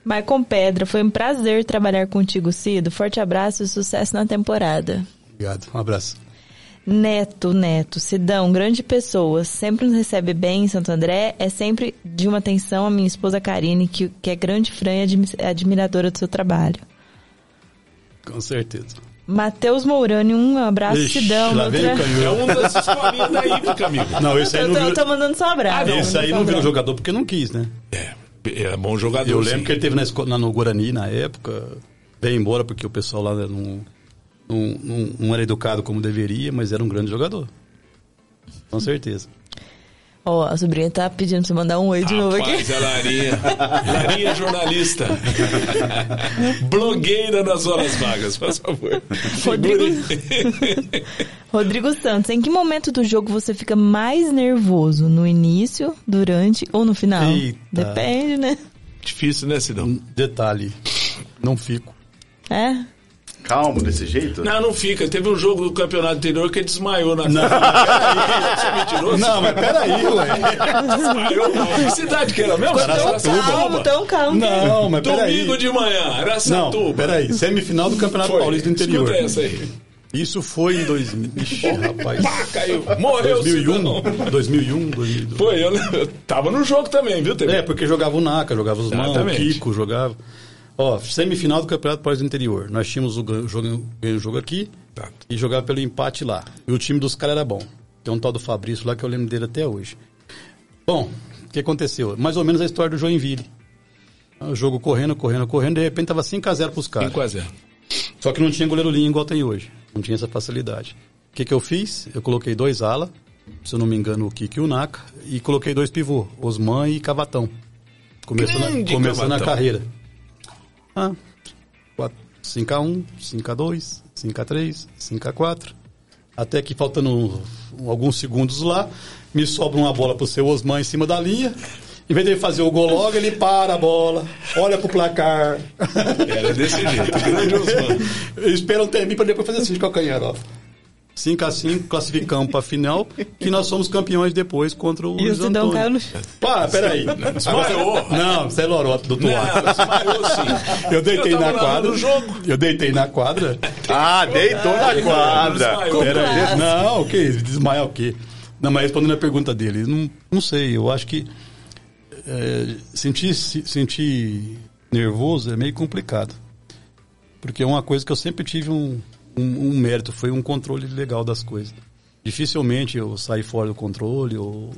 Maicon Pedra, foi um prazer trabalhar contigo, Cido. Forte abraço e sucesso na temporada. Obrigado, um abraço. Neto, Neto, Sidão, grande pessoa, sempre nos recebe bem em Santo André, é sempre de uma atenção a minha esposa Karine, que, que é grande fã e admi- admiradora do seu trabalho. Com certeza. Matheus Mourani, um abraço, Ixi, Sidão. lá meu vem tra- o É um das escolinhas da Ípica, amigo. Não, esse aí eu não tô, virou, tô mandando só abraço. Ah, não, esse aí não virou jogador porque não quis, né? É, é bom jogador. Eu sim. lembro que ele teve na escola, na- no Guarani na época, veio embora porque o pessoal lá não, não, não, não era educado como deveria, mas era um grande jogador. Com certeza. Ó, a sobrinha tá pedindo pra você mandar um oi de novo aqui. Rapaz, a Larinha. Larinha é jornalista. Blogueira nas horas vagas, por favor. Rodrigo-. Rodrigo Santos, em que momento do jogo você fica mais nervoso? No início, durante ou no final? Eita. Depende, né? Difícil, né, Sidão? Um detalhe, não fico. É? Calmo desse jeito? Não, não fica. Teve um jogo do campeonato anterior que ele desmaiou na Não, Você é mentiroso? não, mas peraí, ué. Desmaiou? Que cidade que era mesmo? Tão calmo, tão calmo. Não, mas peraí. Domingo de manhã, Não, Araçatuba. peraí. Semifinal do Campeonato Foi. Paulista do Interior. Escuta essa aí. Isso foi em 2000. Ixi, rapaz. Pá, caiu. Morreu o 2001, Sidão. 2001, 2002. Foi, eu, eu tava no jogo também, viu, TV? É, porque jogava o Naka, jogava os mãos, o. Kiko jogava. Ó, semifinal do Campeonato Paulista do Interior. Nós tínhamos o jogo, o jogo aqui Tá. e jogava pelo empate lá. E o time dos caras era bom. Tem um tal do Fabrício lá que eu lembro dele até hoje. Bom, o que aconteceu? Mais ou menos a história do Joinville. O jogo correndo, correndo, correndo, de repente tava 5x0 pros caras. 5x0. Só que não tinha goleiro linha igual tem hoje. Não tinha essa facilidade. O que, que eu fiz? Eu coloquei dois ala, se eu não me engano, o Kiki e o Naka, e coloquei dois pivô, Osman e Cavatão. Começou, na, começou na carreira. Ah, 5x1, 5x2, 5x3, 5x4. Até que faltando alguns segundos lá, me sobra uma bola pro seu Osman em cima da linha. Em vez dele fazer o gol logo, ele para a bola, olha pro placar. Era desse jeito. Grande Osman. Espera um termine para depois fazer assim de calcanhar, ó. 5x5, classificamos para final, que nós somos campeões depois contra o E o Luiz Antônio. chão. Pá, peraí. Desmaiou. Não, você é loroto do Não, desmaiou sim. Eu deitei Eu na quadra. no jogo. Eu deitei na quadra. Ah, deitou na quadra. Desmaiou. Peraí. Não, o que? isso? Desmaiar o quê? Não, mas respondendo a pergunta dele, não, não sei, eu acho que é, sentir, se- sentir nervoso é meio complicado. Porque é uma coisa que eu sempre tive um, um, um mérito, foi um controle legal das coisas. Dificilmente eu saí fora do controle, ou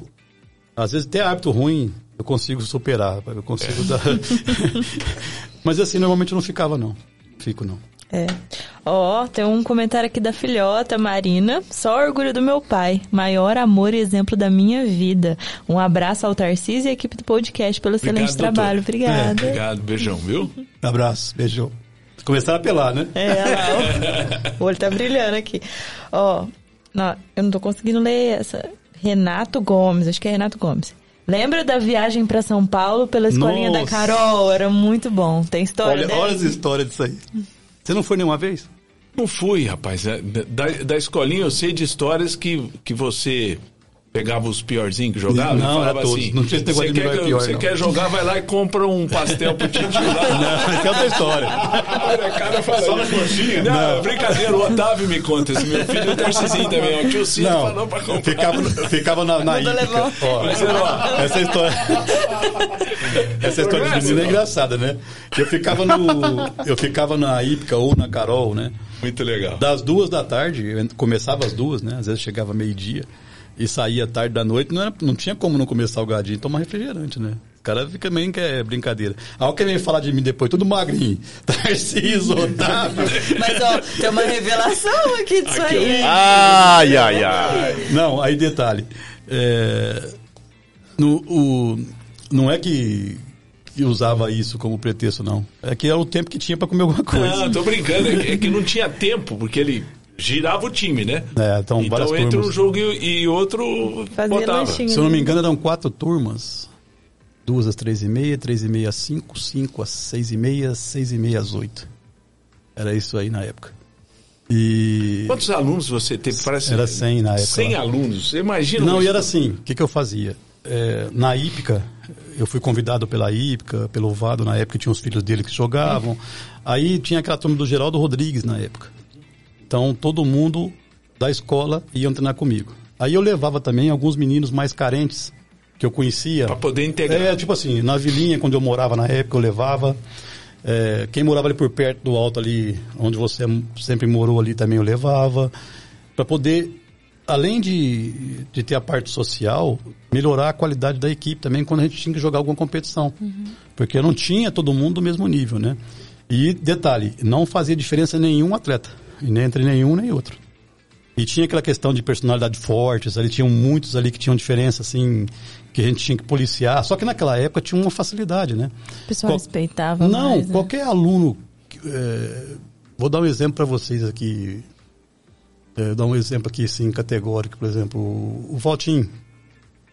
às vezes até hábito ruim eu consigo superar, eu consigo é. dar. Mas assim, normalmente eu não ficava, não. Fico, não. É. Ó, oh, tem um comentário aqui da filhota Marina. Só orgulho do meu pai. Maior amor e exemplo da minha vida. Um abraço ao Tarcísio e à equipe do podcast pelo obrigado, excelente doutor. trabalho. Obrigada. É, obrigado, beijão, viu? Abraço, beijão. Começar a apelar, né? É, lá, o olho tá brilhando aqui. Ó, não, eu não tô conseguindo ler essa. Renato Gomes, acho que é Renato Gomes. Lembra da viagem para São Paulo pela escolinha Nossa. da Carol? Era muito bom. Tem história Olha, olha as histórias disso aí. Você não foi nenhuma vez? Não fui, rapaz. É, da, da escolinha eu sei de histórias que, que você pegava os piorzinhos que jogava não, e falava todos. assim, não tinha esse negócio de quer, pior, Você quer jogar, vai lá e compra um pastel pro time lá. Não, essa é outra história. Olha, cara fala, Só na coxinha? Não, não, brincadeira, o Otávio me conta isso. Meu filho é o Tarcisinho também, o tio Ciro não, falou pra comprar. Ficava, ficava na, na Ípica. Ó, Mas, ó, essa história... essa história de menino é engraçada, né? Eu ficava no... Eu ficava na Ípica ou na Carol, né? Muito legal. Das duas da tarde, começava às duas, né? Às vezes chegava meio-dia e saía tarde da noite, não, era, não tinha como não comer salgadinho e tomar refrigerante, né? O cara fica meio que é brincadeira. Alguém vem falar de mim depois, tudo magrinho. Tarcísio, Otávio. Mas, ó, tem uma revelação aqui disso aqui aí. Ai, ai, ai. Não, aí detalhe. É, no, o, não é que, usava isso como pretexto, não. É que era o tempo que tinha para comer alguma coisa. Não, tô brincando. É que não tinha tempo, porque ele girava o time, né? É, então, então entre turmas. um jogo e, e outro Fazia botava. Lanchinho, Se eu não me né? engano, eram quatro turmas. Duas às três e meia, três e meia às cinco, cinco às seis e meia, seis e meia às oito. Era isso aí na época. E... Quantos alunos você teve? Parece... Era 100 na época. 100 alunos, você imagina? Não, e era assim, o que, que eu fazia? É, na Ípica, eu fui convidado pela Ípica, pelo Vado, na época tinha os filhos dele que jogavam. Aí tinha aquela turma do Geraldo Rodrigues na época. Então todo mundo da escola ia treinar comigo. Aí eu levava também alguns meninos mais carentes que eu conhecia. Para poder integrar. É, tipo assim, na vilinha, quando eu morava na época, eu levava. É, quem morava ali por perto do alto ali, onde você sempre morou ali também eu levava. Para poder, além de, de ter a parte social, melhorar a qualidade da equipe também quando a gente tinha que jogar alguma competição. Uhum. Porque não tinha todo mundo do mesmo nível, né? E detalhe, não fazia diferença nenhum atleta. E nem entre nenhum nem outro. E tinha aquela questão de personalidade fortes, ali tinham muitos ali que tinham diferença, assim, que a gente tinha que policiar. Só que naquela época tinha uma facilidade, né? O pessoal Qual... respeitava Não, mais, né? qualquer aluno... É... Vou dar um exemplo para vocês aqui. É, dar um exemplo aqui, assim, categórico. Por exemplo, o Valtinho.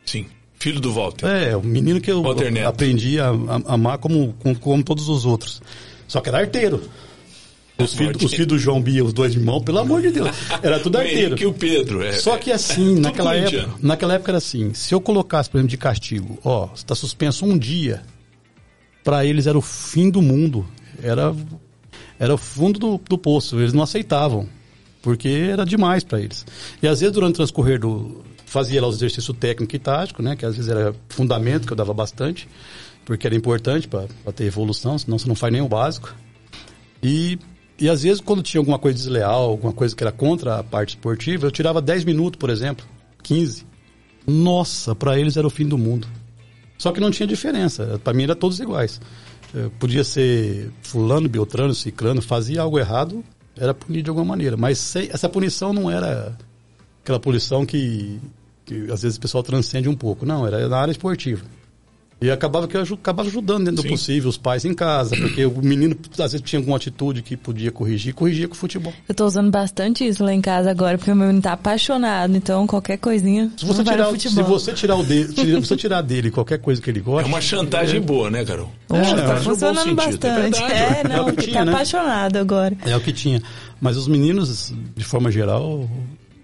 Sim, filho do Walter. É, o menino que eu aprendi a, a, amar como, como, como todos os outros. Só que era arteiro. Os filhos, os filhos do João Bia, os dois irmãos, pelo amor de Deus. Era tudo arteiro. que o Pedro. É, Só que assim, é, naquela época, naquela época era assim, se eu colocasse, por exemplo, de castigo, ó, você está suspenso um dia, para eles era o fim do mundo. Era, era o fundo do, do poço. Eles não aceitavam. Porque era demais para eles. E às vezes, durante o transcorrer do. Fazia lá os exercícios técnico e tático, né? Que às vezes era fundamento, que eu dava bastante, porque era importante para ter evolução, senão você não faz nem o básico. E e às vezes, quando tinha alguma coisa desleal, alguma coisa que era contra a parte esportiva, eu tirava 10 minutos, por exemplo, 15. Nossa, para eles era o fim do mundo. Só que não tinha diferença. Para mim era todos iguais. Eu podia ser fulano, beltrano, ciclano, fazia algo errado, era punido de alguma maneira. Mas sem, essa punição não era aquela punição que, que às vezes o pessoal transcende um pouco. Não, era na área esportiva. E acabava que eu acabava ajudando dentro Sim. do possível os pais em casa, porque o menino às vezes tinha alguma atitude que podia corrigir, corrigia com o futebol. Eu tô usando bastante isso lá em casa agora, porque o meu menino tá apaixonado, então qualquer coisinha. Se você, tirar, se você tirar o dele, se você tirar dele qualquer coisa que ele gosta. É uma chantagem é... boa, né, Carol? É, é, tá funcionando bastante. É, é, não, é tinha, tá né? apaixonado agora. É o que tinha. Mas os meninos, de forma geral,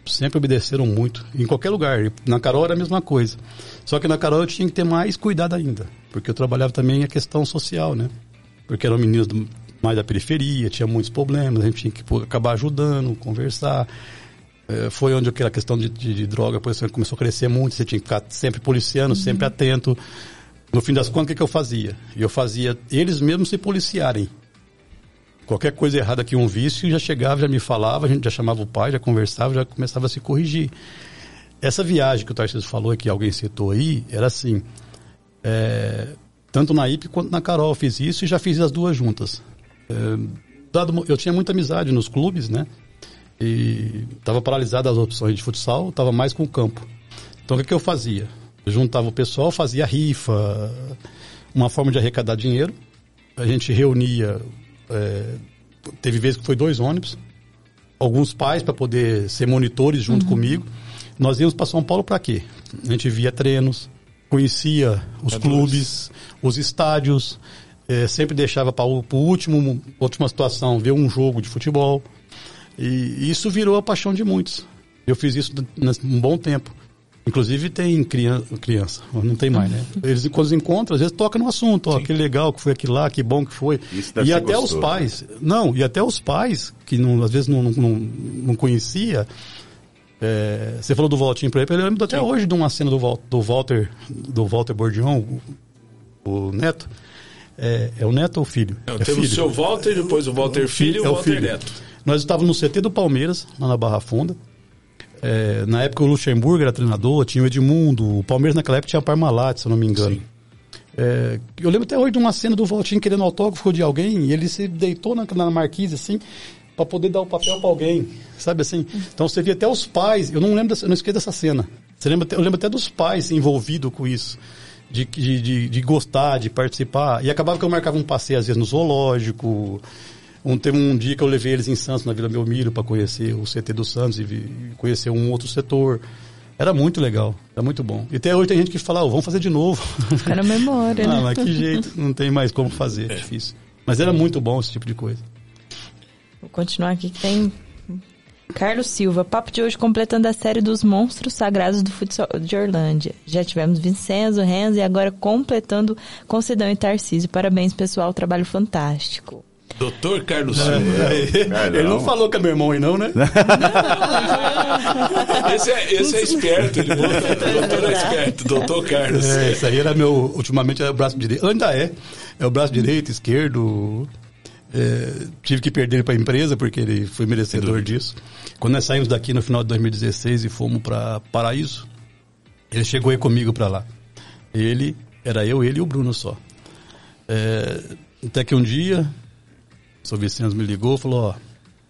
sempre obedeceram muito, em qualquer lugar. Na Carol era a mesma coisa. Só que na Carol eu tinha que ter mais cuidado ainda, porque eu trabalhava também a questão social, né? Porque eram meninos mais da periferia, tinha muitos problemas, a gente tinha que acabar ajudando, conversar. É, foi onde aquela questão de, de, de droga depois começou a crescer muito, você tinha que ficar sempre policiando, uhum. sempre atento. No fim das contas, o que, que eu fazia? Eu fazia eles mesmos se policiarem. Qualquer coisa errada que um vício já chegava, já me falava, a gente já chamava o pai, já conversava, já começava a se corrigir. Essa viagem que o Tarcísio falou, que alguém citou aí, era assim. É, tanto na IP quanto na Carol fiz isso e já fiz as duas juntas. É, dado, eu tinha muita amizade nos clubes, né? E estava paralisada as opções de futsal, estava mais com o campo. Então o que, que eu fazia? Eu juntava o pessoal, fazia rifa, uma forma de arrecadar dinheiro. A gente reunia, é, teve vezes que foi dois ônibus, alguns pais para poder ser monitores junto uhum. comigo. Nós íamos para São Paulo para quê? A gente via treinos, conhecia os é clubes, os estádios, é, sempre deixava para o último, última situação ver um jogo de futebol. E isso virou a paixão de muitos. Eu fiz isso um bom tempo. Inclusive tem criança, criança, não tem mais, né? Eles quando encontram, às vezes toca no assunto, ó, que legal que foi aquilo lá, que bom que foi. e até gostoso. os pais, não, e até os pais, que não, às vezes não, não, não conhecia, é, você falou do Voltinho para ele, eu lembro até Sim. hoje de uma cena do, do Walter, do Walter Bordion, o, o Neto. É, é, o Neto ou o filho? Não, é temos o seu Walter, depois o Walter Filho e o é Walter filho. Neto. Nós estávamos no CT do Palmeiras, lá na Barra Funda. É, na época o Luxemburgo era treinador, tinha o Edmundo, o Palmeiras naquela época tinha Parmalat, se eu não me engano. É, eu lembro até hoje de uma cena do Valtinho querendo autógrafo de alguém e ele se deitou na, na marquise assim para poder dar o papel para alguém, sabe assim? Então você via até os pais, eu não lembro, dessa, eu não esqueço dessa cena. Você lembra, eu lembro até dos pais envolvidos com isso. De, de, de, gostar, de participar. E acabava que eu marcava um passeio, às vezes, no zoológico, um, teve um dia que eu levei eles em Santos, na Vila Belmiro, para conhecer o CT do Santos e, e conhecer um outro setor. Era muito legal, era muito bom. E até hoje tem gente que fala, oh, vamos fazer de novo. Na memória, né? Ah, mas que jeito, não tem mais como fazer, é difícil. Mas era muito bom esse tipo de coisa. Vou continuar aqui que tem Carlos Silva, papo de hoje completando a série dos monstros sagrados do futsal de Orlândia. Já tivemos Vincenzo, Renzo e agora completando com Sidão e Tarcísio. Parabéns, pessoal, trabalho fantástico. Doutor Carlos é. Silva. É, ele não falou que é meu irmão aí, não, né? esse, é, esse é esperto, ele doutor é esperto, doutor Carlos. É, esse aí era meu, ultimamente era o braço direito, ainda é, é o braço direito, esquerdo, é, tive que perder ele para a empresa porque ele foi merecedor disso. Quando nós saímos daqui no final de 2016 e fomos para Paraíso, ele chegou aí comigo para lá. Ele, era eu, ele e o Bruno só. É, até que um dia o seu Vicente me ligou, falou, ó,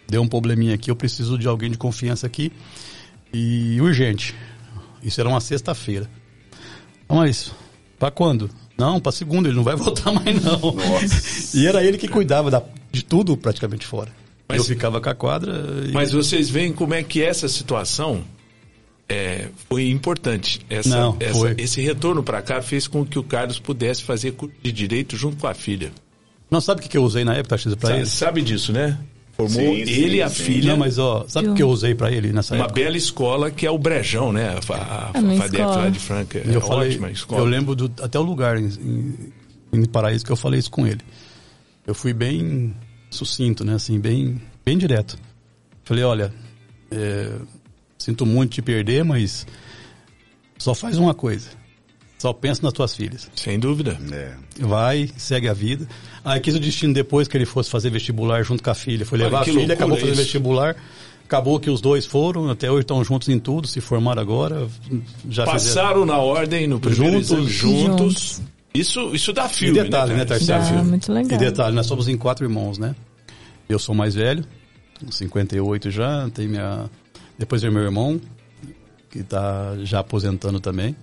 deu um probleminha aqui, eu preciso de alguém de confiança aqui e urgente. Isso era uma sexta-feira. Mas, para quando? Não, para segunda, ele não vai voltar mais não. Nossa. E era ele que cuidava da, de tudo praticamente fora. Mas, eu ficava com a quadra. E... Mas vocês veem como é que essa situação é, foi importante. Essa, não, essa, foi. Esse retorno para cá fez com que o Carlos pudesse fazer curso de direito junto com a filha. Não sabe o que eu usei na época, Tarcísio, pra ele? Sabe disso, né? Formou sim, ele e a sim. filha. Não, mas ó, sabe o que eu usei para ele nessa Uma época? bela escola que é o Brejão, né? A, a, a FADEF lá de Franca. É eu falei, ótima escola. Eu lembro do, até o lugar em, em, em, Paraíso que eu falei isso com ele. Eu fui bem sucinto, né? Assim, bem, bem direto. Falei, olha, é, sinto muito te perder, mas só faz uma coisa só pensa nas tuas filhas. Sem dúvida. É. Vai, segue a vida. Aí quis o destino depois que ele fosse fazer vestibular junto com a filha. Foi levar Olha, a filha, acabou fazendo vestibular. Acabou que os dois foram, até hoje estão juntos em tudo, se formaram agora. Já Passaram fizeram... na ordem no primeiro juntos, exame, juntos. Isso, isso dá filme, e detalhe, né, né Tarcísio? Dá, muito legal. E detalhe, nós somos em quatro irmãos, né? Eu sou mais velho, 58 já, tem minha... Depois vem meu irmão, que está já aposentando também.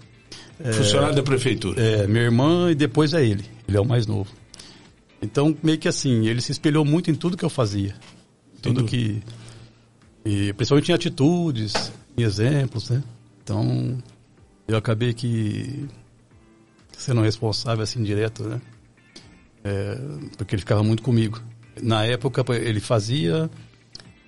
Funcionário é, da prefeitura. É, minha irmã e depois é ele. Ele é o mais novo. Então, meio que assim, ele se espelhou muito em tudo que eu fazia. Tudo que. E, principalmente em atitudes, em exemplos, né? Então, eu acabei que sendo responsável assim direto, né? É, porque ele ficava muito comigo. Na época, ele fazia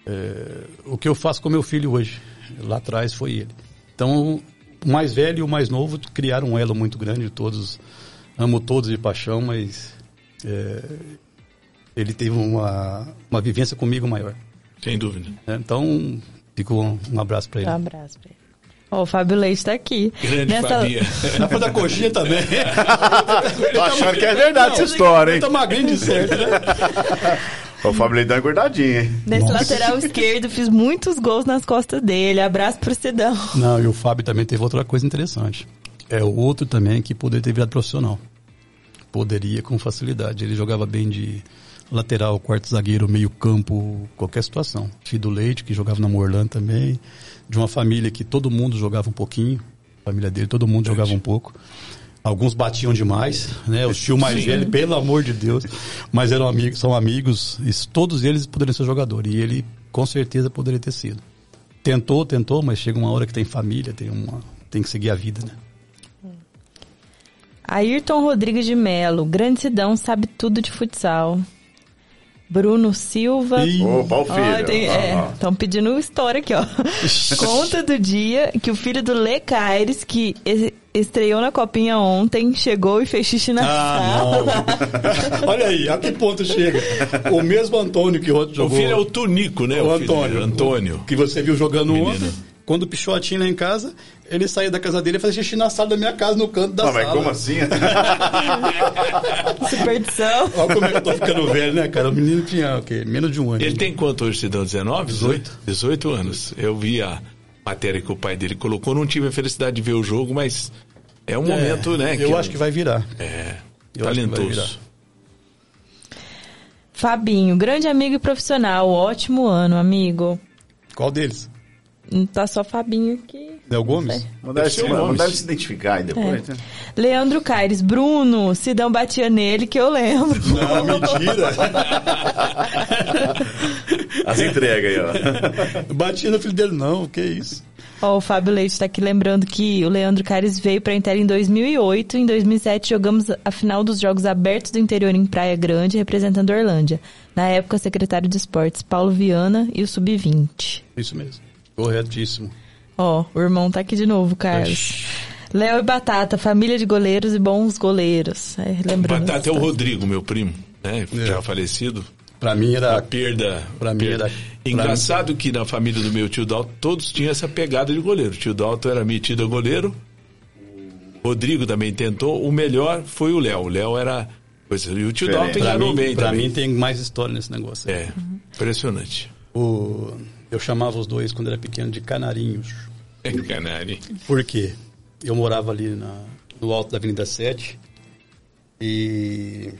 é, o que eu faço com meu filho hoje. Lá atrás foi ele. Então, o mais velho e o mais novo criaram um elo muito grande, todos, amo todos de paixão, mas é, ele teve uma, uma vivência comigo maior. Sem dúvida. É, então, fico um, um abraço para ele. Um abraço para ele. Oh, o Fábio Leite está aqui. Grande Nessa... Fabinha. Dá pra dar coxinha também. Tô achando que é verdade essa história, hein? Tá magrinho de certo, né? O Fábio Leitão é gordadinho, hein? Nesse Nossa. lateral esquerdo, fiz muitos gols nas costas dele. Abraço pro Cidão. Não, e o Fábio também teve outra coisa interessante. É o outro também que poderia ter virado profissional. Poderia com facilidade. Ele jogava bem de lateral, quarto zagueiro, meio campo, qualquer situação. Filho do Leite, que jogava na Morlan também. De uma família que todo mundo jogava um pouquinho. A família dele, todo mundo jogava um pouco. Alguns batiam demais, né? O tio mais velho, pelo amor de Deus. Mas eram amigos, são amigos, e todos eles poderiam ser jogadores. E ele, com certeza, poderia ter sido. Tentou, tentou, mas chega uma hora que tem família, tem, uma, tem que seguir a vida, né? Ayrton Rodrigues de Melo, grande cidão, sabe tudo de futsal. Bruno Silva. Opa, o filho. Estão é, pedindo história aqui, ó. Conta do dia que o filho do Le Caires, que estreou na copinha ontem, chegou e fez xixi na ah, sala. Olha aí, a que ponto chega? O mesmo Antônio que outro jogou. O filho é o Tunico, né? O, o Antônio. Antônio. Que você viu jogando Menino. ontem. Quando o Pichotinho lá em casa, ele saía da casa dele e fazia xixi na sala da minha casa, no canto da ah, sala. Mas como assim? Superstição. Olha como é que eu tô ficando velho, né, cara? O menino tinha o quê? Menos de um ano. Ele tem quanto hoje, Cidão? 19? 18. 18 anos. Eu vi a matéria que o pai dele colocou. Não tive a felicidade de ver o jogo, mas é um é, momento, né? Eu acho que vai virar. É. Eu talentoso. Fabinho, grande amigo e profissional. Ótimo ano, amigo. Qual deles? Tá só Fabinho aqui. Del Gomes? Mandar ele, mandar ele se identificar aí depois. É. Né? Leandro Caires, Bruno, Sidão batia nele que eu lembro. Não, mentira. As entregas aí, ó. Batia no filho dele, não, que isso. Ó, o Fábio Leite está aqui lembrando que o Leandro Caires veio para a Inter em 2008. Em 2007 jogamos a final dos Jogos Abertos do Interior em Praia Grande, representando a Orlândia. Na época, secretário de Esportes Paulo Viana e o Sub-20. Isso mesmo. Corretíssimo. Ó, o irmão tá aqui de novo, Carlos. Léo e Batata, família de goleiros e bons goleiros. É, lembrando Batata é o Rodrigo, meu primo, né? É. Já falecido. Para mim era a perda. Para mim era. Engraçado mim... que na família do meu tio Dalton todos tinham essa pegada de goleiro. O tio Dalton era metido a goleiro. Rodrigo também tentou. O melhor foi o Léo. O Léo era. E o tio Dalton enganou bem Para mim tem mais história nesse negócio. É, uhum. impressionante. O, eu chamava os dois quando era pequeno de canarinhos. É canarinho. Por quê? Eu morava ali na, no alto da Avenida 7 e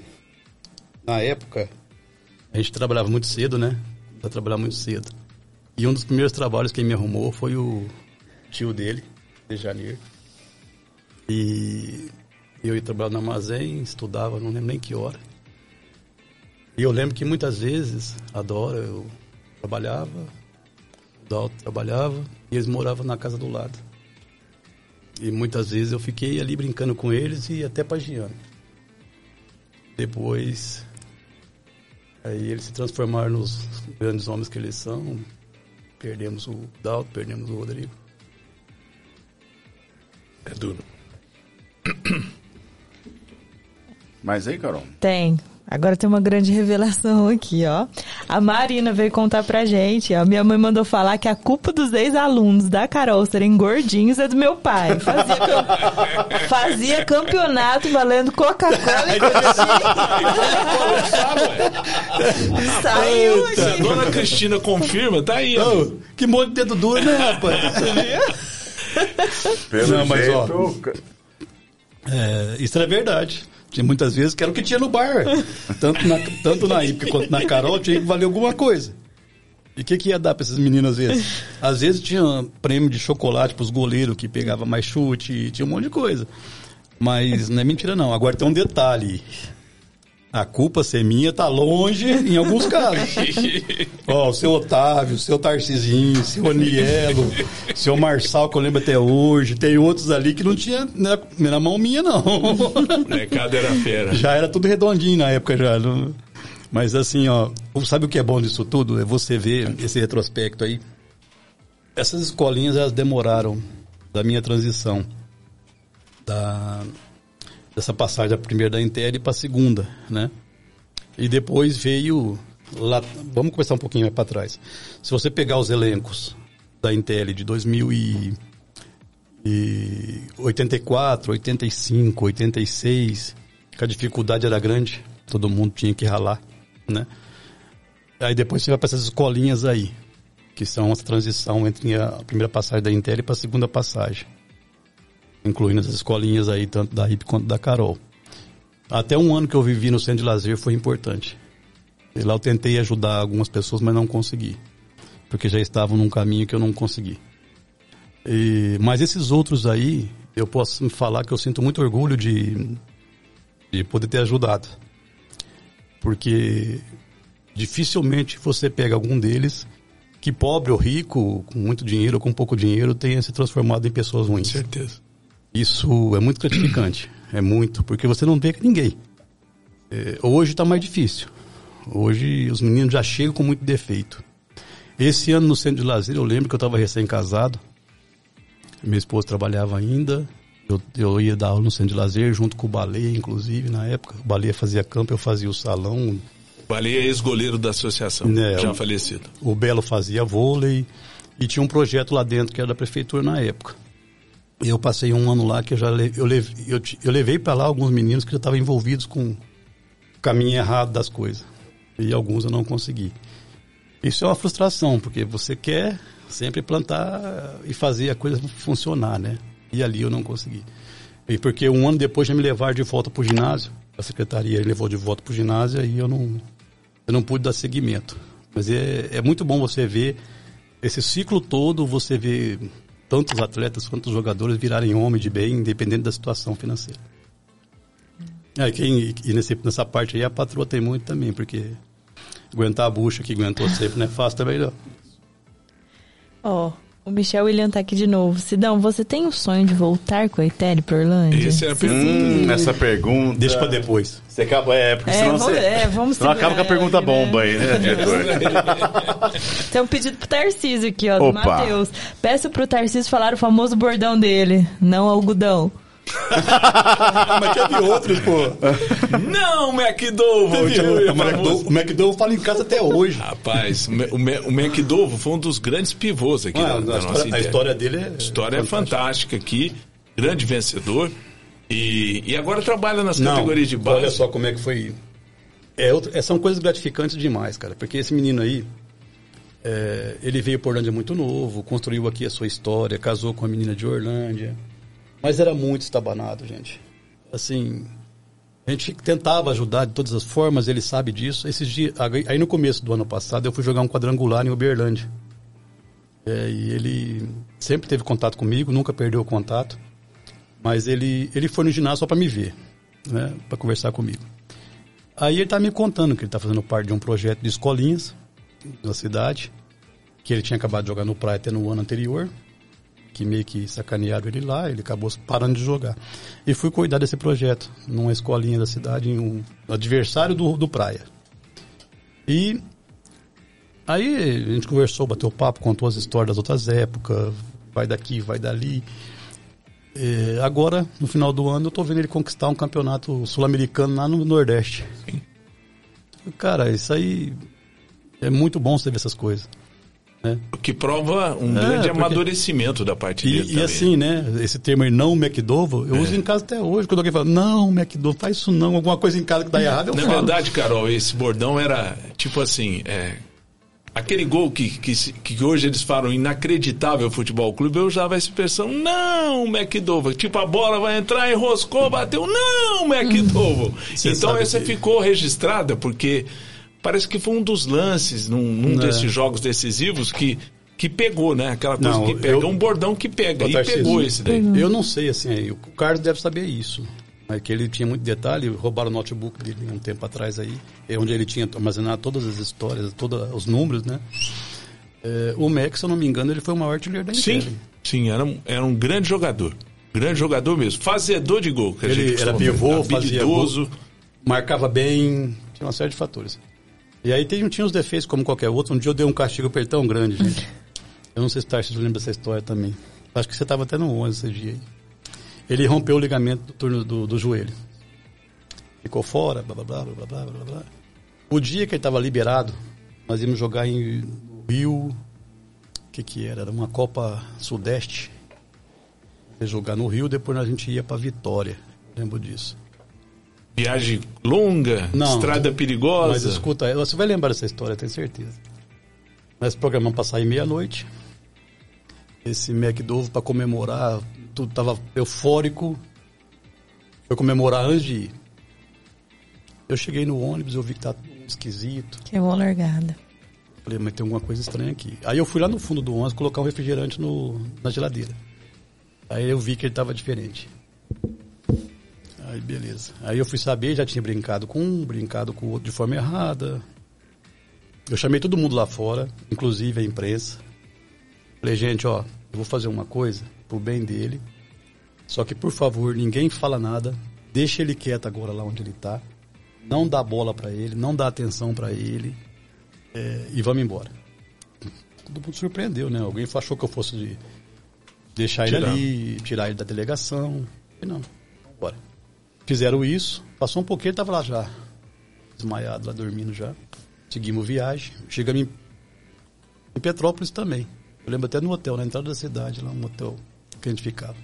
na época a gente trabalhava muito cedo, né? Pra trabalhar muito cedo. E um dos primeiros trabalhos que ele me arrumou foi o tio dele, de janeiro. E eu ia trabalhar no armazém, estudava, não lembro nem que hora. E eu lembro que muitas vezes, a Dora, eu trabalhava, Dalton trabalhava, e eles moravam na casa do lado. E muitas vezes eu fiquei ali brincando com eles e até pagiando. Depois, aí eles se transformaram nos grandes homens que eles são. Perdemos o Dalton, perdemos o Rodrigo. É duro. Mas aí, Carol? Tem. Agora tem uma grande revelação aqui, ó. A Marina veio contar pra gente, ó. Minha mãe mandou falar que a culpa dos ex-alunos da Carol serem gordinhos é do meu pai. Fazia, fazia campeonato valendo Coca-Cola e Saiu, gente. Dona Cristina confirma, tá aí. Oh, que monte de dedo duro, né, rapaz? Pelo Não, mas, jeito... Ó, é, isso é verdade. Tinha muitas vezes que era o que tinha no bar. Tanto na, tanto na Ipe quanto na Carol tinha que valer alguma coisa. E o que, que ia dar para essas meninas às vezes? Às vezes tinha prêmio de chocolate para os goleiros que pegava mais chute, tinha um monte de coisa. Mas não é mentira não. Agora tem um detalhe. A culpa ser minha tá longe em alguns casos. Ó, o seu Otávio, o seu Tarcisinho, o seu Anielo, o seu Marçal, que eu lembro até hoje. Tem outros ali que não tinha na, na mão minha, não. O recado era fera. Já era tudo redondinho na época já. Mas assim, ó, sabe o que é bom disso tudo? É você ver esse retrospecto aí. Essas escolinhas, elas demoraram da minha transição. Da dessa passagem da primeira da Intel para a segunda, né? E depois veio lá, vamos começar um pouquinho mais para trás. Se você pegar os elencos da Intel de 2084, 85, 86, que a dificuldade era grande, todo mundo tinha que ralar, né? Aí depois você vai para essas escolinhas aí, que são essa transição entre a primeira passagem da Intel e para a segunda passagem. Incluindo as escolinhas aí, tanto da RIP quanto da Carol. Até um ano que eu vivi no centro de lazer foi importante. E lá eu tentei ajudar algumas pessoas, mas não consegui. Porque já estavam num caminho que eu não consegui. E, mas esses outros aí, eu posso falar que eu sinto muito orgulho de, de poder ter ajudado. Porque dificilmente você pega algum deles que pobre ou rico, com muito dinheiro ou com pouco dinheiro, tenha se transformado em pessoas ruins. Com certeza. Isso é muito gratificante. É muito, porque você não vê ninguém. É, hoje está mais difícil. Hoje os meninos já chegam com muito defeito. Esse ano no centro de lazer, eu lembro que eu estava recém-casado. Minha esposa trabalhava ainda. Eu, eu, ia dar aula no centro de lazer junto com o Baleia, inclusive, na época. O Baleia fazia campo, eu fazia o salão. Baleia é ex-goleiro da associação, é, já o, falecido. O Belo fazia vôlei. E tinha um projeto lá dentro que era da prefeitura na época. Eu passei um ano lá que eu já eu levei, eu, eu levei para lá alguns meninos que já estavam envolvidos com o caminho errado das coisas. E alguns eu não consegui. Isso é uma frustração, porque você quer sempre plantar e fazer a coisa funcionar, né? E ali eu não consegui. E porque um ano depois já me levaram de volta para o ginásio, a secretaria levou de volta para o ginásio e eu não, eu não pude dar seguimento. Mas é, é muito bom você ver esse ciclo todo, você ver tantos atletas quanto jogadores virarem homem de bem, independente da situação financeira. É, quem, e nesse, nessa parte aí a patroa tem muito também, porque aguentar a bucha que aguentou sempre não é fácil também não. Ó, oh, o Michel William tá aqui de novo. Sidão, você tem o sonho de voltar com a Etelli pra Orlândia? Essa é a pergunta. Hum, essa pergunta. Deixa pra depois. Você acaba, é, porque é, senão vamos, você. É, vamos não acaba com a pergunta né? bomba aí, né, diretor? Tem um pedido pro Tarcísio aqui, ó, Opa. do Matheus. Peço pro Tarcísio falar o famoso bordão dele, não algodão. Mas teve outros, pô. Não, McDowell. O McDowell fala em casa até hoje. Rapaz, o, o McDowell foi um dos grandes pivôs aqui ah, da, da nossa história, A história dele é. A história é fantástica aqui. Grande vencedor. E, e agora trabalha nas Não, categorias de base. Olha só como é que foi. É outro, é, são coisas gratificantes demais, cara. Porque esse menino aí, é, ele veio por Orlândia muito novo, construiu aqui a sua história, casou com a menina de Orlândia. Mas era muito estabanado, gente. Assim, a gente tentava ajudar de todas as formas, ele sabe disso. Esses dias, aí no começo do ano passado, eu fui jogar um quadrangular em Uberlândia. É, e ele sempre teve contato comigo, nunca perdeu o contato. Mas ele, ele foi no ginásio só para me ver, né, para conversar comigo. Aí ele tá me contando que ele tá fazendo parte de um projeto de escolinhas na cidade, que ele tinha acabado de jogar no Praia até no ano anterior que meio que sacanearam ele lá, ele acabou parando de jogar. E fui cuidar desse projeto, numa escolinha da cidade, em um adversário do, do Praia. E aí a gente conversou, bateu papo, contou as histórias das outras épocas, vai daqui, vai dali. E agora, no final do ano, eu tô vendo ele conquistar um campeonato sul-americano lá no Nordeste. Sim. Cara, isso aí é muito bom você ver essas coisas. Né? O que prova um é, grande porque... amadurecimento da parte e, dele. E também. assim, né? Esse termo aí, não McDovo, eu é. uso em casa até hoje. Quando alguém fala, não, McDovo, faz isso não, alguma coisa em casa que dá errado, eu Na falo. verdade, Carol, esse bordão era tipo assim. É, aquele gol que, que, que, hoje eles falam inacreditável futebol clube, eu usava essa expressão, não, McDovo. Tipo, a bola vai entrar, enroscou, bateu, não, McDovo. então essa que... ficou registrada, porque parece que foi um dos lances num, num é. desses jogos decisivos que que pegou, né? Aquela coisa não, que pega, eu, um bordão que pega. E pegou esse daí. Eu não sei, assim, o Carlos deve saber isso. Mas que ele tinha muito detalhe, roubaram o notebook dele um tempo atrás aí, é onde ele tinha armazenado todas as histórias, todos os números, né? É, o Max, se eu não me engano, ele foi o maior artilheiro da Sim, sim, era um, era um grande jogador. Grande jogador mesmo. Fazedor de gol. ele era pivô, fazia gol, marcava bem, tinha uma série de fatores. E aí tem, tinha os defeitos como qualquer outro. Um dia eu dei um castigo per tão grande, gente. Eu não sei se o Tarcísio lembra dessa história também. Acho que você estava até no 11 esse dia aí. Ele rompeu o ligamento do, turno do, do joelho. Ficou fora, blá, blá, blá, blá, blá, blá, blá. O dia que ele estava liberado, nós íamos jogar em Rio... O que que era? Era uma Copa Sudeste. Ia jogar no Rio, depois a gente ia para Vitória. Lembro disso. Viagem longa, Não, estrada perigosa. Mas escuta, você vai lembrar dessa história, tenho certeza. Nós programamos para sair meia-noite. Esse McDovo para comemorar, tudo tava eufórico. Foi comemorar antes de ir. Eu cheguei no ônibus, eu vi que tá esquisito. Que é uma largada. Falei, mas tem alguma coisa estranha aqui. Aí eu fui lá no fundo do ônibus colocar um refrigerante no, na geladeira. Aí eu vi que ele tava diferente. Aí beleza. Aí eu fui saber, já tinha brincado com um, brincado com o outro de forma errada. Eu chamei todo mundo lá fora, inclusive a imprensa. Falei, gente, ó, eu vou fazer uma coisa pro bem dele. Só que, por favor, ninguém fala nada. Deixa ele quieto agora lá onde ele tá. Não dá bola para ele, não dá atenção para ele. É, e vamos embora. Todo mundo surpreendeu, né? Alguém achou que eu fosse de deixar Tirar. ele ali, tirar ele da delegação. E não, bora. Fizeram isso, passou um pouquinho, ele tava lá já, desmaiado, lá dormindo já. Seguimos viagem, chegamos em, em Petrópolis também. Eu lembro até no hotel, na entrada da cidade, lá um hotel que a gente ficava.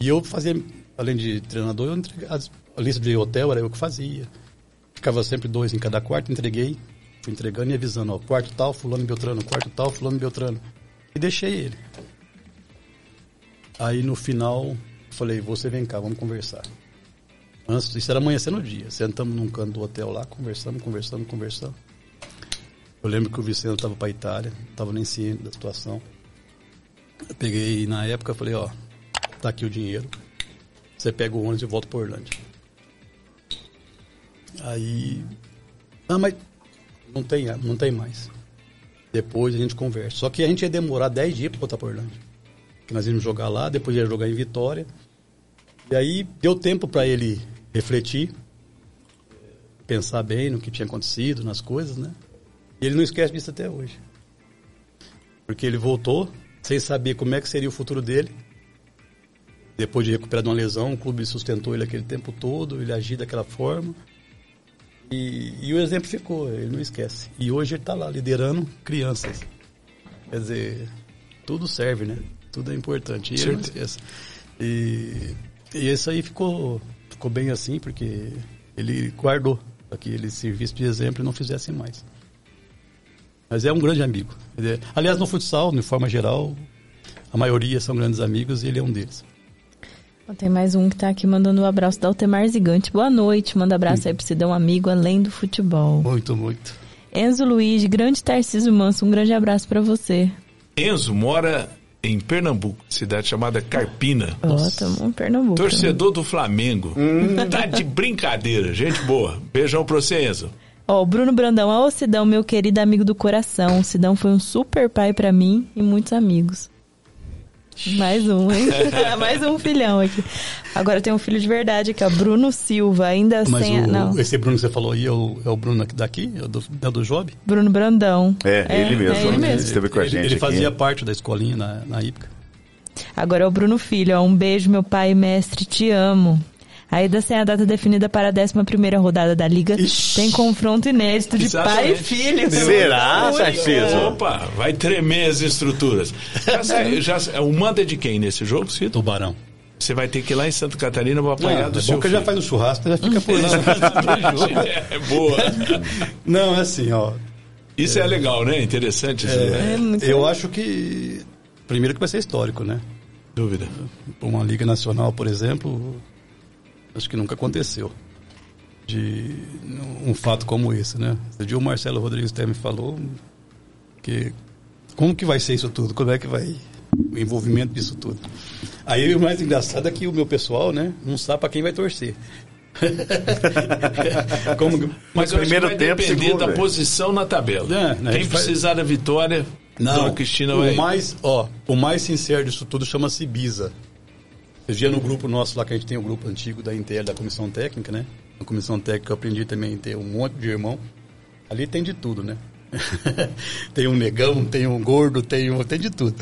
E eu fazia, além de treinador, eu entregava, a lista de hotel era eu que fazia. Ficava sempre dois em cada quarto, entreguei, fui entregando e avisando, ó, quarto tal, fulano Beltrano, quarto tal, fulano Beltrano. E deixei ele. Aí no final, falei, você vem cá, vamos conversar. Antes, isso era amanhecendo o dia. Sentamos num canto do hotel lá, conversamos, conversamos, conversamos. Eu lembro que o Vicente estava para Itália, estava nem ciente da situação. Eu peguei, na época, falei, ó, tá aqui o dinheiro. Você pega o ônibus e volta para Orlândia. Aí, ah, mas não tem, não tem mais. Depois a gente conversa. Só que a gente ia demorar 10 dias para voltar para Orlândia. Que nós íamos jogar lá, depois ia jogar em Vitória. E aí deu tempo para ele refletir, pensar bem no que tinha acontecido, nas coisas, né? E ele não esquece disso até hoje. Porque ele voltou sem saber como é que seria o futuro dele. Depois de recuperar de uma lesão, o clube sustentou ele aquele tempo todo, ele agia daquela forma. E, e o exemplo ficou, ele não esquece. E hoje ele está lá liderando crianças. Quer dizer, tudo serve, né? Tudo é importante. E ele não esquece. E, e isso aí ficou, ficou bem assim, porque ele guardou para que ele servisse de exemplo e não fizesse mais. Mas é um grande amigo. É- aliás, no futsal, de forma geral, a maioria são grandes amigos e ele é um deles. Tem mais um que tá aqui mandando um abraço da Altemar Zigante. Boa noite, manda abraço aí pra você dar um amigo além do futebol. Muito, muito. Enzo Luiz, grande Tarcísio Manso, um grande abraço pra você. Enzo mora em Pernambuco, cidade chamada Carpina. Ó, tamo em Pernambuco. né? Torcedor do Flamengo. Tá de brincadeira, gente boa. Beijão pra você, Enzo. Ó, o Bruno Brandão, ó, Sidão, meu querido amigo do coração. O Sidão foi um super pai pra mim e muitos amigos. Mais um, hein? Mais um filhão aqui. Agora tem um filho de verdade aqui, ó. Bruno Silva, ainda Mas sem. o- Não, esse Bruno que você falou aí é o, é o Bruno aqui daqui? É do, é do Job? Bruno Brandão. É, ele mesmo. É ele Ele mesmo. esteve com a ele, gente ele aqui. fazia parte da escolinha na, na. Agora é o Bruno Filho, ó. Um beijo, meu pai mestre, te amo. Ainda sem a data definida para a 11 rodada da Liga, Ixi. tem confronto inédito de pai e filho. Será, Ui, Tarcísio? Opa, vai tremer as estruturas. Já, sa- já, o manda é de quem nesse jogo, Cito? Tubarão. Você vai ter que ir lá em Santa Catarina para Ah, apanhar do é seu bom que já faz o churrasco, já fica por lá. É boa. Não, é assim, ó. Isso é, legal, né? Interessante isso. né? É Eu acho que. Primeiro que vai ser histórico, né? Dúvida. Uma Liga Nacional, por exemplo, acho que nunca aconteceu. De um fato como esse, né? Esse dia o Marcelo Rodrigues até me falou que como que vai ser isso tudo? Como é que vai o envolvimento disso tudo? Aí o mais engraçado é que o meu pessoal, né, não sabe para quem vai torcer. como que- Mas eu primeiro vai tempo, depender segundo, da velho. posição na tabela. É, né, Quem precisar da vitória, Dona Cristina o vai. mais, ó, o mais sincero disso tudo chama-se Bisa. Esse dia no grupo nosso lá, que a gente tem o grupo antigo da Intel, da Comissão Técnica, né? Na Comissão Técnica eu aprendi também a ter um monte de irmão. Ali tem de tudo, né? tem um negão, tem um gordo, tem, um, tem de tudo.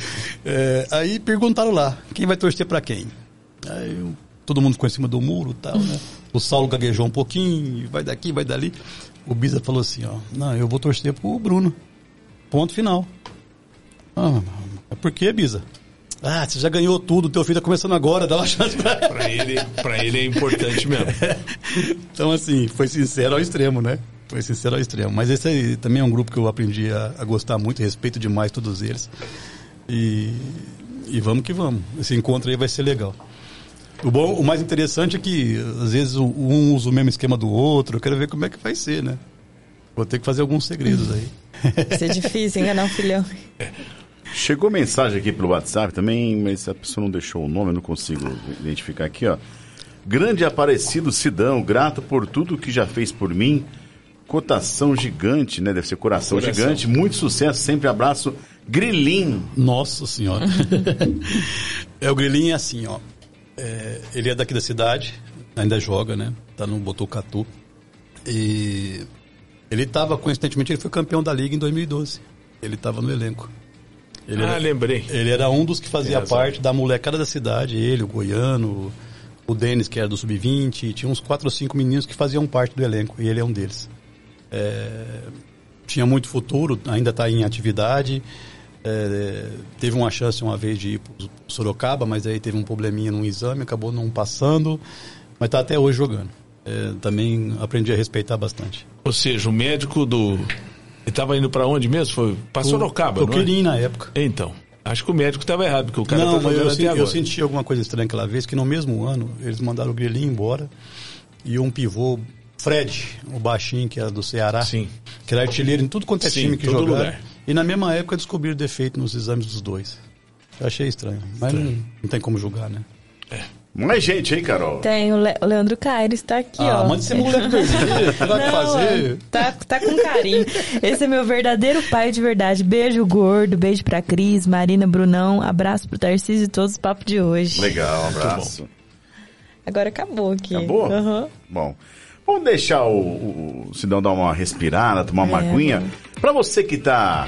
É, aí perguntaram lá, quem vai torcer pra quem? Aí eu- todo mundo ficou em cima do muro tal, né? O Saulo gaguejou um pouquinho, vai daqui, vai dali. O Bisa falou assim, ó, não, eu vou torcer pro Bruno. Ponto final. Ah, mas por que, Bisa? Ah, você já ganhou tudo, teu filho tá começando agora, dá uma chance pra Pra ele, pra ele é importante mesmo. Então, assim, foi sincero ao extremo, né? Foi sincero ao extremo. Mas esse aí também é um grupo que eu aprendi a, a gostar muito, respeito demais todos eles. E, e vamos que vamos. Esse encontro aí vai ser legal. O, bom, o mais interessante é que, às vezes, um usa o mesmo esquema do outro. Eu quero ver como é que vai ser, né? Vou ter que fazer alguns segredos aí. Isso é difícil enganar um filhão. Chegou mensagem aqui pelo WhatsApp também, mas a pessoa não deixou o nome, eu não consigo identificar aqui, ó. Grande Aparecido Sidão, grato por tudo que já fez por mim. Cotação gigante, né? Deve ser coração, Coração. gigante. Muito sucesso, sempre abraço. Grilim. Nossa senhora. é, o Grilinho é assim, ó. É, ele é daqui da cidade, ainda joga, né? Tá no Botucatu. E ele tava, coincidentemente, ele foi campeão da liga em 2012. Ele tava no elenco. Ele Ah, era, lembrei. ele era um dos que fazia parte da molecada da cidade, ele, o Goiano, o Denis, que era do Sub-20, e tinha uns quatro ou cinco meninos que faziam parte do elenco, e ele é um deles. É, tinha muito futuro, ainda está em atividade. É, teve uma chance uma vez de ir para Sorocaba, mas aí teve um probleminha num exame, acabou não passando, mas está até hoje jogando. É, também aprendi a respeitar bastante. Ou seja, o médico do. Ele tava indo pra onde mesmo? Foi pra Sorocaba, Eu não é? queria ir na época. Então, acho que o médico estava errado, porque o cara não, tá mas eu, até agora. eu senti alguma coisa estranha aquela vez, que no mesmo ano eles mandaram o Grilinho embora e um pivô, Fred, o baixinho que era do Ceará, Sim. que era artilheiro em tudo quanto é Sim, time que jogaram. lugar. E na mesma época descobriram defeito nos exames dos dois. Eu achei estranho, mas não, não tem como julgar, né? Mais gente aí, Carol. Tem o, Le- o Leandro Caires, tá aqui, ah, ó. manda esse moleque perder, o que vai Não, fazer? Tá, tá com carinho. Esse é meu verdadeiro pai de verdade. Beijo gordo, beijo pra Cris, Marina, Brunão, abraço pro Tarcísio e todos os papos de hoje. Legal, um abraço. Agora acabou aqui. Acabou? Aham. Bom, vamos deixar o, o, Sidão dar uma respirada, tomar uma É, aguinha. vamos. Pra você que tá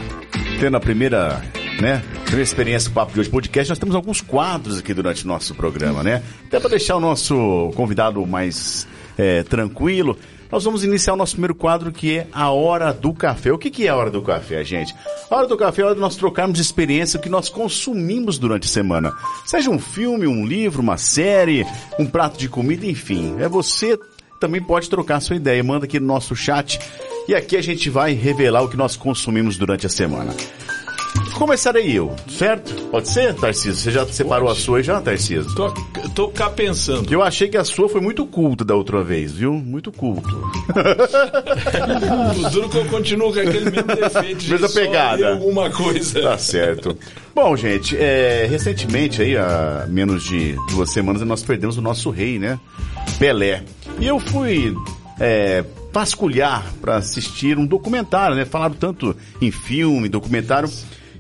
tendo a primeira, né, primeira experiência do Papo de Hoje Podcast, nós temos alguns quadros aqui durante o nosso programa, né? Até pra deixar o nosso convidado mais é, tranquilo, nós vamos iniciar o nosso primeiro quadro que é a Hora do Café. O que, que é a Hora do Café, gente? A Hora do Café é a hora de nós trocarmos experiência o que nós consumimos durante a semana. Seja um filme, um livro, uma série, um prato de comida, enfim. É você também pode trocar sua ideia. Manda aqui no nosso chat e aqui a gente vai revelar o que nós consumimos durante a semana. Começarei eu, certo? Pode ser, Tarcísio? Você já separou a sua aí já, Tarcísio? Tô, tô cá pensando. Eu achei que a sua foi muito culta da outra vez, viu? Muito culto. Duro que eu continuo com aquele mesmo defeito. de Mesma pegada. alguma coisa. Tá certo. Bom, gente, é, recentemente, aí, há menos de duas semanas, nós perdemos o nosso rei, né? Pelé. E eu fui é, vasculhar para assistir um documentário, né? Falaram tanto em filme, documentário.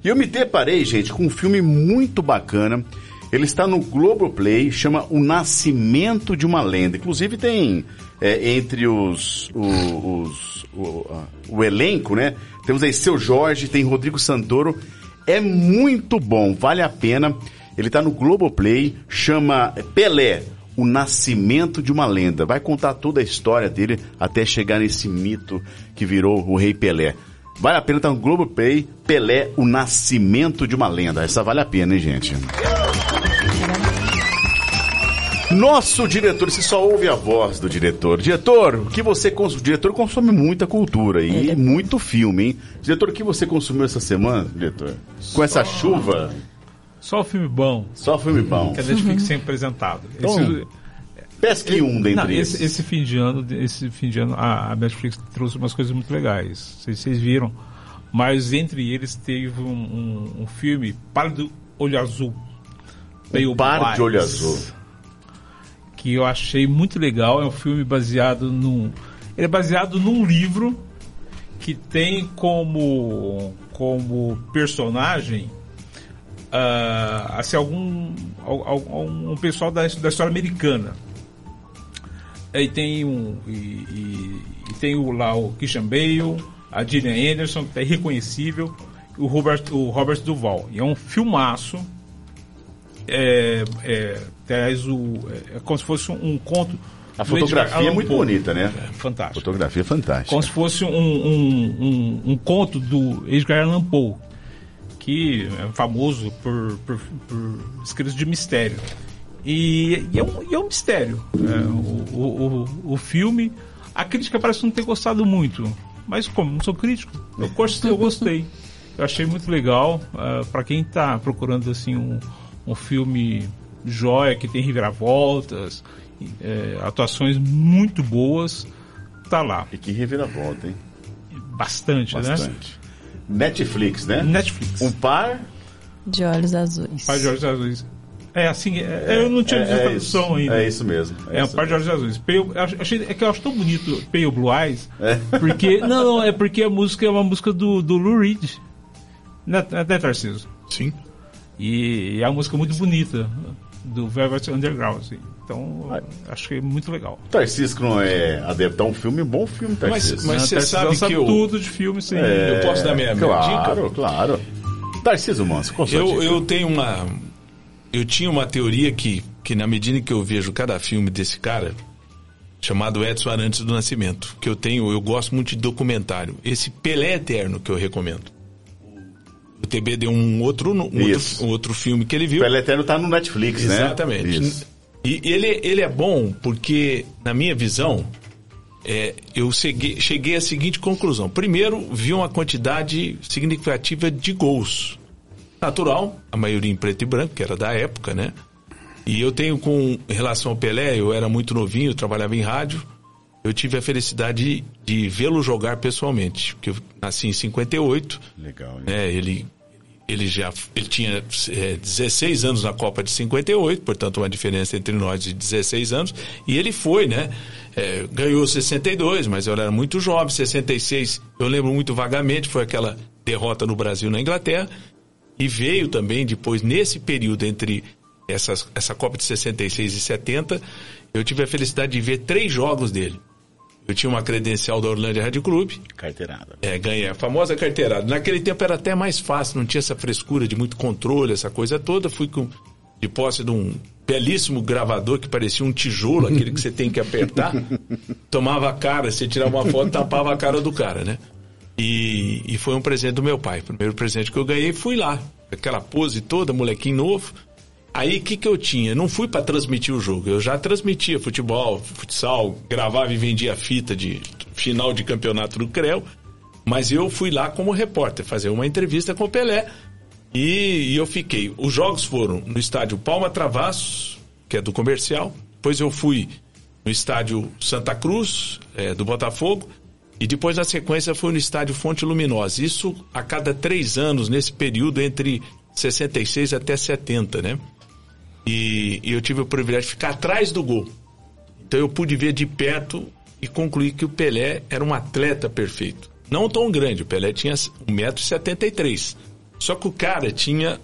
E eu me deparei, gente, com um filme muito bacana. Ele está no Globoplay, chama O Nascimento de uma Lenda. Inclusive tem é, entre os, o- os- o, o elenco, né? Temos aí Seu Jorge, tem Rodrigo Santoro. É muito bom, vale a pena. Ele está no Globoplay, chama Pelé, O Nascimento de uma Lenda. Vai contar toda a história dele até chegar nesse mito que virou o Rei Pelé. Vale a pena estar no Globoplay, Pelé, O Nascimento de uma Lenda. Essa vale a pena, hein, gente? Nosso diretor, você só ouve a voz do diretor. Diretor, o que você consome? O diretor consome muita cultura e é- muito filme, hein? Diretor, o que você consumiu essa semana, diretor? Com essa chuva, Só o filme bom só filme bom. que a Netflix tem apresentado. Então, Esse- Pesque um dentre não, esses. esse, esse fim de ano, esse fim de ano, a, a Netflix trouxe umas coisas muito legais. Não sei se vocês viram, mas entre eles teve um, um, um filme Par do Olho Azul. Pale Par de Olho Azul. Que eu achei muito legal. É um filme baseado num. Ele é baseado num livro que tem como, como personagem ah, assim, algum, al- al- um pessoal da, da história americana. Aí tem um e, e- e tem o, lá o Christian Bale, a Gillian Anderson, que é irreconhecível, e o Robert, o Robert Duval. E é um filmaço. É, é, traz o, é como se fosse um, conto. A fotografia é muito Poe. bonita, né? É, fantástico. Fotografia fantástica. Como se fosse um, um, um, um conto do Edgar Allan Poe, que é famoso por, por, por escritos de mistério. E, e, é, um, e é um mistério. É, o, o, o, filme, a crítica parece não ter gostado muito. Mas como não sou crítico, eu gostei. Eu, gostei. eu achei muito legal. Uh, é, para quem está procurando assim um, um filme joia, que tem reviravoltas, é, atuações muito boas, tá lá. E que reviravolta, hein? Bastante, né? Bastante. Netflix, né? Netflix. Um par de olhos azuis. Um par de olhos azuis. É assim, é, é, eu não tinha é, visto a tradução ainda. É isso mesmo. É, é um par de olhos azuis. Pale, achei, é que eu acho tão bonito Pale Blue Eyes. É. Porque, não, não, é porque a música é uma música do, do Lou Reed. Né, né Tarcísio? Sim. E é uma música muito bonita do Velvet Underground. Assim. Então, acho que é muito legal. Tarcísio não é adeptar um filme, um bom filme, Tarcísio. Mas, mas você sabe, sabe que eu... tudo de filme, sim. É, eu posso dar minha, minha claro, dica? Claro, claro. Tarcísio Manso, qual eu, eu tenho uma... Eu tinha uma teoria que, que na medida que eu vejo cada filme desse cara, chamado Edson Arantes do Nascimento, que eu tenho, eu gosto muito de documentário. Esse Pelé Eterno que eu recomendo. O TB deu um outro, um outro, um outro filme que ele viu. Pelé Eterno tá no Netflix, Exatamente. né? Exatamente. E ele, ele é bom porque, na minha visão, é, eu cheguei, cheguei à seguinte conclusão. Primeiro, vi uma quantidade significativa de gols. Natural, a maioria em preto e branco, que era da época, né? E eu tenho com relação ao Pelé, eu era muito novinho, eu trabalhava em rádio. Eu tive a felicidade de, de vê-lo jogar pessoalmente, porque eu nasci em 58. Legal. Hein? É, ele ele já ele tinha é, 16 anos na Copa de 58, portanto uma diferença entre nós de 16 anos, e ele foi, né? É, ganhou 62, mas eu era muito jovem, 66, eu lembro muito vagamente, foi aquela derrota no Brasil na Inglaterra, e veio também depois, nesse período entre essas, essa Copa de 66 e 70, eu tive a felicidade de ver três jogos dele. Eu tinha uma credencial da Orlândia Rádio Clube. Carteirada. É, ganhei a famosa carteirada. Naquele tempo era até mais fácil, não tinha essa frescura de muito controle, essa coisa toda. Fui com, de posse de um belíssimo gravador que parecia um tijolo, aquele que você tem que apertar. Tomava a cara, você tirava uma foto, tapava a cara do cara, né? E, e foi um presente do meu pai. Primeiro presente que eu ganhei, fui lá. Aquela pose toda, molequinho novo. Aí o que, que eu tinha? Não fui para transmitir o jogo, eu já transmitia futebol, futsal, gravava e vendia fita de final de campeonato do CREL, mas eu fui lá como repórter fazer uma entrevista com o Pelé e, e eu fiquei. Os jogos foram no estádio Palma Travassos, que é do comercial, depois eu fui no estádio Santa Cruz, é, do Botafogo, e depois na sequência foi no estádio Fonte Luminosa. Isso a cada três anos, nesse período entre 66 até 70, né? E, e eu tive o privilégio de ficar atrás do gol. Então eu pude ver de perto e concluir que o Pelé era um atleta perfeito. Não tão grande, o Pelé tinha 1,73m. Só que o cara tinha.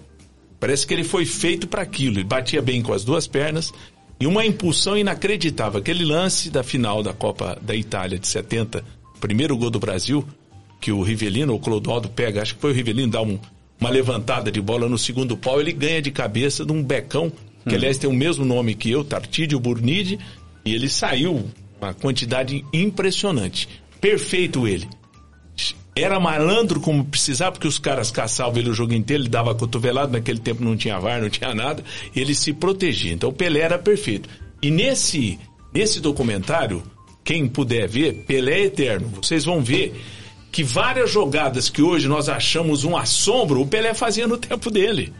Parece que ele foi feito para aquilo. Ele batia bem com as duas pernas e uma impulsão inacreditável. Aquele lance da final da Copa da Itália de 70, primeiro gol do Brasil, que o Rivelino, o Clodoaldo pega, acho que foi o Rivelino, dá um, uma levantada de bola no segundo pau, ele ganha de cabeça de um becão que aliás tem o mesmo nome que eu, Tartídio Burnide, e ele saiu uma quantidade impressionante. Perfeito ele. Era malandro como precisava, porque os caras caçavam ele o jogo inteiro, ele dava cotovelado, naquele tempo não tinha VAR, não tinha nada, ele se protegia. Então o Pelé era perfeito. E nesse, nesse documentário, quem puder ver, Pelé é Eterno, vocês vão ver que várias jogadas que hoje nós achamos um assombro, o Pelé fazia no tempo dele.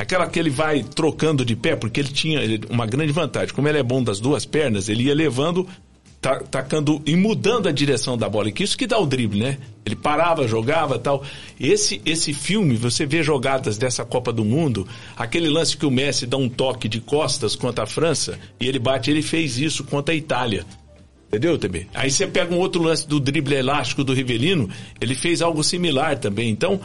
Aquela que ele vai trocando de pé, porque ele tinha uma grande vantagem. Como ele é bom das duas pernas, ele ia levando, tacando e mudando a direção da bola. Que isso que dá o drible, né? Ele parava, jogava tal. Esse, esse filme, você vê jogadas dessa Copa do Mundo, aquele lance que o Messi dá um toque de costas contra a França, e ele bate, ele fez isso contra a Itália. Entendeu, TB? Aí você pega um outro lance do drible elástico do Rivelino, ele fez algo similar também. Então,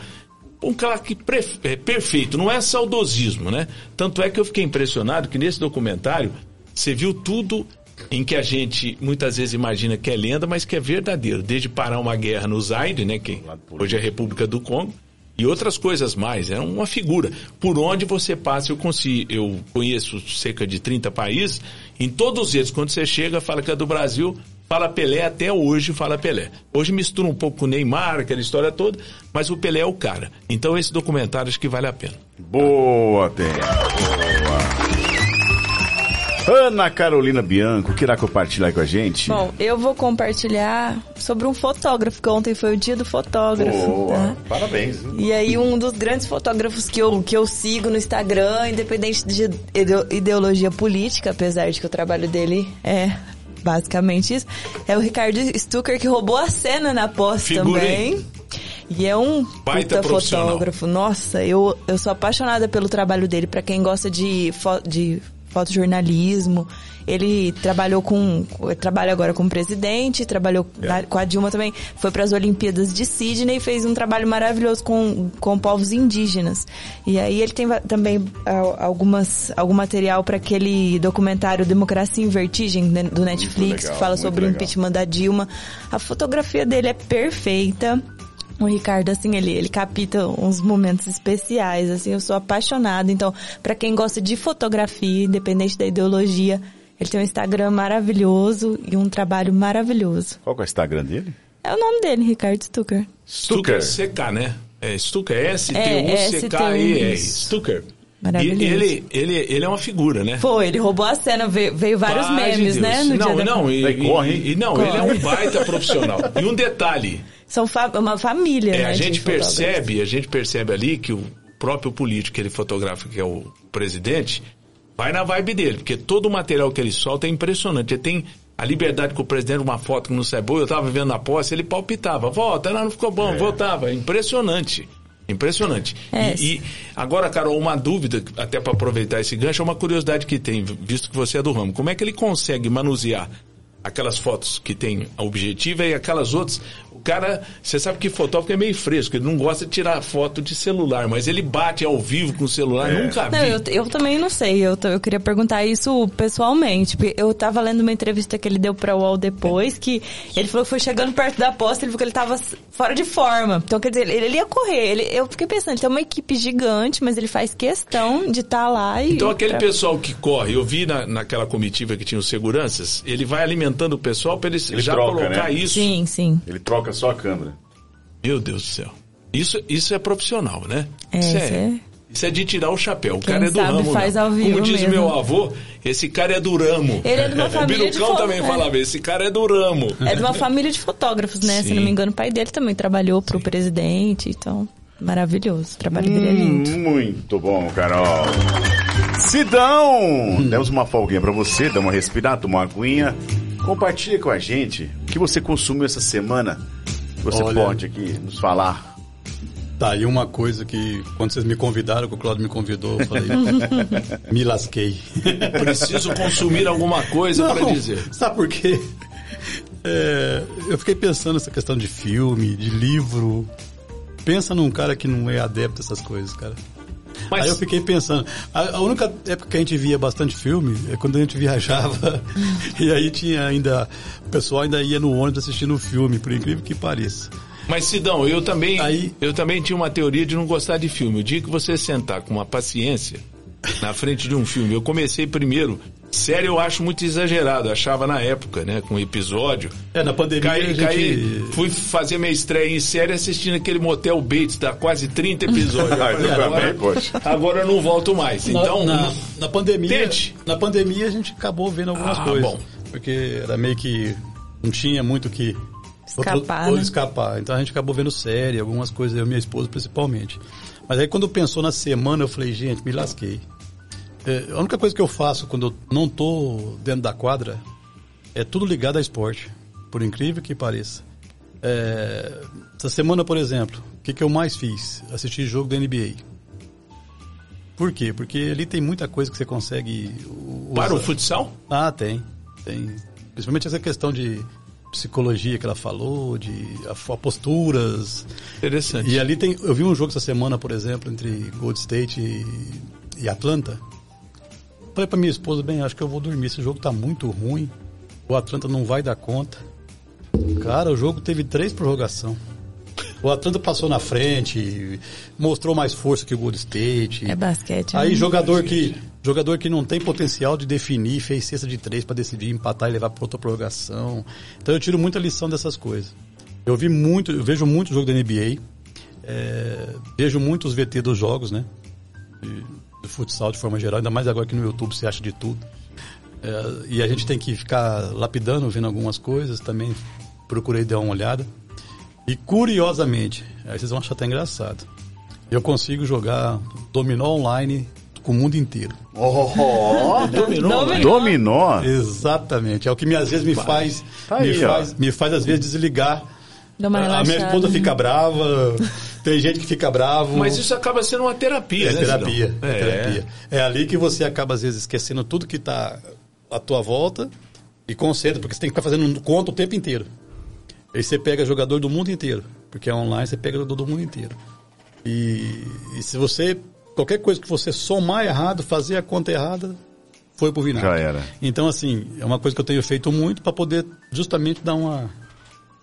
um craque é, perfeito, não é saudosismo, né? Tanto é que eu fiquei impressionado que nesse documentário você viu tudo em que a gente muitas vezes imagina que é lenda, mas que é verdadeiro. Desde parar uma guerra no Zaire, né, que hoje é a República do Congo, e outras coisas mais. É uma figura. Por onde você passa, eu, consigo, eu conheço cerca de 30 países, em todos eles, quando você chega, fala que é do Brasil, fala Pelé até hoje, fala Pelé. Hoje mistura um pouco com o Neymar, aquela história toda, mas o Pelé é o cara. Então esse documentário acho que vale a pena. Boa, tem. Boa. Ana Carolina Bianco, que irá compartilhar com a gente? Bom, eu vou compartilhar sobre um fotógrafo, que ontem foi o dia do fotógrafo. Boa, tá? parabéns. E aí um dos grandes fotógrafos que eu, que eu sigo no Instagram, independente de ideologia política, apesar de que o trabalho dele é basicamente isso, é o Ricardo Stucker, que roubou a cena na pós também. E é um Baita puta fotógrafo. Nossa, eu, eu sou apaixonada pelo trabalho dele. Para quem gosta de, de fotojornalismo. Ele trabalhou com. Trabalha agora com o presidente, trabalhou é. com a Dilma também. Foi para as Olimpíadas de Sydney e fez um trabalho maravilhoso com, com povos indígenas. E aí ele tem também algumas, algum material para aquele documentário Democracia em Vertigem né, do Netflix, legal, que fala sobre legal. o impeachment da Dilma. A fotografia dele é perfeita. O Ricardo, assim, ele, ele capta uns momentos especiais, assim, eu sou apaixonada. Então, para quem gosta de fotografia, independente da ideologia, ele tem um Instagram maravilhoso e um trabalho maravilhoso. Qual é o Instagram dele? É o nome dele, Ricardo Stucker. Stucker, CK, né? É Stucker, S-T-U-C-K-E-R. É, Stucker. Maravilhoso. E ele, ele, ele é uma figura, né? Foi, ele roubou a cena, veio, veio vários Paz memes, de né? No não, não, e, e, e, não, corre. ele é um baita profissional. E um detalhe, são fa uma família. É, né, a gente percebe, a gente percebe ali que o próprio político que ele fotografa, que é o presidente, vai na vibe dele, porque todo o material que ele solta é impressionante. Ele tem a liberdade com o presidente, uma foto que não sai boa, eu tava vendo na posse, ele palpitava, volta, não, não ficou bom, é. voltava. Impressionante. Impressionante. É. E, e, agora, Carol, uma dúvida, até para aproveitar esse gancho, é uma curiosidade que tem, visto que você é do ramo. Como é que ele consegue manusear aquelas fotos que tem a objetiva e aquelas outras cara, você sabe que fotógrafo é meio fresco, ele não gosta de tirar foto de celular, mas ele bate ao vivo com o celular, é. nunca vi. Não, eu, eu, também não sei, eu, eu queria perguntar isso pessoalmente, porque eu tava lendo uma entrevista que ele deu pra UOL depois, que ele falou que foi chegando perto da aposta, ele falou que ele tava fora de forma. Então, quer dizer, ele, ele ia correr, ele, eu fiquei pensando, ele tem uma equipe gigante, mas ele faz questão de estar tá lá e... Então, aquele pra... pessoal que corre, eu vi na, naquela comitiva que tinha os seguranças, ele vai alimentando o pessoal pra ele, ele já troca, colocar né? isso. Sim, sim. Ele troca só a câmera. Meu Deus do céu. Isso, isso é profissional, né? É, isso, é, isso é de tirar o chapéu. O Quem cara é do sabe ramo. Faz ao vivo Como diz mesmo. meu avô, esse cara é do ramo. Ele é de uma família de Birucão também é. falava, esse cara é do ramo. É de uma família de fotógrafos, né? Sim. Se não me engano, o pai dele também trabalhou para o presidente, então... Maravilhoso, o trabalho dele é lindo. Hum, muito bom, Carol. Sidão! Demos uma folguinha para você, dá uma respirada, toma uma aguinha. Compartilha com a gente o que você consumiu essa semana você Olha, pode aqui nos falar? Tá aí uma coisa que, quando vocês me convidaram, que o Claudio me convidou, eu falei, me lasquei. Preciso consumir alguma coisa para dizer. Sabe por quê? É, eu fiquei pensando nessa questão de filme, de livro. Pensa num cara que não é adepto a essas coisas, cara. Mas... Aí eu fiquei pensando, a, a, única época que a gente via bastante filme é quando a gente viajava e aí tinha ainda, o pessoal ainda ia no ônibus assistindo o filme, por incrível que pareça. Mas Sidão, eu também, aí... eu também tinha uma teoria de não gostar de filme. O dia que você sentar com uma paciência na frente de um filme, eu comecei primeiro Série eu acho muito exagerado, achava na época, né? Com episódio. É, na pandemia caí, gente... caí, fui fazer minha estreia em série assistindo aquele Motel Bates, dá quase 30 episódios. falei, agora, agora eu não volto mais. Então, na, na pandemia, tente. na pandemia a gente acabou vendo algumas ah, coisas. Bom. Porque era meio que não tinha muito que escapar, outro, né? escapar. Então a gente acabou vendo série, algumas coisas, eu e minha esposa principalmente. Mas aí quando pensou na semana, eu falei, gente, me lasquei. É, a única coisa que eu faço quando eu não estou dentro da quadra é tudo ligado a esporte, por incrível que pareça. É, essa semana, por exemplo, o que, que eu mais fiz? Assistir jogo da NBA. Por quê? Porque ali tem muita coisa que você consegue. Usar. Para o futsal? Ah, tem. Tem. Principalmente essa questão de psicologia que ela falou, de posturas. Interessante. E ali tem. Eu vi um jogo essa semana, por exemplo, entre Gold State e, e Atlanta. Falei pra minha esposa, bem, acho que eu vou dormir. Esse jogo tá muito ruim. O Atlanta não vai dar conta. Cara, o jogo teve três prorrogação. O Atlanta passou na frente, mostrou mais força que o Gold State. É basquete. Aí né? jogador que Jogador que não tem potencial de definir, fez cesta de três para decidir empatar e levar para outra prorrogação. Então eu tiro muita lição dessas coisas. Eu vi muito, eu vejo muito jogo da NBA, é, vejo muitos VT dos jogos, né? Futsal de forma geral, ainda mais agora que no YouTube você acha de tudo. É, e a gente tem que ficar lapidando, vendo algumas coisas, também procurei dar uma olhada. E curiosamente, aí vocês vão achar até engraçado. Eu consigo jogar dominó online com o mundo inteiro. Oh, dominó, dominó. dominó. Exatamente. É o que me, às vezes me faz, tá me, aí, faz me faz às vezes desligar. A minha esposa fica brava, tem gente que fica bravo. Mas isso acaba sendo uma terapia, é né? Terapia, é. é terapia. É ali que você acaba às vezes esquecendo tudo que está à tua volta e concentra, porque você tem que ficar fazendo conta o tempo inteiro. Aí você pega jogador do mundo inteiro, porque é online, você pega jogador do mundo inteiro. E, e, se você. Qualquer coisa que você somar errado, fazer a conta errada, foi pro vinagre. Já era. Então, assim, é uma coisa que eu tenho feito muito para poder justamente dar uma.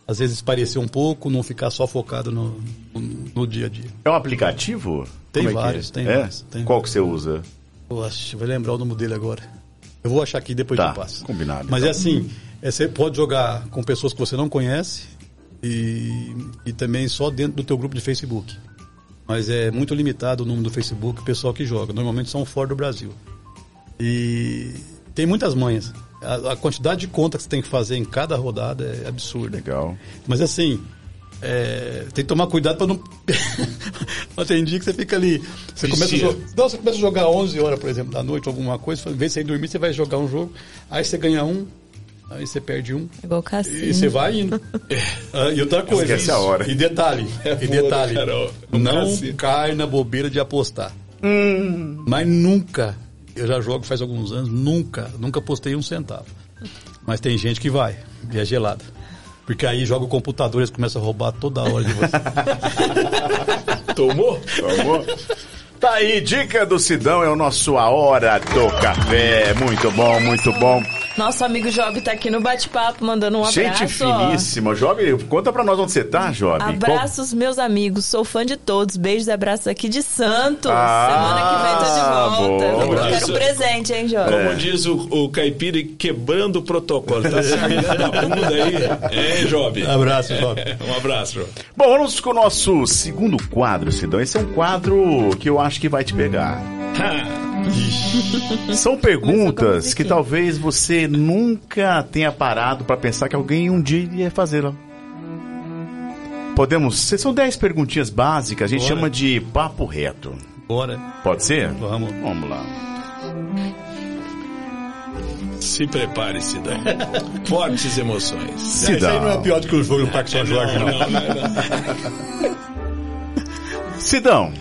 Às vezes parecer um pouco, não ficar só focado no, no, no dia a dia. É um aplicativo? Tem é vários, é? tem é? vários. Tem Qual que você usa? Poxa, vai lembrar o nome dele agora. Eu vou achar aqui depois tá, eu passo. Combinado. Mas então. é assim, é, você pode jogar com pessoas que você não conhece e, e também só dentro do teu grupo de Facebook. Mas é muito limitado o número do Facebook, o pessoal que joga. Normalmente são fora do Brasil. E tem muitas manhas. A, a quantidade de contas que você tem que fazer em cada rodada é absurda. Legal. Mas assim, é, tem que tomar cuidado para não. tem dia que você fica ali. Você começa, a jogar, não, você começa a jogar 11 horas, por exemplo, da noite, alguma coisa. Em vez de você ir dormir, você vai jogar um jogo. Aí você ganha um, Aí você perde um. Igual cassino. E você vai indo. ah, e outra coisa. Esquece a hora. E detalhe. É e detalhe. não cassino. cai na bobeira de apostar. Hum. Mas nunca, eu já jogo faz alguns anos, nunca, nunca postei um centavo. Mas tem gente que vai, e é gelada. Porque aí joga o computador e eles começam a roubar toda hora de você. Tomou? Tomou. Tá aí, dica do Sidão, é o nosso A Hora do Café. Muito bom, muito bom. Nosso amigo Job tá aqui no bate-papo, mandando um abraço. Gente finíssima. Job, conta pra nós onde você tá, Job. Abraços, Qual... meus amigos. Sou fã de todos. Beijos e abraços aqui de Santos. Ah, Semana que vem tô de volta. Boa. Eu quero um presente, hein, Job? Como é. diz o, o Caipira, quebrando o protocolo. Tá saindo da bunda aí. Hein, Job? Abraço, Job. um abraço, Job. Bom, vamos com o nosso segundo quadro, Sidão. Esse é um quadro que eu acho que vai te pegar. São perguntas que talvez você nunca tenha parado para pensar que alguém um dia ia fazê-la. Podemos. São 10 perguntinhas básicas, a gente Bora. chama de papo reto. Bora. Pode ser? Vamos. Vamos lá. Se prepare, Sidão. Fortes emoções. Sidão. Isso aí não é pior do que o jogo do Parque São Jorge, não. não, não, não. Sidão,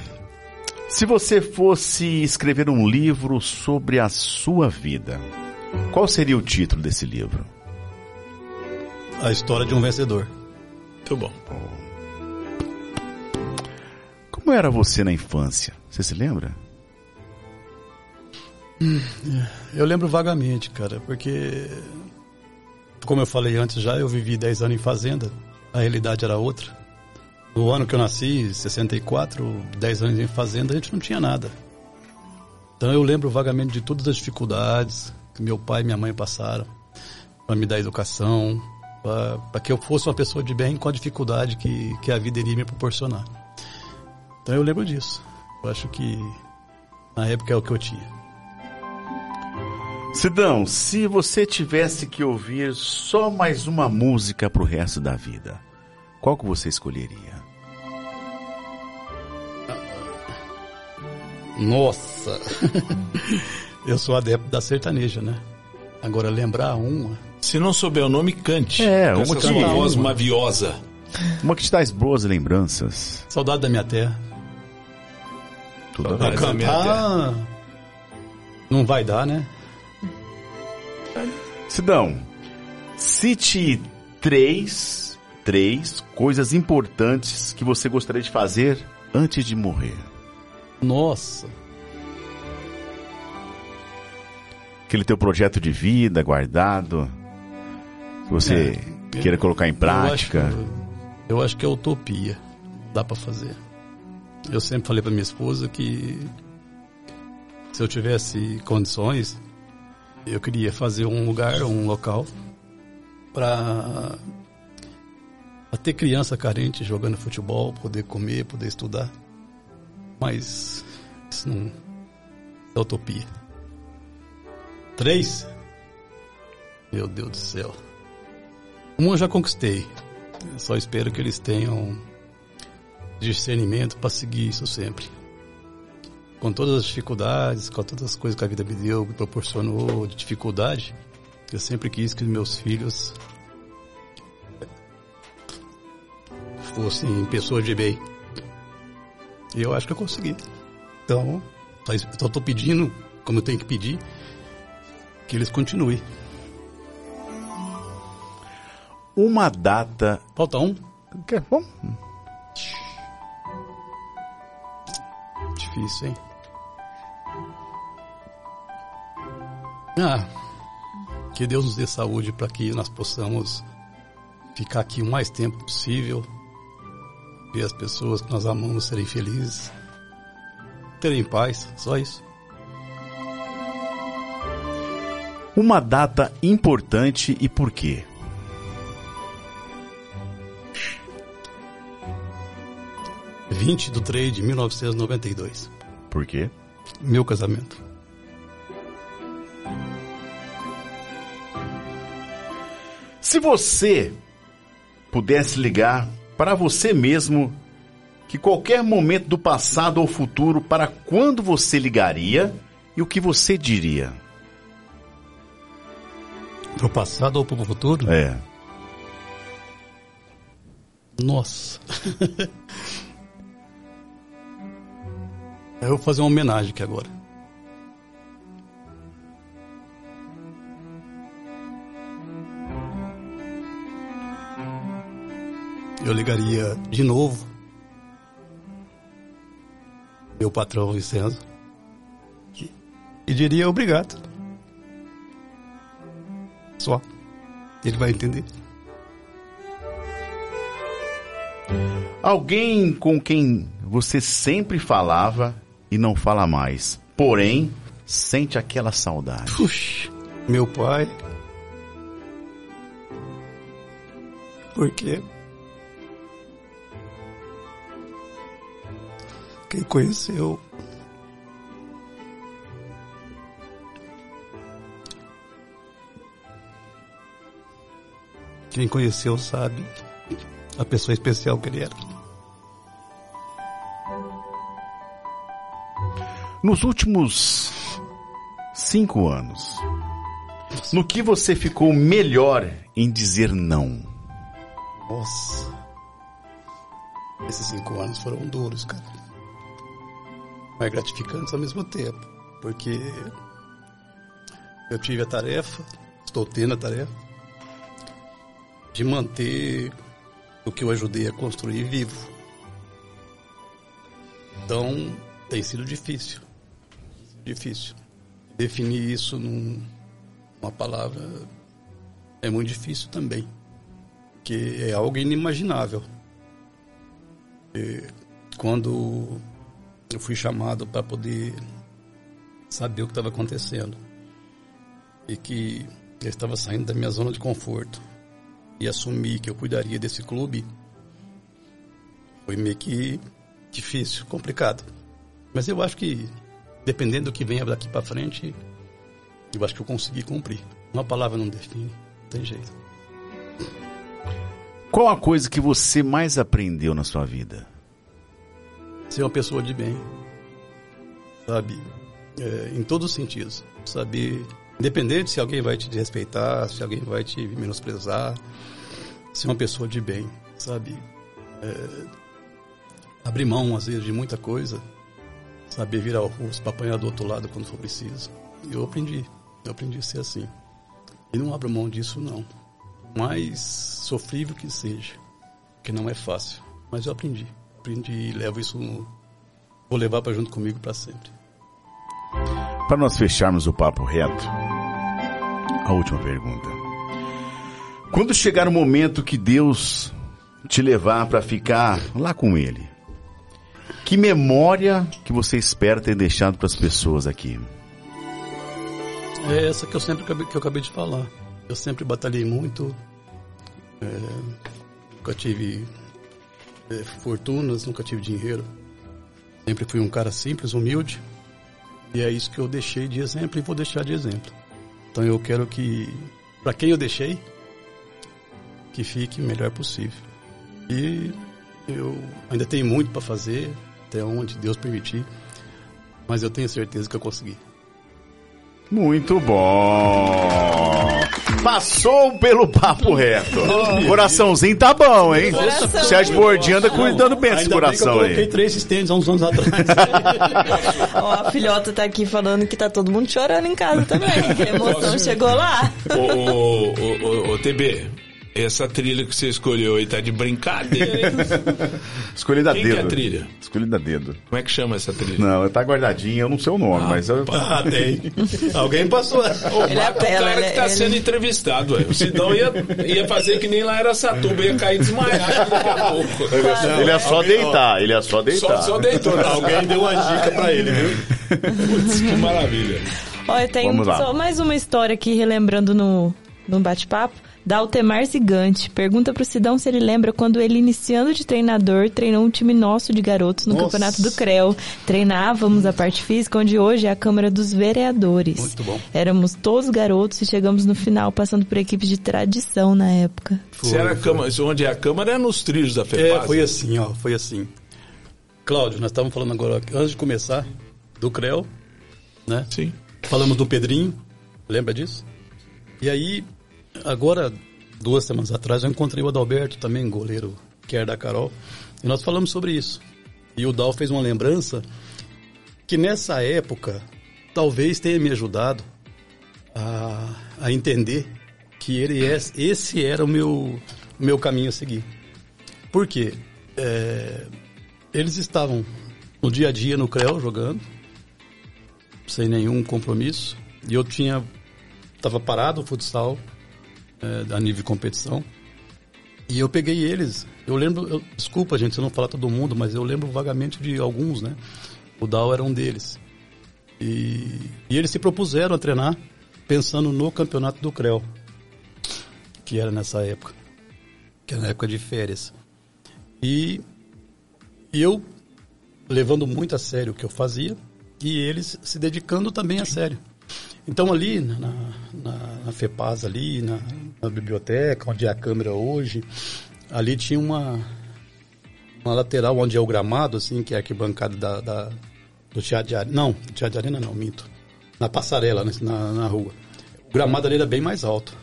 se você fosse escrever um livro sobre a sua vida, qual seria o título desse livro? A história de um vencedor. Muito bom. Como era você na infância? Você se lembra? Eu lembro vagamente, cara, porque como eu falei antes já, eu vivi 10 anos em fazenda. A realidade era outra. No ano que eu nasci, 64, 10 anos em fazenda, a gente não tinha nada. Então eu lembro vagamente de todas as dificuldades que meu pai e minha mãe passaram para me dar educação, para que eu fosse uma pessoa de bem com a dificuldade que, que a vida iria me proporcionar. Então eu lembro disso. Eu acho que na época é o que eu tinha. Sidão, se você tivesse que ouvir só mais uma música pro resto da vida, qual que você escolheria? Nossa! Eu sou adepto da sertaneja, né? Agora lembrar uma. Se não souber o nome, cante. É, uma que uma voz maviosa. Uma que te traz boas lembranças. Saudade da minha terra. Tudo a cantar. Não vai dar, né? Sidão, cite três, três coisas importantes que você gostaria de fazer antes de morrer. Nossa. Aquele teu projeto de vida guardado, que você é, queira colocar em prática. Eu acho, eu acho que é utopia. Dá para fazer. Eu sempre falei para minha esposa que se eu tivesse condições, eu queria fazer um lugar, um local para ter criança carente jogando futebol, poder comer, poder estudar. Mas isso não é utopia. Três? Meu Deus do céu. Um eu já conquistei. Eu só espero que eles tenham discernimento para seguir isso sempre. Com todas as dificuldades, com todas as coisas que a vida me deu, me proporcionou de dificuldade, eu sempre quis que meus filhos fossem pessoas de bem. E eu acho que eu consegui. Então, só estou pedindo, como eu tenho que pedir, que eles continuem. Uma data. Falta um? Quer? Vamos? Difícil, hein? Ah, que Deus nos dê saúde para que nós possamos ficar aqui o mais tempo possível, ver as pessoas que nós amamos serem felizes, terem paz, só isso. Uma data importante e por quê? Vinte do 3 de 1992. Por quê? Meu casamento. Se você pudesse ligar para você mesmo que qualquer momento do passado ou futuro, para quando você ligaria e o que você diria? Pro passado ou pro futuro? É. Nossa. Eu vou fazer uma homenagem aqui agora. Eu ligaria de novo meu patrão Vicenzo e diria obrigado. Só. Ele vai entender. Alguém com quem você sempre falava e não fala mais, porém sente aquela saudade. Puxa, meu pai. Por quê? Quem conheceu Quem conheceu sabe a pessoa especial que ele era. Nos últimos cinco anos, no que você ficou melhor em dizer não? Nossa. Esses cinco anos foram duros, cara. Mas gratificantes ao mesmo tempo. Porque eu tive a tarefa, estou tendo a tarefa, de manter o que eu ajudei a construir vivo. Então, tem sido difícil. Difícil. Definir isso num, numa palavra é muito difícil também. Que é algo inimaginável. E quando eu fui chamado para poder saber o que estava acontecendo e que eu estava saindo da minha zona de conforto e assumir que eu cuidaria desse clube foi meio que difícil, complicado. Mas eu acho que, dependendo do que venha daqui para frente, eu acho que eu consegui cumprir. Uma palavra não define, não tem jeito. Qual a coisa que você mais aprendeu na sua vida? Ser uma pessoa de bem, sabe? É, em todos os sentidos. Saber, independente se alguém vai te respeitar, se alguém vai te menosprezar, ser uma pessoa de bem, sabe? É, abrir mão, às vezes, de muita coisa, saber virar o rosto para apanhar do outro lado quando for preciso. Eu aprendi, eu aprendi a ser assim. E não abro mão disso, não. Mais sofrível que seja, que não é fácil. Mas eu aprendi, aprendi e levo isso, no, vou levar para junto comigo para sempre. Para nós fecharmos o papo reto, a última pergunta. Quando chegar o momento que Deus te levar para ficar lá com Ele, Que memória que você espera ter deixado para as pessoas aqui? É essa que eu sempre que eu acabei de falar. Eu sempre batalhei muito. É, nunca tive é, fortunas, nunca tive dinheiro. Sempre fui um cara simples, humilde. E é isso que eu deixei de exemplo e vou deixar de exemplo. Então eu quero que, para quem eu deixei, que fique o melhor possível. E eu ainda tenho muito para fazer, até onde Deus permitir, mas eu tenho certeza que eu consegui. Muito bom! Passou pelo papo reto. Oh, coraçãozinho tá bom, hein? Coração. Sérgio Bordinho anda cuidando bem desse coração aí. Eu coloquei três sistemas há uns anos atrás. Ó, a filhota tá aqui falando que tá todo mundo chorando em casa também. Que a emoção chegou lá. Ô, ô, ô, ô, TB, essa trilha que você escolheu aí tá de brincadeira, hein? Escolhi da Quem dedo. Que é a trilha? Escolhi da dedo. Como é que chama essa trilha? Não, tá guardadinha, eu não sei o nome, ah, mas eu. Ah, tem. Alguém passou. O, ele é o cara que tá ele... sendo entrevistado, ué. O Sidão ia, ia fazer que nem lá era Satuba, ia cair desmaiado daqui a pouco. Ele é só deitar, ele é só deitar. Só, só deitou. Alguém deu uma dica pra ele, viu? Putz, que maravilha. Olha, tenho só mais uma história aqui, relembrando no, no bate-papo. Daltemar Zigante pergunta pro Sidão se ele lembra quando ele, iniciando de treinador, treinou um time nosso de garotos no Nossa. Campeonato do CREO. Treinávamos a parte física, onde hoje é a Câmara dos Vereadores. Muito bom. Éramos todos garotos e chegamos no final passando por equipes de tradição na época. Foi, se era a câmara, onde é a Câmara é nos trilhos da FEPAS. É, foi assim, ó, foi assim. Cláudio, nós estávamos falando agora, antes de começar, do CREO, né? Sim. Falamos do Pedrinho, lembra disso? E aí, Agora, duas semanas atrás, eu encontrei o Adalberto também, goleiro que era da Carol, e nós falamos sobre isso. E o Dal fez uma lembrança que nessa época talvez tenha me ajudado a, a entender que ele é, esse era o meu, meu caminho a seguir. Por quê? É, eles estavam no dia a dia no CREO jogando, sem nenhum compromisso, e eu tinha estava parado o futsal, é, a nível de competição. E eu peguei eles. Eu lembro, eu, desculpa gente, se eu não falar todo mundo, mas eu lembro vagamente de alguns, né? O Dal era um deles. E, e eles se propuseram a treinar pensando no campeonato do CREL, que era nessa época, que era na época de férias. E, e eu levando muito a sério o que eu fazia e eles se dedicando também a sério. Então ali na, na, na FEPAS, ali na, na, biblioteca, onde é a câmera hoje, ali tinha uma, uma lateral onde é o gramado, assim, que é a arquibancada da, da, do Teatro de Arena. Não, Teatro de Arena não, minto. Na passarela, né, na, na rua. O gramado ali era bem mais alto.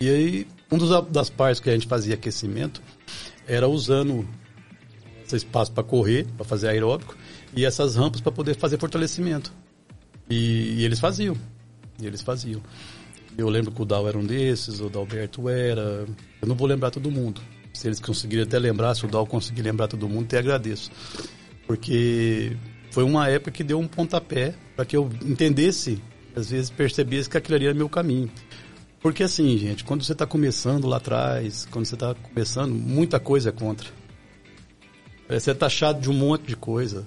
E aí, um dos, das partes que a gente fazia aquecimento era usando esse espaço para correr, para fazer aeróbico, e essas rampas para poder fazer fortalecimento. E, e, eles faziam. E eles faziam. Eu lembro que o Dal era um desses, o Dalberto era. Eu não vou lembrar todo mundo. Se eles conseguirem até lembrar, se o Dal conseguir lembrar todo mundo, até agradeço. Porque foi uma época que deu um pontapé para que eu entendesse, às vezes percebesse que aquilo ali era meu caminho. Porque assim, gente, quando você está começando lá atrás, quando você está começando, muita coisa é contra. Você é taxado de um monte de coisa.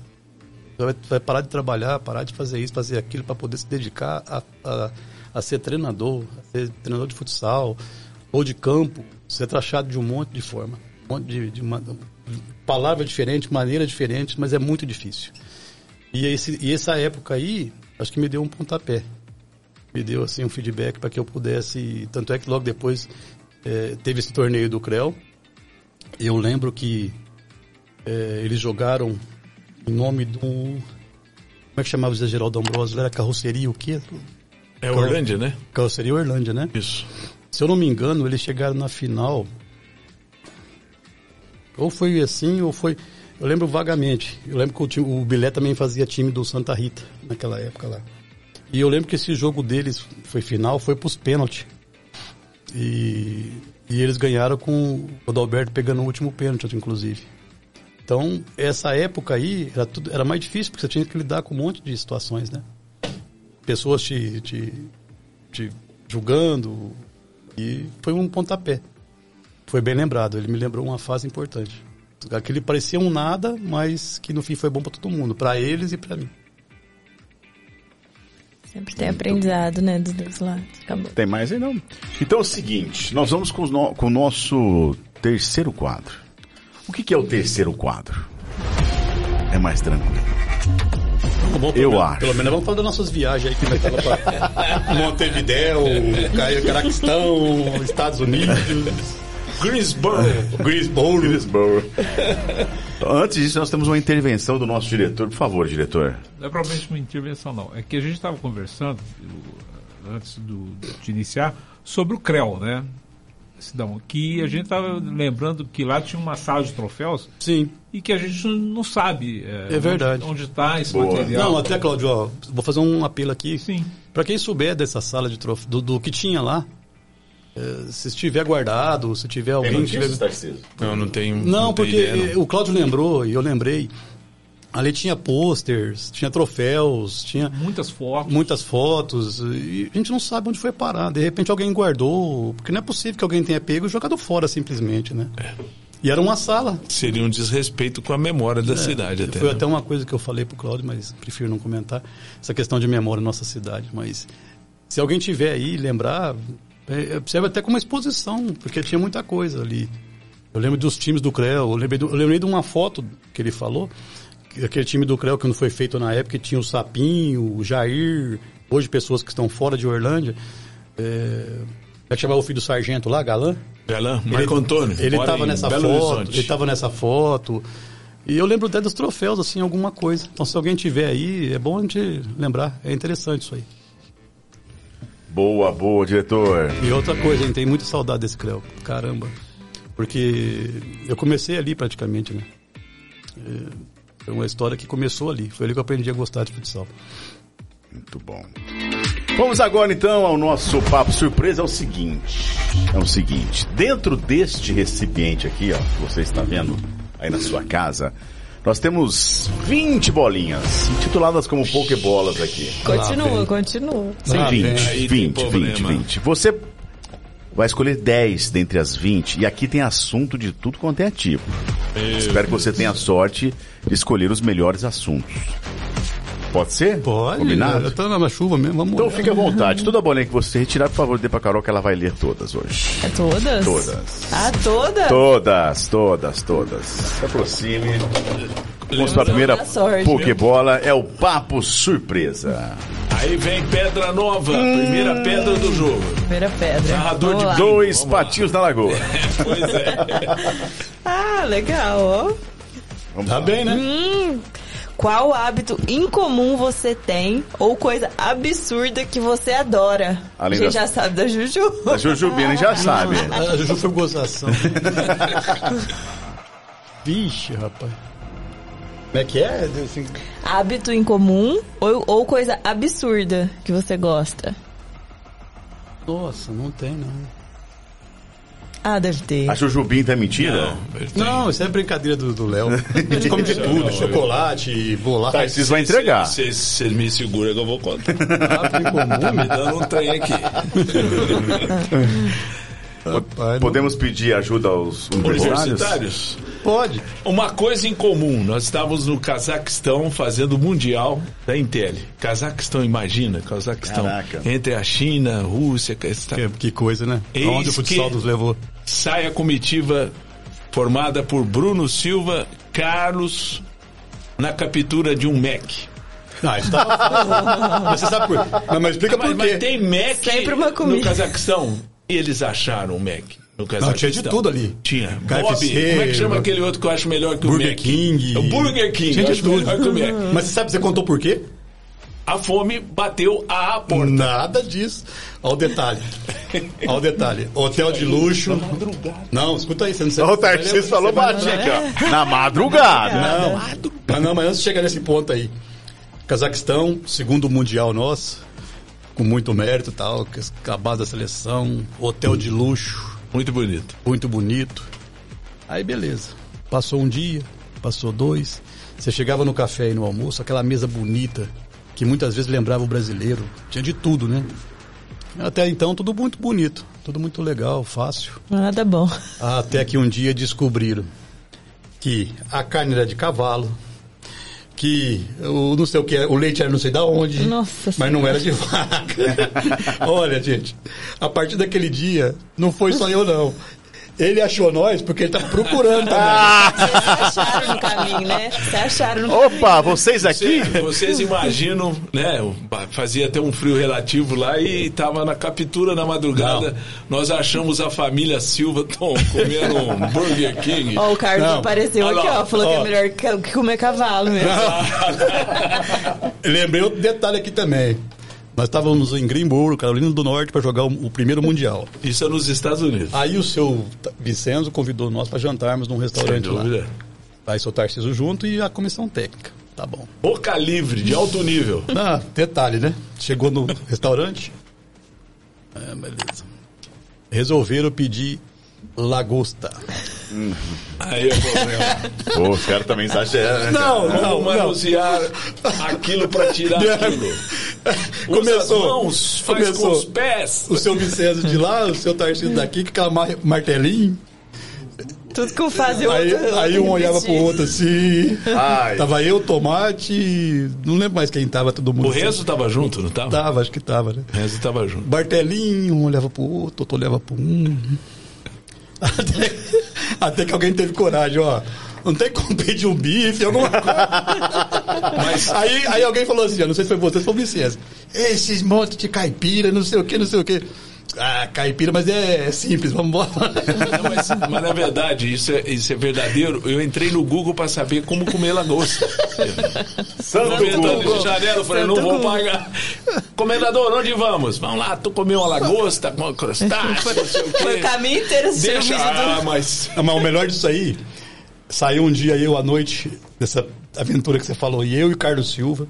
Você vai, vai parar de trabalhar, parar de fazer isso, fazer aquilo para poder se dedicar a, a, a, ser treinador, a ser treinador de futsal ou de campo, ser taxado de um monte de forma. Um monte de, de uma, palavra diferente, maneira diferente, mas é muito difícil. E, esse, e essa época aí, acho que me deu um pontapé. Me deu assim um feedback para que eu pudesse. Tanto é que logo depois é, teve esse torneio do CREL. Eu lembro que é, eles jogaram em nome do. Como é que chamava o Zé Geraldo Ambrosio? Era carroceria o quê? É Orlândia, né? Carroceria Orlândia, né? Isso. Se eu não me engano, eles chegaram na final. Ou foi assim, ou foi. Eu lembro vagamente. Eu lembro que o, time, o Bilé também fazia time do Santa Rita naquela época lá. E eu lembro que esse jogo deles foi final, foi pros pênaltis. E, e eles ganharam com o Adalberto pegando o último pênalti, inclusive. Então, essa época aí era, tudo, era mais difícil, porque você tinha que lidar com um monte de situações, né? Pessoas te, te, te julgando, e foi um pontapé. Foi bem lembrado, ele me lembrou uma fase importante. Aquele parecia um nada, mas que no fim foi bom para todo mundo, para eles e para mim. Sempre tem aprendizado, né, dos dois lados. Acabou. Tem mais aí não? Então é o seguinte, nós vamos com, no, com o nosso terceiro quadro. O que, que é o terceiro quadro? É mais tranquilo. Bom, Eu acho. Pelo menos vamos falar das nossas viagens aí que vai estar pra Montevideo, Ca- Caraquistão, Estados Unidos, Greensboro. Greensboro. Greensboro. Antes disso, nós temos uma intervenção do nosso diretor. Por favor, diretor. Não é provavelmente uma intervenção, não. É que a gente estava conversando, antes do, de iniciar, sobre o CREL, né? Sidão, que a gente estava lembrando que lá tinha uma sala de troféus Sim. e que a gente não sabe É verdade. onde está esse Boa. material. Não, até, Claudio, ó, vou fazer um apelo aqui. Sim. Para quem souber dessa sala de troféus, do, do que tinha lá, eh, se estiver guardado, se tiver alguém que tiver... Tarcísio? Não, não tenho. Não, tenho porque ideia, não. o Cláudio lembrou e eu lembrei. Ali tinha posters, tinha troféus, tinha Muitas fotos. muitas fotos e a gente não sabe onde foi parar. De repente alguém guardou, porque não é possível que alguém tenha pego e jogado fora simplesmente, né? E era uma sala. Seria um desrespeito com a memória da cidade até. Foi né? até uma coisa que eu falei pro Cláudio, mas prefiro não comentar essa questão de memória na nossa cidade. Mas se alguém tiver aí e lembrar, é, serve até como exposição, porque tinha muita coisa ali. Eu lembro dos times do CREL, eu lembrei, do- eu lembrei de uma foto que ele falou, aquele time do CREL que não foi feito na época, que tinha o Sapinho, o Jair, hoje pessoas que estão fora de Orlândia. É, é que chamava o filho do sargento lá, Galã? Galã, Marco Antônio. Ele estava nessa Belo foto, Horizonte. ele estava nessa foto. E eu lembro até dos troféus, assim, alguma coisa. Então, se alguém tiver aí, é bom a gente lembrar. É interessante isso aí. Boa, boa, diretor. E outra coisa, a gente tem muita saudade desse Creu. Caramba. Porque eu comecei ali praticamente, né? É, Foi uma história que começou ali. Foi ali que eu aprendi a gostar de futsal. Muito bom. Vamos agora então ao nosso papo surpresa. É o seguinte: é o seguinte. Dentro deste recipiente aqui, ó, que você está vendo aí na sua casa, nós temos 20 bolinhas, intituladas como Pokébolas aqui. Continua, continua. Sim, Ah, 20, vem. Aí tem 20, 20, problema. 20. Você vai escolher 10 dentre as 20 e aqui tem assunto de tudo quanto é tipo. Espero que você tenha sorte de escolher os melhores assuntos. Pode ser? Pode. Combinado? Eu tô na chuva mesmo, vamos Então olhar. fique à vontade. Toda bolinha que você retirar, por favor, dê pra Carol que ela vai ler todas hoje. É todas? Todas. Ah, todas? Todas, todas, todas. Se aproxime. Vamos para a primeira da Pokébola, é o Papo Surpresa. Aí vem pedra nova, primeira pedra do jogo. Primeira pedra. Narrador Vamos de lá. Dois Vamos lá. patinhos na lagoa. Pois é. Ah, legal, ó. Vamos Tá lá. bem, né? Hum. Qual hábito incomum você tem ou coisa absurda que você adora? Além a gente da- já sabe da Juju. A Jujubina já sabe. A Juju foi gozação. Vixe, rapaz. Como é que é? Assim, Hábito incomum ou, ou coisa absurda que você gosta? nossa, não tem, não. Ah, deve ter. A Jujubinta é mentira? Não, isso é brincadeira do do Léo. A gente come de tudo, chocolate, bolacha. Tarcísio vai entregar. Você me segura que eu vou contar. Hábito incomum, Tá me dando um trem aqui. rapaz, Podemos pedir ajuda aos universitários? Universitários. não- Pode. Uma coisa em comum, nós estávamos no Cazaquistão fazendo o Mundial da Intel. Cazaquistão, imagina, Cazaquistão. Caraca. Entre a China, a Rússia. Que, que coisa, né? Eis Onde o futsal nos levou. sai a comitiva formada por Bruno Silva, Carlos, na captura de um Mac. Ah, isso tava fácil. Mas você sabe por Mas, mas explica Mas, por mas quê. tem Mac Sempre uma no. Cazaquistão. Eles acharam o Mac no Cazaquistão. tinha de tudo ali. Tinha. KFC, Bob, como é que chama aquele outro que eu acho melhor que o Burger Mac? King. É o Burger King. Tinha de tudo. melhor que o Mac. Mas você sabe, você contou por quê? A fome bateu a porta. Nada disso. Olha o detalhe. Olha o detalhe. Hotel de luxo. Não, escuta aí. Você não sabe. O Tarcísio falou baixinho aqui, ó. Na madrugada. Não, mas não, mas antes de chegar nesse ponto aí. Cazaquistão, segundo mundial nosso, com muito mérito e tal, que a base da seleção, hotel de luxo, Muito bonito. muito bonito. Aí beleza. Passou um dia, passou dois. Você chegava no café e no almoço, aquela mesa bonita, que muitas vezes lembrava o brasileiro. Tinha de tudo, né? Até então, tudo muito bonito, tudo muito legal, fácil. Nada bom. Até que um dia descobriram que a carne era de cavalo, que o não sei o que, o leite era não sei da onde, Nossa mas não era de vaca. Olha, gente, a partir daquele dia, não foi só eu não. Ele achou nós porque ele tava procurando também. Vocês acharam no caminho, né? Vocês acharam no caminho. Opa, vocês aqui? Vocês, vocês imaginam, né? Fazia até um frio relativo lá e tava na captura na madrugada. Nós achamos a família Silva tão, comendo um Burger King. Ó, o Carlos Não. apareceu Olha aqui, lá. ó. Falou que Ó. é melhor que, que comer cavalo mesmo. Lembrei outro detalhe aqui também. Nós estávamos em Greenboro, Carolina do Norte, para jogar o, o primeiro Mundial. Isso é nos Estados Unidos. Aí o seu Vicenzo convidou nós para jantarmos num Sem restaurante lá. dúvida. Aí seu Tarcísio junto e a comissão técnica. Tá bom. Boca livre, de alto nível. Ah, detalhe, né? Chegou no restaurante. É, beleza. Resolveram pedir lagosta. Aí é o problema. Pô, os caras também exageram, né? Não, Como manusear aquilo para tirar aquilo? Usa Começou. as mãos, faz começou. com os pés. O seu Vicenzo de lá, o seu Tarcísio daqui, com aquela mar- martelinho. Tudo que um faz eu Aí, outro- aí um olhava pro outro assim. Ai. Tava eu, Tomate, não lembro mais quem tava, todo mundo. O Renzo tava junto, não tava? Tava, acho que tava, né? O Renzo tava junto. Bartelinho, um olhava pro outro, outro olhava pro um. Até, até que alguém teve coragem, ó. Não tem como pedir um bife, alguma coisa. Mas Aí, aí alguém falou assim, ó, não sei se foi você, se foi o Vicente. Esses montes de caipira, não sei o que, não sei o que. Ah, caipira, mas é, simples, vamos embora. Não, mas, mas na verdade, isso é, isso é verdadeiro. Eu entrei no Google para saber como comer lagosta. Santo de janela, eu falei, Santo não vou Google. pagar. Comendador, onde vamos? Vamos lá, tu comeu uma lagosta com crustáceo, não sei o quê. Foi o caminho inteiro Deixa, ah, mas... Não, mas o melhor disso aí, saiu um dia eu à noite, dessa aventura que você falou, e eu e o Carlos Silva,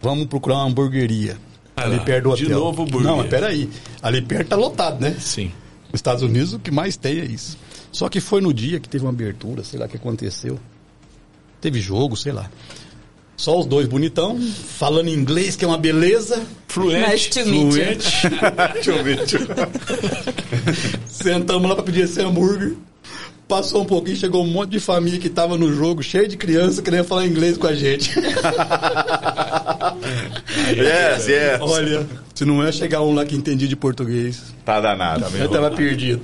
vamos procurar uma hamburgueria. Ah ali perto do de hotel. novo burger. Não, mas peraí. Ali perto tá lotado, né? Sim. Nos Estados Unidos o que mais tem é isso. Só que foi no dia que teve uma abertura, sei lá o que aconteceu. Teve jogo, sei lá. Só os dois bonitão, falando inglês, que é uma beleza. Fluente. Nice to meet you. fluente. Deixa eu ver, deixa eu ver. Sentamos lá pra pedir esse hambúrguer. Passou um pouquinho, chegou um monte de família que tava no jogo, cheio de criança, querendo falar inglês com a gente. Yes, yes. Olha, se não é chegar um lá que entendia de português, Tá danado. eu tava perdido.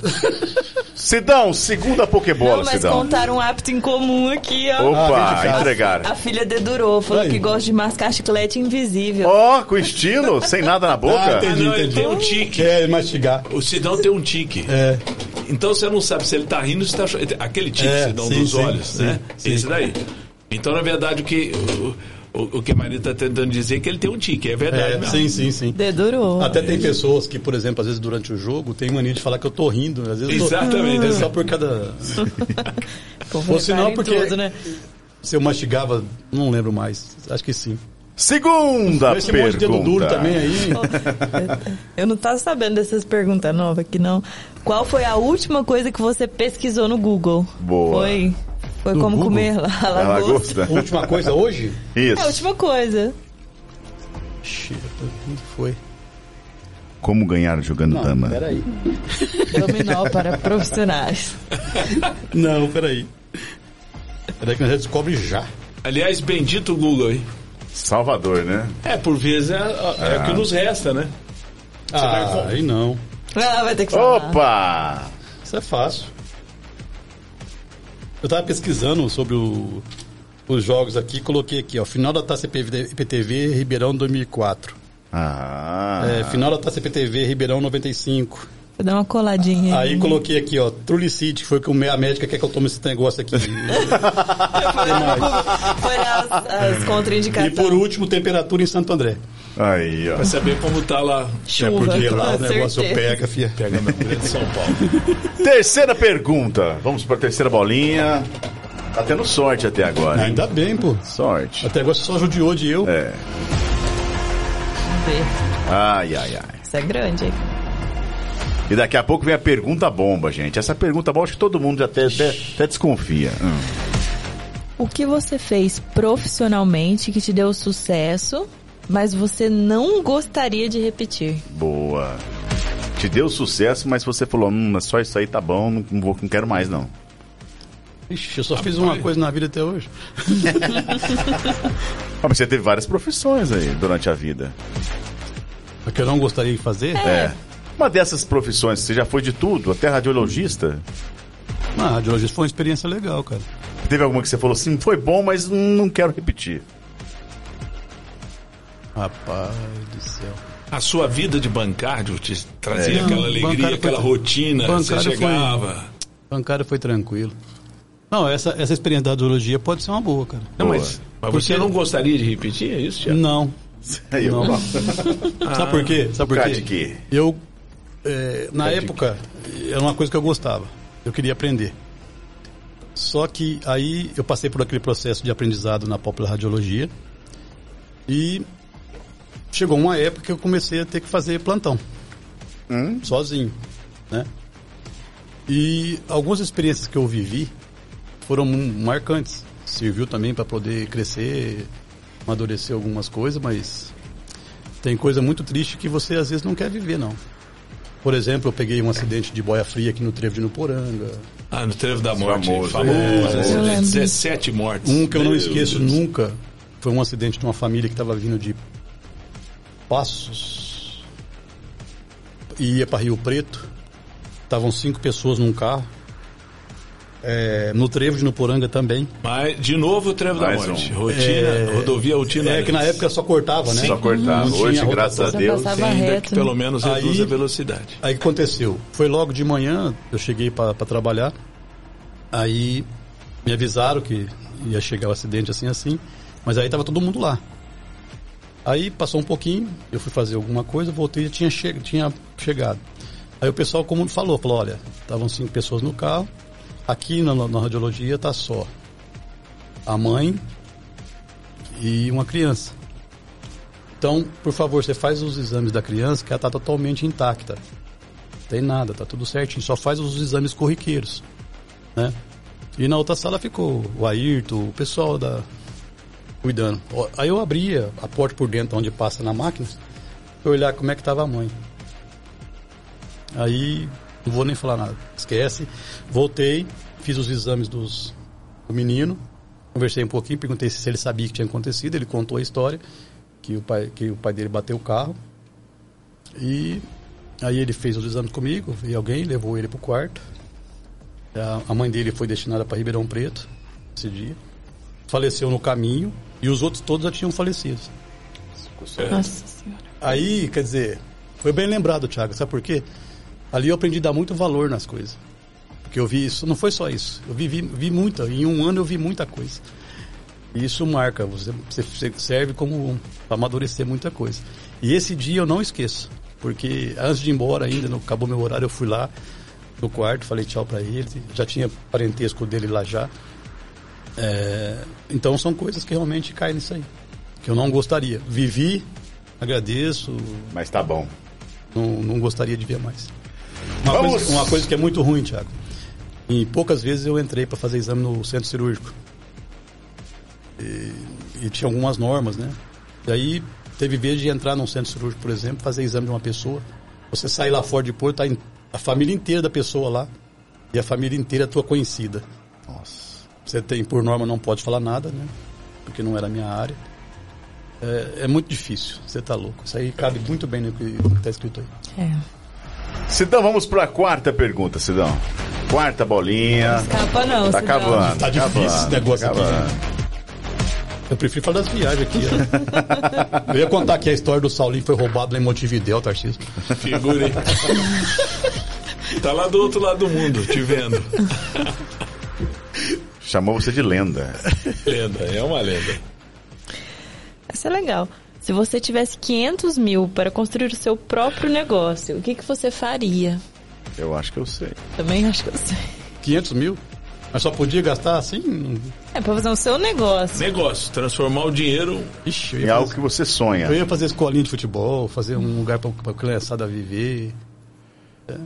Sidão, segunda Pokébola, Não, mas Sidão. contaram um hábito em comum aqui, ó. Opa, Ah, entregaram. A filha dedurou, falou Aí. que gosta de mascar chiclete invisível. Ó, com estilo, sem nada na boca. Ah, Ah, entendi, não, ele entendi. tem um tique. Quer mastigar. O Sidão tem um tique. É. Então você não sabe se ele tá rindo ou se tá chorando. Aquele tique, É, Sidão, sim, dos sim, olhos, sim, né? sim. Esse daí. Então, na verdade, o que, o, o, o que a Maria tá tentando dizer é que ele tem um tique. É verdade É, mesmo. sim, sim, sim. Dedurou. Até tem pessoas que, por exemplo, às vezes durante o jogo, tem mania de falar que eu tô rindo. Às vezes eu tô- Exatamente. É só por cada. Ou se não, em porque- tudo, né? Se eu mastigava, não lembro mais. Acho que sim. Segunda Esse monte de dedo duro pergunta. também aí. Eu não tava sabendo dessas perguntas novas aqui, não. Qual foi a última coisa que você pesquisou no Google? Boa. Foi, foi como Google? comer lá, a A lagosta. lagosta. Última coisa hoje? É a Isso. última coisa. Ixi, onde foi? Como ganhar jogando dama? peraí. Dominó para profissionais. Não, peraí. Peraí que nós já descobre já. Aliás, bendito Google, hein? Salvador, né? É, por vezes é, é o que nos resta, né? vai Ah, com- aí não. Ah, vai ter que falar. Opa! Isso é fácil. Eu tava pesquisando sobre o- os jogos aqui, coloquei aqui, ó, final da Taça IPTV Ribeirão 2004. Ah. É, final da Taça IPTV Ribeirão 95. Vou dar uma coladinha. Aí coloquei aqui, ó, Trulicite, que foi que me- a médica quer que eu tome esse negócio aqui. Foi as, as e contraindicações. por último, temperatura em Santo André. Aí, ó. Pra saber como tá lá. Chuva. É porque lá o negócio certeza. pega, fia. Pega na grande São Paulo. Terceira pergunta. Vamos pra terceira bolinha. Tá tendo sorte até agora. hein? Ainda bem, pô. Sorte. Até agora você só judiou de eu. É. Vamos ver. Ai, ai, ai. Isso é grande, hein? E daqui a pouco vem a pergunta bomba, gente. Essa pergunta bomba, acho que todo mundo já até, até, até desconfia. Hum. O que você fez profissionalmente que te deu sucesso, mas você não gostaria de repetir? Boa. Te deu sucesso, mas você falou, hum, só isso aí tá bom, não, não vou, não quero mais, não. Ixi, eu só fiz uma coisa na vida até hoje. Ah, mas você teve várias profissões aí durante a vida. O que eu não gostaria de fazer? É. Uma dessas profissões, você já foi de tudo, até radiologista. Ah, radiologista foi uma experiência legal, cara. Teve alguma que você falou assim, foi bom, mas não quero repetir. Rapaz do céu. A sua vida de bancário te trazia É. aquela Não, alegria, aquela foi- rotina, você bancário foi- chegava. Bancário foi tranquilo. Não, essa, essa experiência da radiologia pode ser uma boa, cara. Não, mas, mas você Porque- não gostaria de repetir é isso, Tiago? Não. Aí eu Não. Sabe por quê? Sabe por quê? causa de quê? Eu, é, na Por causa de época, era uma coisa que eu gostava. Eu queria aprender. Só que aí eu passei por aquele processo de aprendizado na Popular Radiologia e chegou uma época que eu comecei a ter que fazer plantão. Sozinho, né? E algumas experiências que eu vivi foram marcantes. Serviu também para poder crescer, amadurecer algumas coisas, mas tem coisa muito triste que você às vezes não quer viver, não. Por exemplo, eu peguei um acidente de boia fria aqui no trevo de Nuporanga. Ah, no Trevo da Morte. Famoso, Famoso. é. Lembro. 17 mortes. Um que eu não esqueço Deus. nunca foi um acidente de uma família que estava vindo de Passos e ia para Rio Preto. Estavam cinco pessoas num carro. É, no trevo de Nuporanga também. Mas, de novo, o Trevo da Mais Morte. um. Rotina, É, rodovia Rotina. É que na época só cortava, né? Só cortava. Não Hoje, rotação. graças a Deus. ainda reto. que pelo menos reduz Aí- a velocidade. Aí o que aconteceu? Foi logo de manhã, eu cheguei para trabalhar. Aí me avisaram que ia chegar o acidente assim assim, mas aí tava todo mundo lá. Aí passou um pouquinho, eu fui fazer alguma coisa, voltei e tinha, che tinha chegado. Aí o pessoal como falou, falou, olha, estavam cinco pessoas no carro, aqui na, na radiologia tá só a mãe e uma criança. Então, por favor, você faz os exames da criança que ela está totalmente intacta. Tem nada, tá tudo certinho. Só faz os exames corriqueiros, né? E na outra sala ficou o Ayrton, o pessoal da cuidando. Aí eu abria a porta por dentro, onde passa na máquina, pra olhar como é que tava a mãe. Aí não vou nem falar nada. Esquece. Voltei, fiz os exames dos do menino, conversei um pouquinho, perguntei se ele sabia o que tinha acontecido, ele contou a história que o pai que o pai dele bateu o carro. E aí ele fez os exames comigo, veio alguém, levou ele pro quarto. A mãe dele foi destinada para Ribeirão Preto esse dia. Faleceu no caminho e os outros todos já tinham falecido. Nossa senhora. Aí, quer dizer, foi bem lembrado, Thiago, sabe por quê? Ali eu aprendi a dar muito valor nas coisas. Porque eu vi isso, não foi só isso. Eu vi, vi, vi muita, em um ano eu vi muita coisa. E isso marca, você, você serve como para amadurecer muita coisa. E esse dia eu não esqueço, porque antes de ir embora ainda, no, acabou meu horário, eu fui lá no quarto, falei tchau para ele, já tinha parentesco dele lá já. É, então são coisas que realmente caem nisso aí, que eu não gostaria. Vivi, agradeço, Mas tá bom. não, não gostaria de ver mais. Uma coisa, uma coisa que é muito ruim, Thiago. E poucas vezes eu entrei para fazer exame no centro cirúrgico. E, e tinha algumas normas, né? E aí teve vez de entrar num centro cirúrgico, por exemplo, fazer exame de uma pessoa. Você sair lá fora depois, tá a família inteira da pessoa lá. E a família inteira é tua conhecida. Nossa. Você tem, por norma, não pode falar nada, né? Porque não era a minha área. É, é muito difícil, você tá louco. Isso aí cabe muito bem no que está escrito aí. É. Sidão, vamos para a quarta pergunta, Sidão. Quarta bolinha. Escapa não, Tá senão- cavando. Tá difícil cavando, esse negócio tá aqui. cavando. Eu prefiro falar das viagens aqui. ó. Eu ia contar aqui a história do Saulinho foi roubado lá em Montevidéu, Tarcísio. Figura aí. tá lá do outro lado do mundo, te vendo. Chamou você de lenda. Lenda, é uma lenda. Essa é legal. Se você tivesse 500 mil para construir o seu próprio negócio, o que, que você faria? Eu acho que eu sei. Também acho que eu sei. 500 mil? Mas só podia gastar assim? É pra fazer o seu negócio. Negócio, transformar o dinheiro. Ixi, Em algo fazer, que você sonha. eu ia fazer escolinha de futebol, fazer um lugar para a criançada viver. É,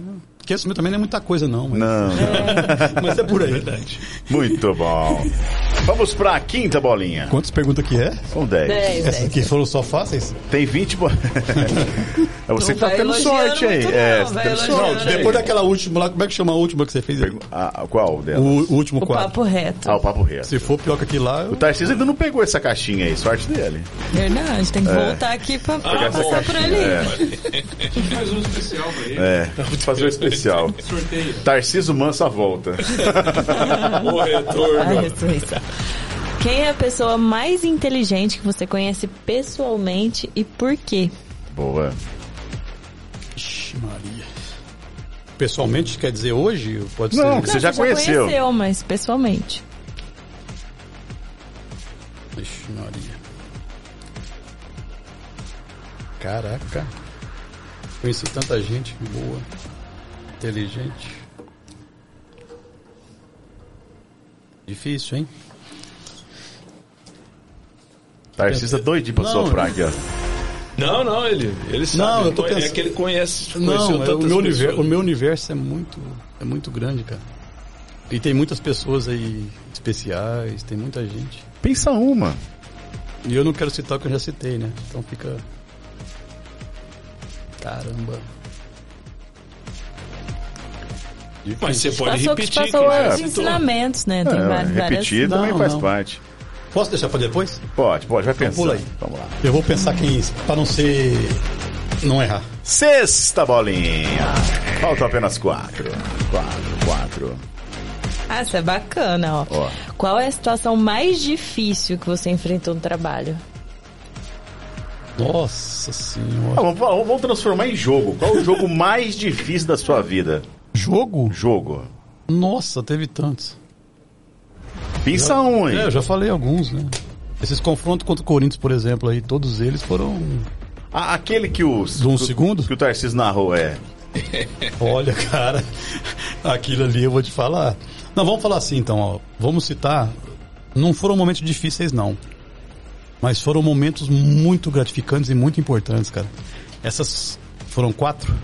500 mil também não é muita coisa, não. Mas, Não, mas é por aí. Verdade. muito bom. Vamos pra quinta bolinha. Quantas perguntas que é? São 10. Dez, Essas dez. aqui foram só fáceis? Tem 20 bolinhas. é você que tá tendo sorte aí. é, não, você vai tá tendo sorte. Depois daquela última lá, como é que chama a última que você fez aí? Ah, qual dela? O, o último O quadro. papo reto. Ah, o papo reto. Se for pior que aquilo lá, eu... O Tarcísio ainda não pegou essa caixinha aí, sorte dele. Verdade, tem que voltar aqui pra Pegar essa passar por ali. É, Faz um especial pra ele. é, vamos fazer um especial. Sorteio. Tarcísio Mansa volta. O A retorno. ressurreição. Quem é a pessoa mais inteligente que você conhece pessoalmente e por quê? Boa. Ixi, Maria. Pessoalmente, quer dizer hoje? Pode Não, ser... que você já conheceu. conheceu, mas pessoalmente. Ixi, Maria. Caraca. Conheci tanta gente boa, inteligente. Difícil, hein? Tarcísio é doidinho pra Não, soprar aqui, ó. Não, não, ele, ele sabe. Não, eu tô É pensando- que ele conhece. Não, é, o, meu universo, o meu universo é muito, é muito grande, cara. E tem muitas pessoas aí especiais, tem muita gente. Pensa uma. E eu não quero citar o que eu já citei, né? Então fica. Caramba. Mas você pode Passou que repetir. passou quem vários já citou. ensinamentos, né? Tem É, várias, várias- repetir também Não, faz não. parte. Posso deixar pra depois? Pode, pode, vai pensar. pula aí. Vamos lá. Eu vou pensar quem para não ser. não errar. Sexta bolinha. Faltam apenas quatro. Quatro, quatro. Ah, isso é bacana, ó. Ó. Qual é a situação mais difícil que você enfrentou no trabalho? Nossa Ah, senhora. vamos, vamos- vamos transformar em jogo. Qual o jogo mais difícil da sua vida? Jogo? Jogo. Nossa, teve tantos. Pensa um aí. É, eu já falei alguns, né? Esses confrontos contra o Corinthians, por exemplo, aí, todos eles foram. Ah, aquele que o. De um que segundo? Que o Tarcísio narrou, é. Olha, cara, aquilo ali eu vou te falar. Não, vamos falar assim então, ó. Vamos citar. Não foram momentos difíceis, não. Mas foram momentos muito gratificantes e muito importantes, cara. Essas foram quatro.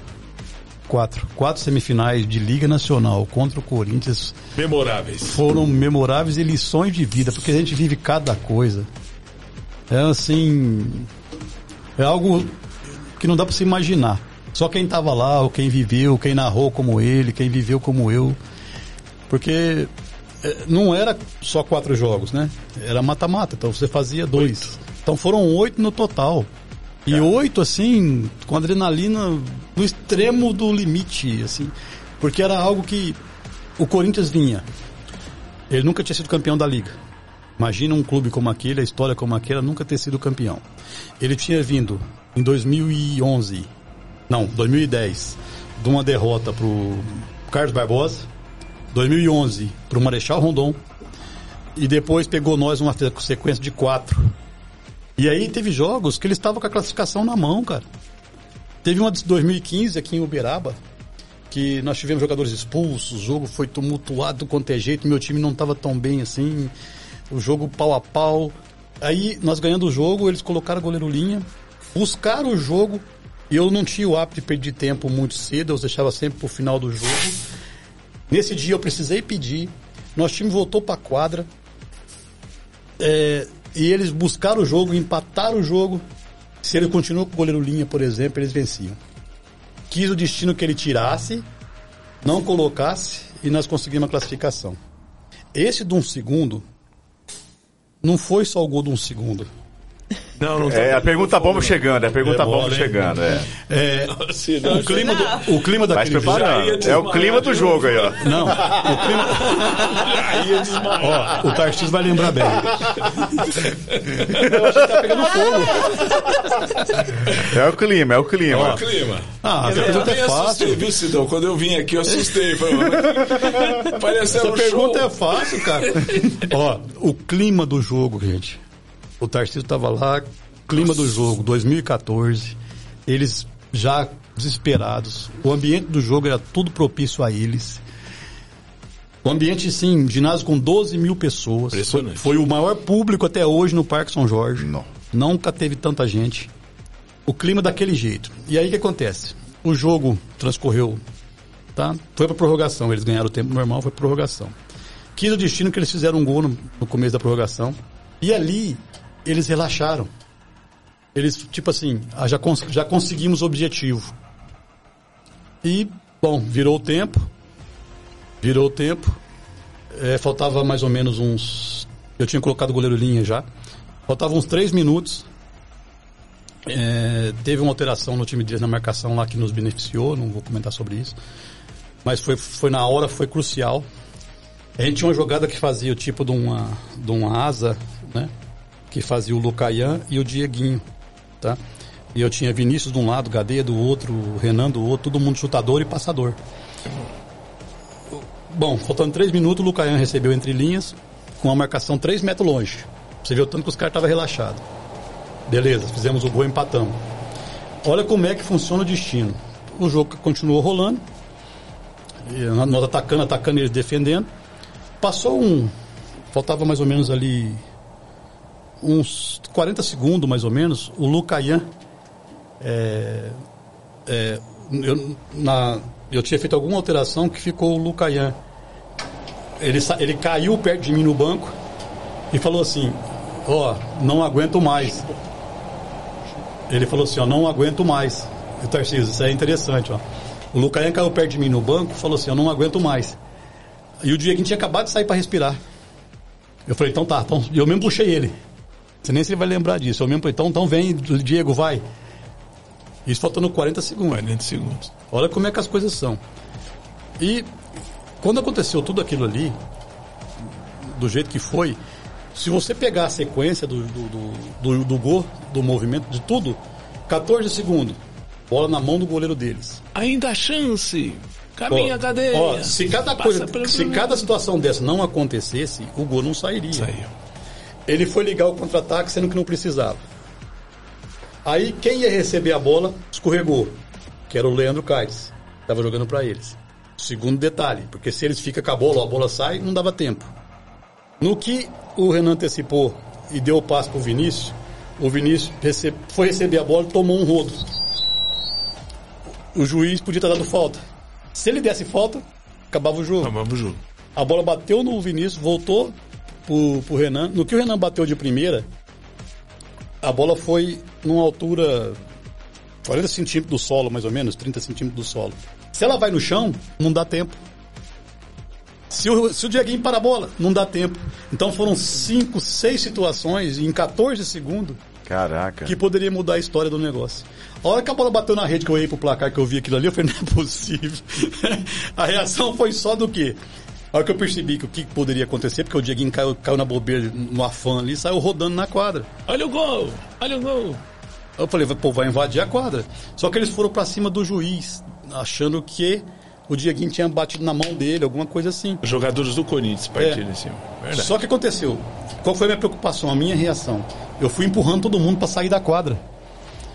Quatro. Quatro semifinais de Liga Nacional contra o Corinthians Memoráveis. foram memoráveis e lições de vida, porque a gente vive cada coisa. É assim. É algo que não dá pra se imaginar. Só quem tava lá, ou quem viveu, quem narrou como ele, quem viveu como eu. Porque é, não era só quatro jogos, né? Era mata-mata, então você fazia dois. Então foram oito no total. E oito, assim, com adrenalina no extremo do limite, assim. Porque era algo que o Corinthians vinha. Ele nunca tinha sido campeão da liga. Imagina um clube como aquele, a história como aquela, nunca ter sido campeão. Ele tinha vindo em 2011, não, 2010, de uma derrota pro Carlos Barbosa, 2011 pro Marechal Rondon, e depois pegou nós uma sequência de quatro. E aí teve jogos que ele estava com a classificação na mão, cara. Teve uma de 2015 aqui em Uberaba, que nós tivemos jogadores expulsos, o jogo foi tumultuado quanto é jeito, meu time não estava tão bem assim, o jogo pau a pau. Aí nós ganhando o jogo, eles colocaram goleiro linha, buscaram o jogo, e eu não tinha o hábito de perder tempo muito cedo, eu deixava sempre pro final do jogo. Nesse dia eu precisei pedir, nosso time voltou pra quadra, é, e eles buscaram o jogo, empataram o jogo. Se ele continuou com o goleiro linha, por exemplo, eles venciam. Quis o destino que ele tirasse, não colocasse e nós conseguimos a classificação. Esse de um segundo não foi só o gol de um segundo. Não, não tá É, a pergunta bomba chegando, é a pergunta É bomba chegando, é. É. Se não, o, clima do, o clima daquele preparando. É o clima do jogo aí, ó. Não, o clima. Desmaiar. Ó, o Tarcísio vai lembrar bem. Eu achei que tá pegando fogo. É o clima, é o clima. Olha o clima. Ah, essa eu pergunta é assustei, fácil. viu, Sidão? Quando eu vim aqui, eu assustei. Pareceu Essa um pergunta show. é fácil, cara. Ó, o clima do jogo, gente. O Tarcísio tava lá, clima do jogo, 2014. Eles já desesperados. O ambiente do jogo era tudo propício a eles. O ambiente, sim, ginásio com 12 mil pessoas. Foi, foi o maior público até hoje no Parque São Jorge. Não. Nunca teve tanta gente. O clima daquele jeito. E aí o que acontece? O jogo transcorreu, tá? Foi pra prorrogação. Eles ganharam o tempo normal, foi pra prorrogação. Quis o destino que eles fizeram um gol no, no começo da prorrogação. E ali, eles relaxaram. Eles, tipo assim, ah, já, cons já conseguimos o objetivo. E, bom, virou o tempo. Virou o tempo. É, faltava mais ou menos uns. Eu tinha colocado o goleiro linha já. Faltavam uns três minutos. É, teve uma alteração no time deles na marcação lá que nos beneficiou, não vou comentar sobre isso. Mas foi, foi na hora, foi crucial. A gente tinha uma jogada que fazia o tipo de uma, de uma asa, né? Que fazia o Lucaian e o Dieguinho, tá? E eu tinha Vinícius de um lado, Gadeia do outro, Renan do outro, todo mundo chutador e passador. Bom, faltando três minutos, o Lucaian recebeu entre linhas, com a marcação três metros longe. Você viu tanto que os caras estavam relaxados. Beleza, fizemos o gol empatamos. Olha como é que funciona o destino. O jogo continuou rolando. Nós atacando, atacando eles defendendo. Passou um. Faltava mais ou menos ali. Uns 40 segundos, mais ou menos. O Lucaian. É, é, eu, na, eu tinha feito alguma alteração que ficou o Lucaian. Ele, ele caiu perto de mim no banco e falou assim: Ó, oh, não aguento mais. Ele falou assim, ó, não aguento mais. O Tarcísio, isso é interessante, ó. O Lucaian caiu perto de mim no banco e falou assim, eu não aguento mais. E o Dieguinho tinha acabado de sair para respirar. Eu falei, então tá, então, eu mesmo puxei ele. Você nem se ele vai lembrar disso. Eu mesmo falei, então, então vem, Diego, vai. Isso faltando 40 segundos. 40 segundos. Olha como é que as coisas são. E quando aconteceu tudo aquilo ali, do jeito que foi, se você pegar a sequência do, do, do, do, do gol, do movimento, de tudo, 14 segundos, bola na mão do goleiro deles. Ainda há chance. Caminha, ó, cadeia. Ó, se cada coisa, se cada situação dessa não acontecesse, o gol não sairia. Saiu. Ele foi ligar o contra-ataque sendo que não precisava. Aí quem ia receber a bola escorregou, que era o Leandro Caires. Estava jogando para eles. Segundo detalhe, porque se eles ficam com a bola, a bola sai, não dava tempo. No que o Renan antecipou e deu o passo para o Vinícius, o Vinícius recebe, foi receber a bola e tomou um rodo. O juiz podia ter dado falta. Se ele desse falta, acabava o jogo. Acabava o jogo. A bola bateu no Vinícius, voltou pro, pro Renan. No que o Renan bateu de primeira, a bola foi numa altura 40 centímetros do solo, mais ou menos, 30 centímetros do solo. Se ela vai no chão, não dá tempo. Se o, se o Dieguinho para a bola, não dá tempo. Então foram cinco, seis situações em 14 segundos. Caraca. Que poderia mudar a história do negócio. A hora que a bola bateu na rede, que eu olhei pro placar, que eu vi aquilo ali, eu falei, não é possível. a reação foi só do quê? A hora que eu percebi que o que poderia acontecer, porque o Dieguinho caiu, caiu na bobeira, no afã ali, saiu rodando na quadra. Olha o gol! Olha o gol! Eu falei, pô, vai invadir a quadra. Só que eles foram para cima do juiz, achando que o Dieguinho tinha batido na mão dele, alguma coisa assim. Os jogadores do Corinthians partiram é. em cima. Verdade. Só que aconteceu. Qual foi a minha preocupação, a minha reação? Eu fui empurrando todo mundo para sair da quadra.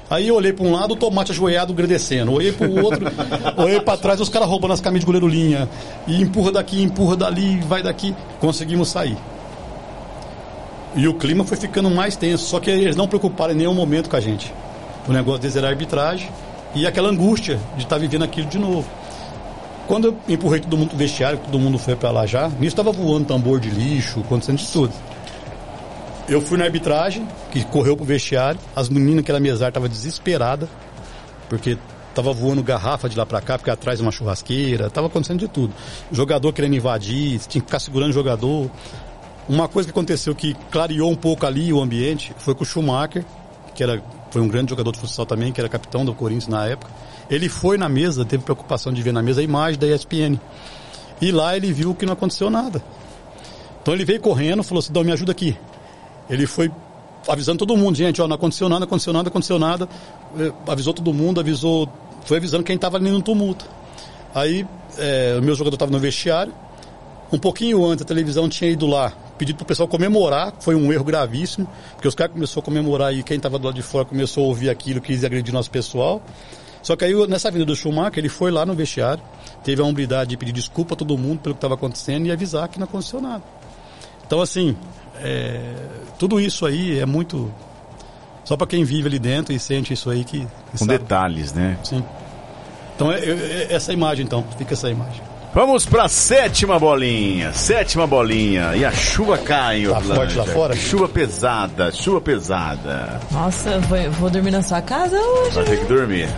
Aí eu olhei para um lado, o tomate ajoelhado agradecendo. Olhei para o outro, olhei para trás, os caras roubando as camisas de goleiro linha. E empurra daqui, empurra dali, vai daqui. Conseguimos sair. E o clima foi ficando mais tenso. Só que eles não preocuparam em nenhum momento com a gente. O negócio deles era arbitragem e aquela angústia de estar tá vivendo aquilo de novo. Quando eu empurrei todo mundo pro vestiário, todo mundo foi para lá já, nisso estava voando tambor de lixo, acontecendo de tudo. Eu fui na arbitragem, que correu pro vestiário, as meninas que era mesar estavam desesperadas, porque tava voando garrafa de lá para cá, porque atrás uma churrasqueira, tava acontecendo de tudo. Jogador querendo invadir, tinha que ficar segurando o jogador. Uma coisa que aconteceu que clareou um pouco ali o ambiente foi com o Schumacher, que era, foi um grande jogador de futsal também, que era capitão do Corinthians na época. Ele foi na mesa, teve preocupação de ver na mesa a imagem da ESPN. E lá ele viu que não aconteceu nada. Então ele veio correndo, falou assim, Dão, me ajuda aqui. Ele foi avisando todo mundo, gente, ó, não aconteceu nada, aconteceu nada, aconteceu nada. Eh, avisou todo mundo, avisou, foi avisando quem estava ali no tumulto. Aí é, o meu jogador estava no vestiário. Um pouquinho antes a televisão tinha ido lá, pedido para o pessoal comemorar, foi um erro gravíssimo, porque os caras começaram a comemorar e quem estava do lado de fora começou a ouvir aquilo, quis agredir nosso pessoal. Só que aí, nessa vinda do Schumacher, ele foi lá no vestiário, teve a hombridade de pedir desculpa a todo mundo pelo que estava acontecendo e avisar que não aconteceu nada. Então, assim, é, tudo isso aí é muito. Só para quem vive ali dentro e sente isso aí que. que Com sabe. detalhes, né? Sim. Então, é, é, essa imagem, então, fica essa imagem. Vamos pra sétima bolinha. Sétima bolinha. E a chuva cai, Tá forte lá fora? Chuva pesada, chuva pesada. Nossa, vou, vou dormir na sua casa hoje. Vai ter que dormir.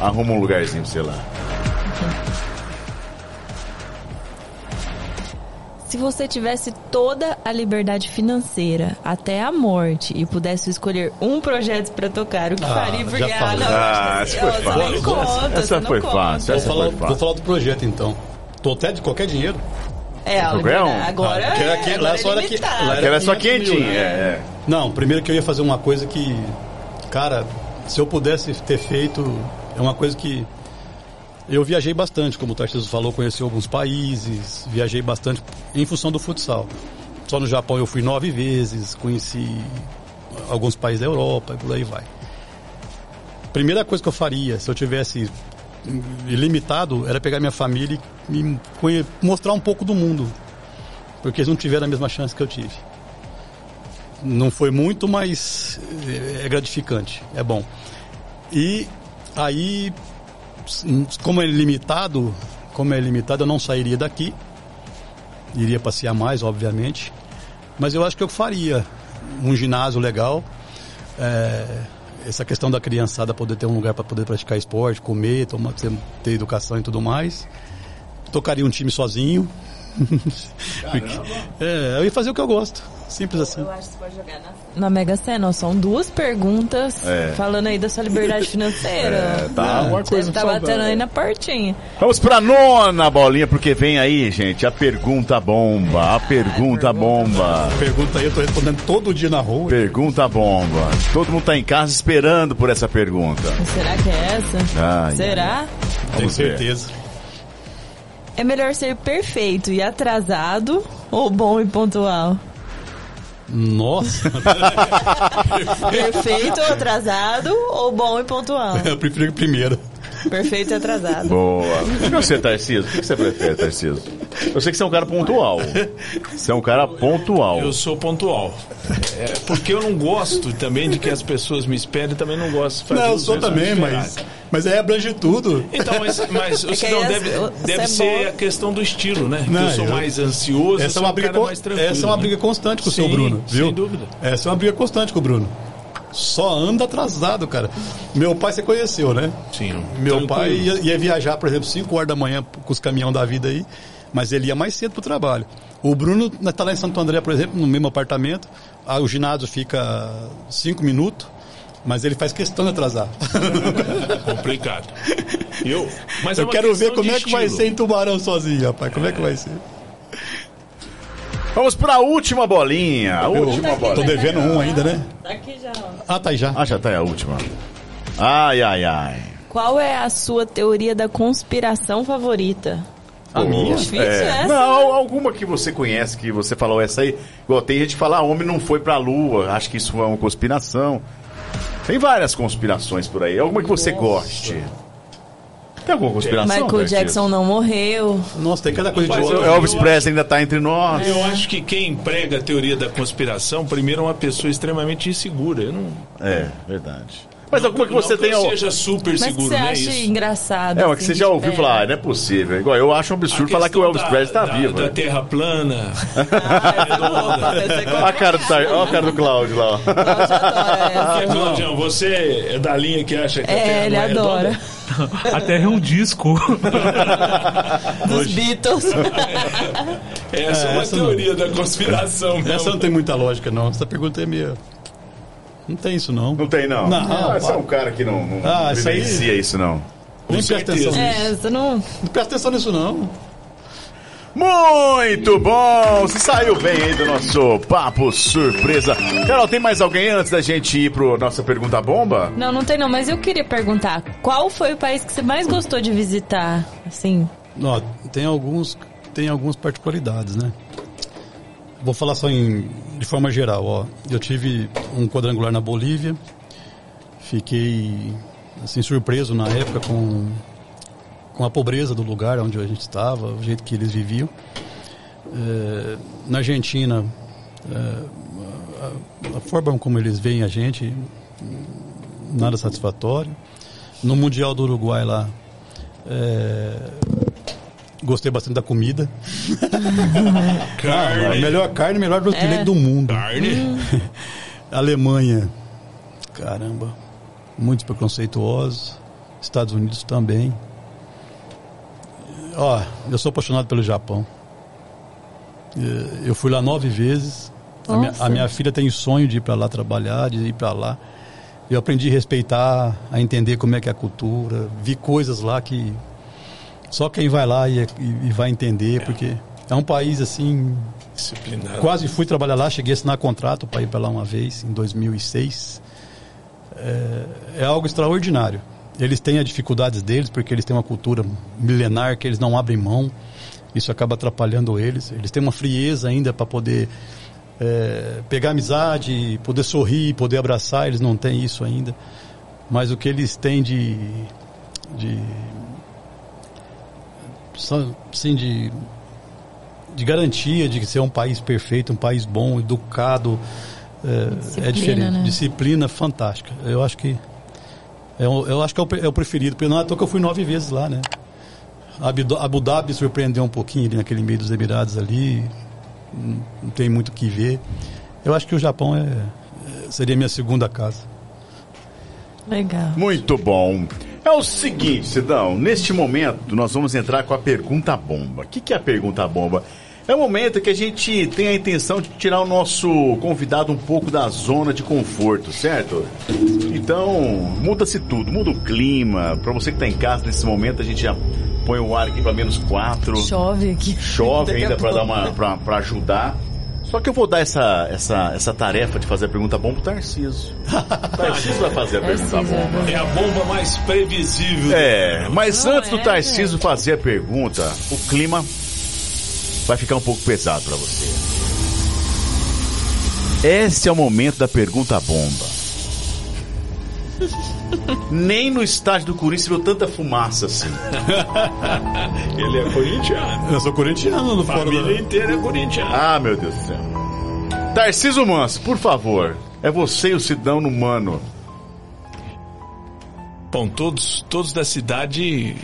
Arruma um lugarzinho pra você lá. Se você tivesse toda a liberdade financeira até a morte e pudesse escolher um projeto pra tocar, o que Ah, faria? já Porque, falei. não, Ah, ó, essa foi você fácil. conta, Essa não foi conta. fácil, Vou essa falar, foi fácil. vou falar do projeto então. Tô até de qualquer dinheiro. É, a Qualquer liberdade. Agora, Ah, que era é, lá agora é só era limitado. lá Que era só 500 mil, quentinho, né? é, é. Não, primeiro que eu ia fazer uma coisa que, cara, se eu pudesse ter feito, é uma coisa que eu viajei bastante, como o Tarcísio falou, conheci alguns países, viajei bastante em função do futsal. Só no Japão eu fui nove vezes, conheci alguns países da Europa e por aí vai. Primeira coisa que eu faria, se eu tivesse ilimitado, era pegar minha família e me mostrar um pouco do mundo. Porque eles não tiveram a mesma chance que eu tive. Não foi muito, mas é gratificante, é bom. E aí, como é limitado, como é limitado, eu não sairia daqui. Iria passear mais, obviamente. Mas eu acho que eu faria um ginásio legal. é, essa questão da criançada poder ter um lugar para poder praticar esporte, comer, tomar, ter educação e tudo mais. Tocaria um time sozinho. Porque- é, eu ia fazer o que eu gosto. Simples assim. Eu acho que você pode jogar na, na Mega Sena. São duas perguntas É. falando aí da sua liberdade financeira. É, tá uma coisa Você tá batendo aí na portinha. Vamos pra nona bolinha, porque vem aí, gente, a pergunta bomba. A pergunta bomba. Pergunta aí, eu tô respondendo todo dia na rua. Pergunta bomba. Todo mundo tá em casa esperando por essa pergunta. Será que é essa? Ai, Será? Tenho certeza. É melhor ser perfeito e atrasado ou bom e pontual? Nossa, Perfeito ou atrasado ou bom e pontual? eu prefiro que primeiro. Perfeito e atrasado. Boa. E você, Tarcísio? O que você prefere, Tarcísio? Eu sei que você é um cara pontual. Você é um cara pontual. Eu sou pontual. É, porque eu não gosto também de que as pessoas me esperem, também não gosto de fazer Não, eu sou também, mas, mas aí abrange tudo. Então, mas, mas o que Sidão aí deve, as- deve é ser bom. a questão do estilo, né? Não, que eu sou eu- mais ansioso, Essa é uma um briga, cara con- mais tranquilo. essa é uma né? briga constante com o seu Bruno, viu? sem dúvida. Essa é uma briga constante com o Bruno. Só anda atrasado, cara. Meu pai você conheceu, né? Sim, Meu pai ia, ia viajar, por exemplo, 5 horas da manhã com os caminhão da vida aí, mas ele ia mais cedo pro trabalho. O Bruno está lá em Santo André, por exemplo, no mesmo apartamento. Ah, o ginásio fica 5 minutos, mas ele faz questão de atrasar. complicado. Eu, mas é Eu uma quero ver como é que vai estilo. ser em Tubarão sozinho, rapaz. Como é que vai ser? Vamos pra última bolinha. A última Tô bolinha. devendo um ainda, né? Tá aqui já. ó. Ah, tá aí já. Ah, já tá aí a última. Ai, ai, ai. Qual é a sua teoria da conspiração favorita? A minha? Difícil É. essa. Não, alguma que você conhece, que você falou essa aí. Igual tem gente que fala, ah, homem não foi pra lua, acho que isso é uma conspiração. Tem várias conspirações por aí. Alguma que você goste. Tem alguma conspiração? Michael? Jackson não morreu. Nossa, tem cada coisa de Mas outra. eu- Elvis Presley ainda tá entre nós. Eu acho que quem prega a teoria da conspiração, primeiro é uma pessoa extremamente insegura. Eu não, É, verdade. Mas alguma que você não que tenha. seja super Mas que seguro, você né? acha engraçado? É, uma que assim, você já ouviu é. falar, ah, não é possível. Igual eu acho um absurdo falar que o Elvis Presley tá da, vivo. Da né? terra plana. Ah, essa é Olha a cara do, a cara do Cláudio lá. ó. Cláudio essa. Claudião, você é da linha que acha que a terra É, ele não é adora. redonda? A Terra é um disco. Dos Beatles. Essa é, É, uma essa não. teoria da conspiração mesmo. Essa não tem muita lógica, não. Essa pergunta é meio. Não tem isso, não. Não tem, não. Não, Ah, você é um cara que não, não Ah, vivencia isso, não. Nem presta atenção nisso. É, você não. Não presta atenção nisso, não. Muito bom! Você saiu bem aí do nosso papo surpresa. Carol, tem mais alguém antes da gente ir pro nossa pergunta bomba? Não, não tem não, mas eu queria perguntar, qual foi o país que você mais gostou de visitar? Assim, Ó, tem alguns, tem algumas particularidades, né? Vou falar só em, de forma geral, ó. Eu tive um quadrangular na Bolívia. Fiquei assim surpreso na época com com a pobreza do lugar onde a gente estava, o jeito que eles viviam. É, na Argentina, é, a, a forma como eles veem a gente, nada satisfatório. No Mundial do Uruguai lá, é, Gostei bastante da comida. Carne. A melhor carne, melhor de É. do mundo. Carne. Alemanha, caramba, muitos preconceituosos. Estados Unidos também. Ó, eu sou apaixonado pelo Japão. Eh, Eu fui lá nove vezes. A minha, a minha filha tem sonho de ir para lá trabalhar, de ir para lá. Eu aprendi a respeitar, a entender como é que é a cultura. Vi coisas lá que só quem vai lá e, e- e vai entender, porque é um país assim Disciplinado. Quase fui trabalhar lá, cheguei a assinar contrato para ir para lá uma vez, em 2006. É, é algo extraordinário. Eles têm as dificuldades deles, porque eles têm uma cultura milenar que eles não abrem mão. Isso acaba atrapalhando eles. Eles têm uma frieza ainda para poder é, pegar amizade, poder sorrir, poder abraçar. Eles não têm isso ainda. Mas o que eles têm de. de assim, de de garantia de ser um país perfeito, um país bom, educado, é, Disciplina, é diferente. né? Disciplina fantástica. Eu acho que é, o- eu acho que é o, é o preferido, porque não é à toa que eu fui nove vezes lá, né? Abu Abu Dhabi surpreendeu um pouquinho ali naquele meio dos Emirados ali, não, não tem muito o que ver. Eu acho que o Japão é, é- seria minha segunda casa. Legal. Muito bom. É o seguinte, Sidão, neste momento nós vamos entrar com a pergunta bomba. O que, que é a pergunta bomba? É o momento que a gente tem a intenção de tirar o nosso convidado um pouco da zona de conforto, certo? Então, muda-se tudo, muda o clima. Pra você que tá em casa nesse momento, a gente já põe o ar aqui para menos quatro. Chove aqui. Chove ainda para dar uma pra ajudar. Só que eu vou dar essa, essa, essa tarefa de fazer a pergunta bomba pro Tarcísio. O Tarcísio vai fazer a pergunta bomba. É a bomba mais previsível. É, mas Não antes do é, Tarcísio fazer a pergunta, o clima vai ficar um pouco pesado pra você. Esse é o momento da pergunta bomba. Nem no estádio do Corinthians viu tanta fumaça assim. Ele é corintiano. Eu sou corintiano no A fora família da... inteira é corintiana. Ah, meu Deus do céu. Tarcísio Manso, por favor. É você e o Sidão no mano. Bom, todos, todos da cidade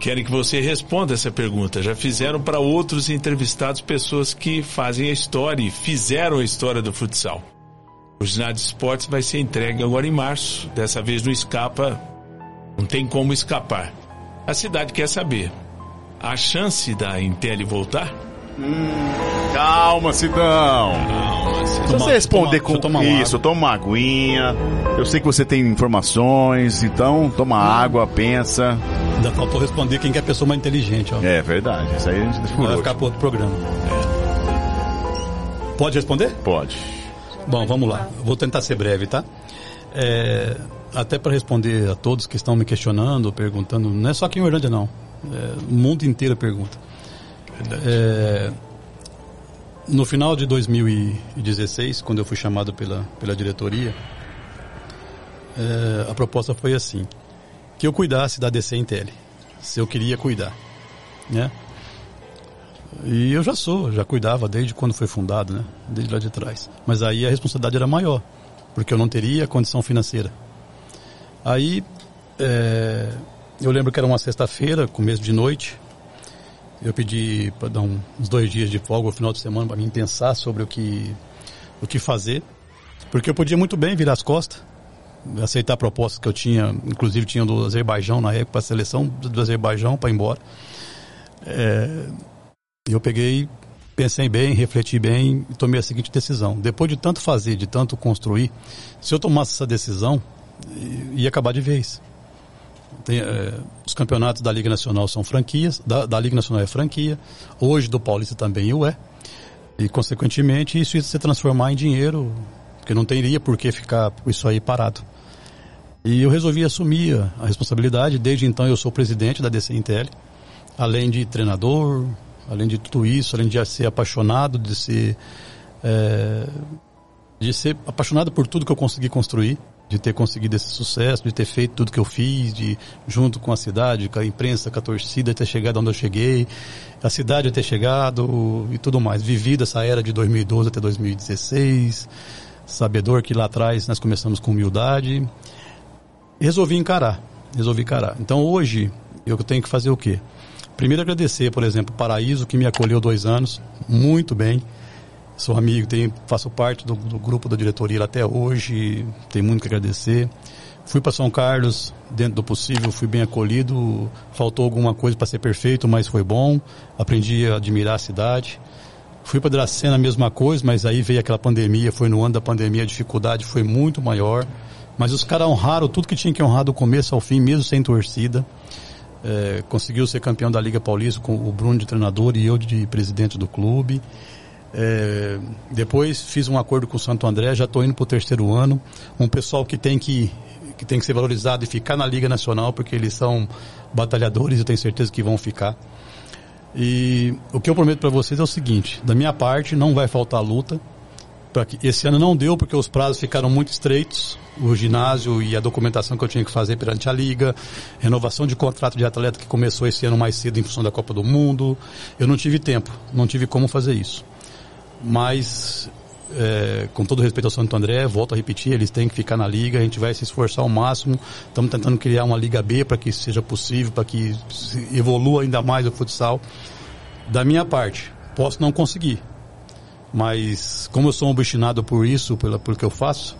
querem que você responda essa pergunta. Já fizeram para outros entrevistados pessoas que fazem a história e fizeram a história do futsal. O ginásio de esportes vai ser entregue agora em março. Dessa vez não escapa, não tem como escapar. A cidade quer saber. A chance da Intel voltar? Calma, Sidão. Se Toma- você responder toma- com toma isso, toma uma aguinha. Eu sei que você tem informações, então toma água, pensa. Ainda faltou responder quem que é a pessoa mais inteligente, ó. É verdade, isso aí a gente deixa Vai ficar para outro programa. Pode responder? Pode. Bom, vamos lá. Vou tentar ser breve, tá? É, até para responder a todos que estão me questionando, perguntando, não é só aqui em Orlândia, não. É, o mundo inteiro pergunta. É, no final de 2016, quando eu fui chamado pela, pela diretoria, é, a proposta foi assim: que eu cuidasse da DC Intel, se eu queria cuidar, né? E eu já sou, já cuidava desde quando foi fundado, né? Desde lá de trás. Mas aí a responsabilidade era maior, porque eu não teria condição financeira. Aí, é, eu lembro que era uma sexta-feira, começo de noite. Eu pedi para dar um- uns dois dias de folga no final de semana para mim pensar sobre o que, o que fazer. Porque eu podia muito bem virar as costas, aceitar propostas que eu tinha, inclusive tinha do Azerbaijão na época, a seleção do Azerbaijão para ir embora. E eu peguei, pensei bem, refleti bem e tomei a seguinte decisão. Depois de tanto fazer, de tanto construir, se eu tomasse essa decisão, ia acabar de vez. Tem, eh, os campeonatos da Liga Nacional são franquias, da, da Liga Nacional é franquia, hoje do Paulista também o é. E, consequentemente, isso ia se transformar em dinheiro, porque não teria por que ficar isso aí parado. E eu resolvi assumir a, responsabilidade. Desde então, eu sou presidente da DC Intel além de treinador, além de tudo isso, além de ser apaixonado, de ser é, de ser apaixonado por tudo que eu consegui construir, de ter conseguido esse sucesso, de ter feito tudo que eu fiz, de junto com a cidade, com a imprensa, com a torcida, ter chegado onde eu cheguei, a cidade ter chegado e tudo mais. Vivido essa era de 2012 até 2016, sabedor que lá atrás nós começamos com humildade. Resolvi encarar, resolvi encarar. Então hoje eu tenho que fazer o quê? Primeiro agradecer, por exemplo, o Paraíso, que me acolheu dois anos, muito bem. Sou amigo, tenho, faço parte do, do grupo da diretoria até hoje, tenho muito que agradecer. Fui para São Carlos, dentro do possível, fui bem acolhido. Faltou alguma coisa para ser perfeito, mas foi bom. Aprendi a admirar a cidade. Fui para Dracena, a mesma coisa, mas aí veio aquela pandemia, foi no ano da pandemia, a dificuldade foi muito maior. Mas os caras honraram tudo que tinha que honrar do começo ao fim, mesmo sem torcida. É, conseguiu ser campeão da Liga Paulista com o Bruno de treinador e eu de presidente do clube. É, depois fiz um acordo com o Santo André, já estou indo para o terceiro ano. Um pessoal que tem que, que tem que ser valorizado e ficar na Liga Nacional, porque eles são batalhadores e tenho certeza que vão ficar. E o que eu prometo para vocês é o seguinte: da minha parte, não vai faltar luta. Esse ano não deu porque os prazos ficaram muito estreitos. O ginásio e a documentação que eu tinha que fazer perante a liga, renovação de contrato de atleta que começou esse ano mais cedo em função da Copa do Mundo. Eu não tive tempo, não tive como fazer isso mas é, com todo respeito ao Santo André, volto a repetir, eles têm que ficar na liga, a gente vai se esforçar ao máximo. Estamos tentando criar uma liga B para que seja possível, para que evolua ainda mais o futsal. Da minha parte, posso não conseguir, mas como eu sou obstinado por isso, pelo, pelo que eu faço,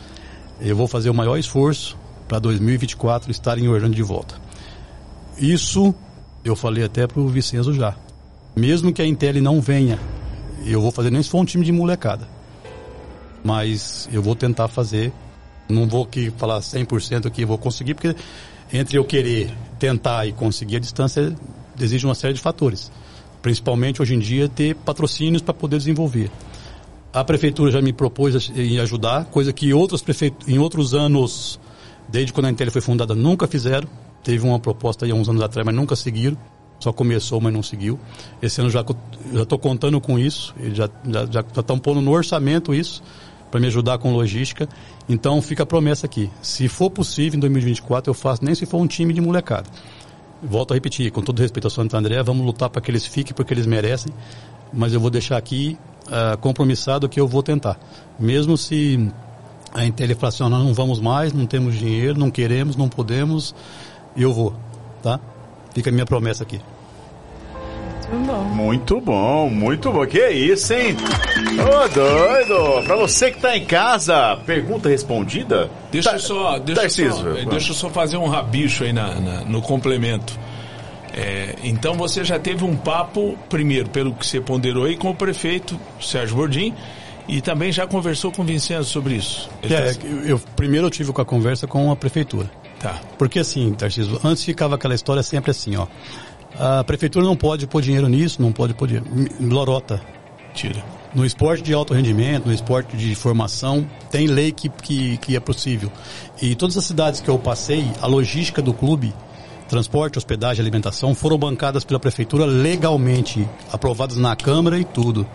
eu vou fazer o maior esforço para 2024 estar em Orlando de volta. Isso eu falei até para o Vicenzo já. Mesmo que a Intel não venha eu vou fazer nem se for um time de molecada. Mas eu vou tentar fazer. Não vou aqui falar 100% que vou conseguir, porque entre eu querer tentar e conseguir a distância exige uma série de fatores. Principalmente hoje em dia ter patrocínios para poder desenvolver. A prefeitura já me propôs em ajudar, coisa que outros prefeitos, em outros anos, desde quando a Intel foi fundada, nunca fizeram. Teve uma proposta aí há uns anos atrás, mas nunca seguiram. Só começou, mas não seguiu. Esse ano já estou contando com isso. Eles já estão pondo no orçamento isso para me ajudar com logística. Então fica a promessa aqui. Se for possível em 2024 eu faço, nem se for um time de molecada. Volto a repetir, com todo respeito ao Santo André, vamos lutar para que eles fiquem porque eles merecem. Mas eu vou deixar aqui uh, compromissado que eu vou tentar. Mesmo se a Intel falar assim, nós não vamos mais, não temos dinheiro, não queremos, não podemos, eu vou, tá? Fica a minha promessa aqui. Muito bom. Muito bom, muito bom. Que isso, hein? Ô, doido! Pra você que tá em casa, pergunta respondida? Deixa tá, só, deixa, só, deixa eu só fazer um rabicho aí na, na no complemento. É, então você já teve um papo, primeiro, pelo que você ponderou aí, com o prefeito Sérgio Bordim, e também já conversou com o Vincenzo sobre isso. É, tá... eu, primeiro eu tive com a conversa com a prefeitura. Tá. Porque assim, Tarcísio, antes ficava aquela história sempre assim, ó. A prefeitura não pode pôr dinheiro nisso, não pode pôr dinheiro. Lorota. Tira. No esporte de alto rendimento, no esporte de formação, tem lei que, que, que é possível. E todas as cidades que eu passei, a logística do clube, transporte, hospedagem, alimentação, foram bancadas pela prefeitura legalmente, aprovadas na Câmara e tudo.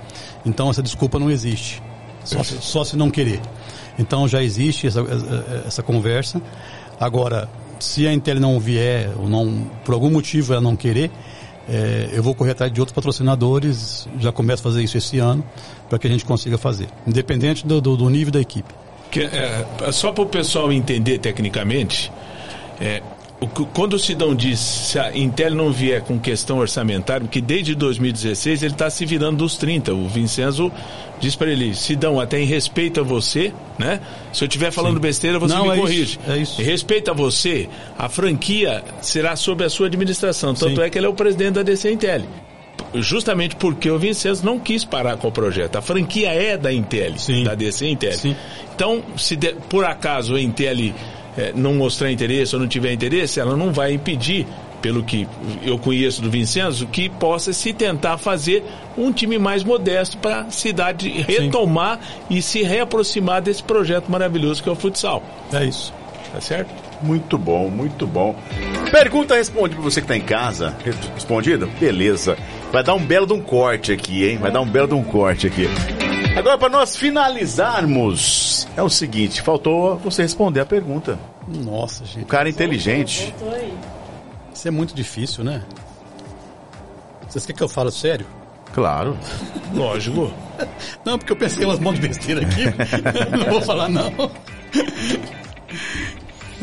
Então essa desculpa não existe. Só, só se não querer. Então já existe essa, essa conversa. Agora, se a Intel não vier, ou não, por algum motivo ela não querer, é, eu vou correr atrás de outros patrocinadores, já começo a fazer isso esse ano, para que a gente consiga fazer, independente do, do, do nível da equipe. Que, é, só para o pessoal entender tecnicamente, é, quando o Sidão diz se a Intel não vier com questão orçamentária, porque desde 2016 ele está se virando dos 30. O Vincenzo diz para ele, Sidão, até em respeito a você, né? Se eu estiver falando Sim. besteira, você não, me é corrige. Isso, é isso. Em respeito a você, a franquia será sob a sua administração. Tanto Sim. é que ele é o presidente da DC Intel. Justamente porque o Vincenzo não quis parar com o projeto. A franquia é da Intel, Sim. da DC Intel. Então, se de, por acaso a Intel é, não mostrar interesse ou não tiver interesse, ela não vai impedir, pelo que eu conheço do Vincenzo, que possa se tentar fazer um time mais modesto para a cidade retomar Sim. e se reaproximar desse projeto maravilhoso que é o futsal. É isso. Tá certo? Muito bom, muito bom. Pergunta respondida para você que está em casa. Respondida? Beleza. Vai dar um belo de um corte aqui, hein? Vai dar um belo de um corte aqui. Agora, para nós finalizarmos, é o seguinte: faltou você responder a pergunta. Nossa, gente. O cara é inteligente. Isso é muito difícil, né? Vocês querem que eu fale sério? Claro. Lógico. Não, porque eu pensei umas mãos de besteira aqui. não vou falar, não.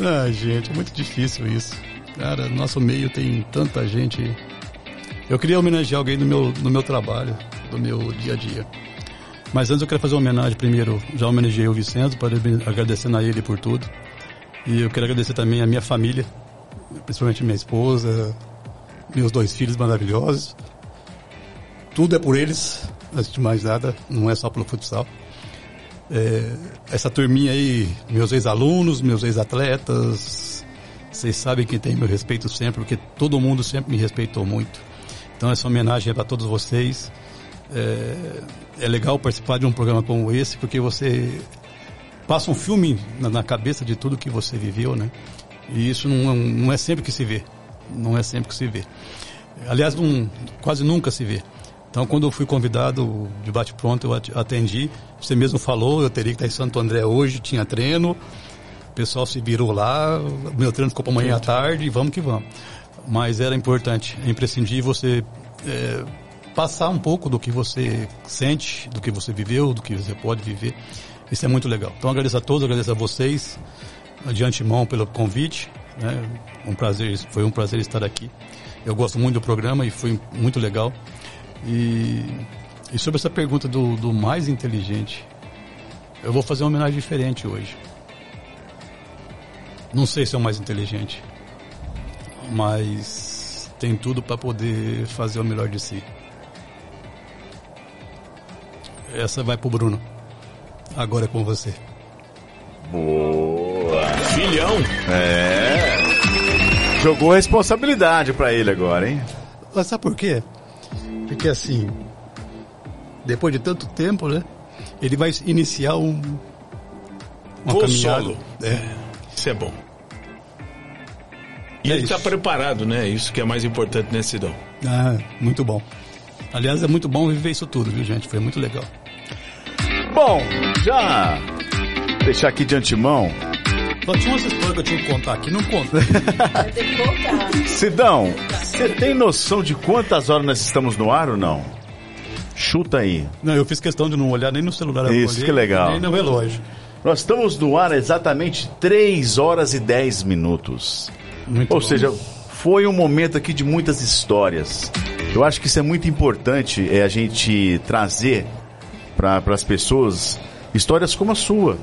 Ah, gente, é muito difícil isso. Cara, nosso meio tem tanta gente Eu queria homenagear alguém no meu, no meu trabalho, do meu dia a dia. Mas antes eu quero fazer uma homenagem primeiro, já homenageei o Vicente, agradecendo a ele por tudo. E eu quero agradecer também a minha família, principalmente minha esposa, meus dois filhos maravilhosos. Tudo é por eles, antes de mais nada, não é só pelo futsal. É, essa turminha aí, meus ex-alunos, meus ex-atletas, vocês sabem que tem meu respeito sempre, porque todo mundo sempre me respeitou muito. Então essa homenagem é para todos vocês. É, é, legal participar de um programa como esse, porque você passa um filme na, na cabeça de tudo que você viveu, né? E isso não, não é sempre que se vê. Não é sempre que se vê. Aliás, quase nunca se vê. Então, quando eu fui convidado de bate-pronto, eu atendi. Você mesmo falou, eu teria que estar em Santo André hoje, tinha treino. O pessoal se virou lá, o meu treino ficou para amanhã à tarde, vamos que vamos. Mas era importante, é imprescindível você é, passar um pouco do que você sente, do que você viveu, do que você pode viver. Isso é muito legal. Então, agradeço a todos, agradeço a vocês, de antemão, pelo convite. Né? Um prazer, foi um prazer estar aqui. Eu gosto muito do programa e foi muito legal. E, e sobre essa pergunta do, do mais inteligente, eu vou fazer uma homenagem diferente hoje. Não sei se é o mais inteligente, mas tem tudo para poder fazer o melhor de si. Essa vai pro Bruno. Agora é com você. Boa! Filhão! É. Jogou responsabilidade para ele agora, hein? Mas sabe por quê? Porque assim, depois de tanto tempo, né? Ele vai iniciar um. Uma Voo solo. É. Isso é bom. E é ele está preparado, né? Isso que é mais importante, né, Sidão? Ah, muito bom. Aliás, é muito bom viver isso tudo, viu, gente? Foi muito legal. Bom, já deixar aqui de antemão. Só tinha umas histórias que eu tinha que contar aqui, não conta. Vai ter que contar. Sidão, você tem noção de quantas horas nós estamos no ar ou não? Chuta aí. Não, eu fiz questão de não olhar nem no celular. Isso, olhei, que legal. Nem no relógio. Nós estamos no ar exatamente 3 horas e 10 minutos. Muito Ou bom. seja, foi um momento aqui de muitas histórias. Eu acho que isso é muito importante, é a gente trazer para as pessoas histórias como a sua.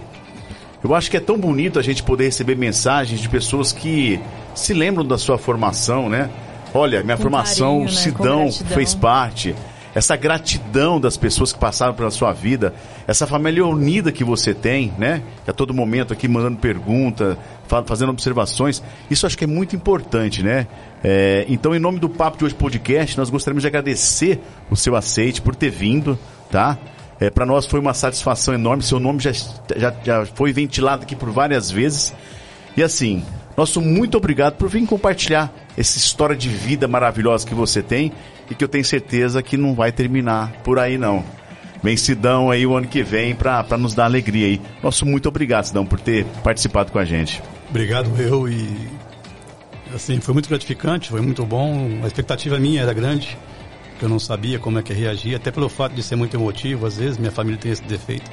Eu acho que é tão bonito a gente poder receber mensagens de pessoas que se lembram da sua formação, né? Olha, minha Com formação, carinho, né? Sidão fez parte. Essa gratidão das pessoas que passaram pela sua vida, essa família unida que você tem, né? Que a todo momento aqui mandando pergunta, fazendo observações. Isso acho que é muito importante, né? É, então, em nome do Papo de Hoje Podcast, nós gostaríamos de agradecer o seu aceite por ter vindo, tá? É, Para nós foi uma satisfação enorme. Seu nome já, já, já foi ventilado aqui por várias vezes. E assim, nosso muito obrigado por vir compartilhar essa história de vida maravilhosa que você tem e que eu tenho certeza que não vai terminar por aí não. Vem Sidão aí o ano que vem para nos dar alegria aí. Nosso muito obrigado, Sidão, por ter participado com a gente. Obrigado eu e assim, foi muito gratificante, foi muito bom. A expectativa minha era grande, que eu não sabia como é que reagir, até pelo fato de ser muito emotivo, às vezes minha família tem esse defeito.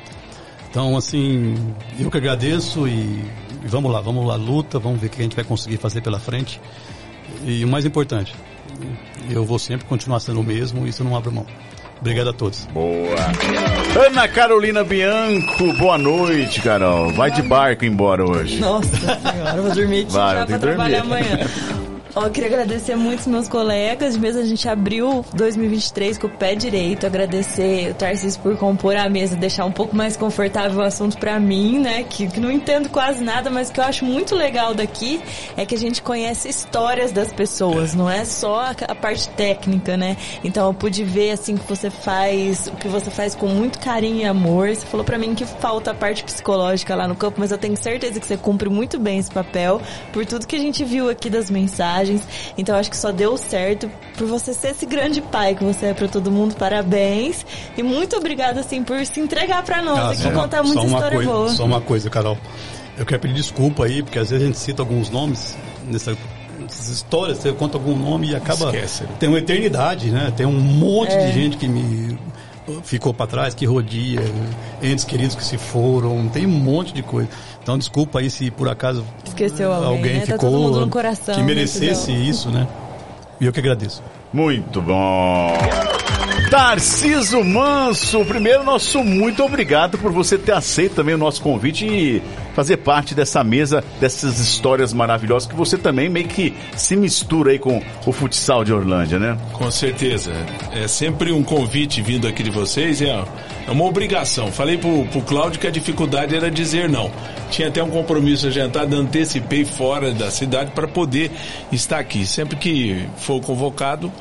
Então, assim, eu que agradeço e, e vamos lá, vamos lá, luta, vamos ver o que a gente vai conseguir fazer pela frente. E o mais importante, eu vou sempre continuar sendo o mesmo, isso não abre mão. Obrigado a todos. Boa. Ana Carolina Bianco, boa noite, Carol. Vai de barco embora hoje. Nossa senhora, vou dormir aqui Vai, já pra trabalhar amanhã. Ó, eu queria agradecer muito os meus colegas, mesmo a gente abriu 2023 com o pé direito, agradecer o Tarcísio por compor a mesa, deixar um pouco mais confortável o assunto para mim, né, que, que, não entendo quase nada, mas que eu acho muito legal daqui é que a gente conhece histórias das pessoas, não é só a, parte técnica, né? Então eu pude ver assim que você faz, o que você faz com muito carinho e amor. Você falou para mim que falta a parte psicológica lá no campo, mas eu tenho certeza que você cumpre muito bem esse papel por tudo que a gente viu aqui das mensagens mensagens. Então acho que só deu certo por você ser esse grande pai que você é para todo mundo. Parabéns. E muito obrigada, assim, por se entregar para nós ah, e contar muita história coisa, boa. Só uma coisa, Carol. Eu quero pedir desculpa aí, porque às vezes a gente cita alguns nomes nessa essas histórias, você conta algum nome e acaba. Esquece. Tem uma eternidade, né? Tem um monte é. de gente que me ficou para trás, que rodia, entes queridos que se foram, tem um monte de coisa. Então desculpa aí se por acaso Esqueceu alguém, alguém né? ficou tá coração, que merecesse isso, né? E eu que agradeço. Muito bom. Tarciso Manso, primeiro nosso muito obrigado por você ter aceito também o nosso convite e fazer parte dessa mesa, dessas histórias maravilhosas que você também meio que se mistura aí com o futsal de Orlândia, né? Com certeza. É sempre um convite vindo aqui de vocês, é, é uma obrigação. Falei pro, pro Cláudio que a dificuldade era dizer não. Tinha até um compromisso agendado, antecipei fora da cidade para poder estar aqui. Sempre que for convocado,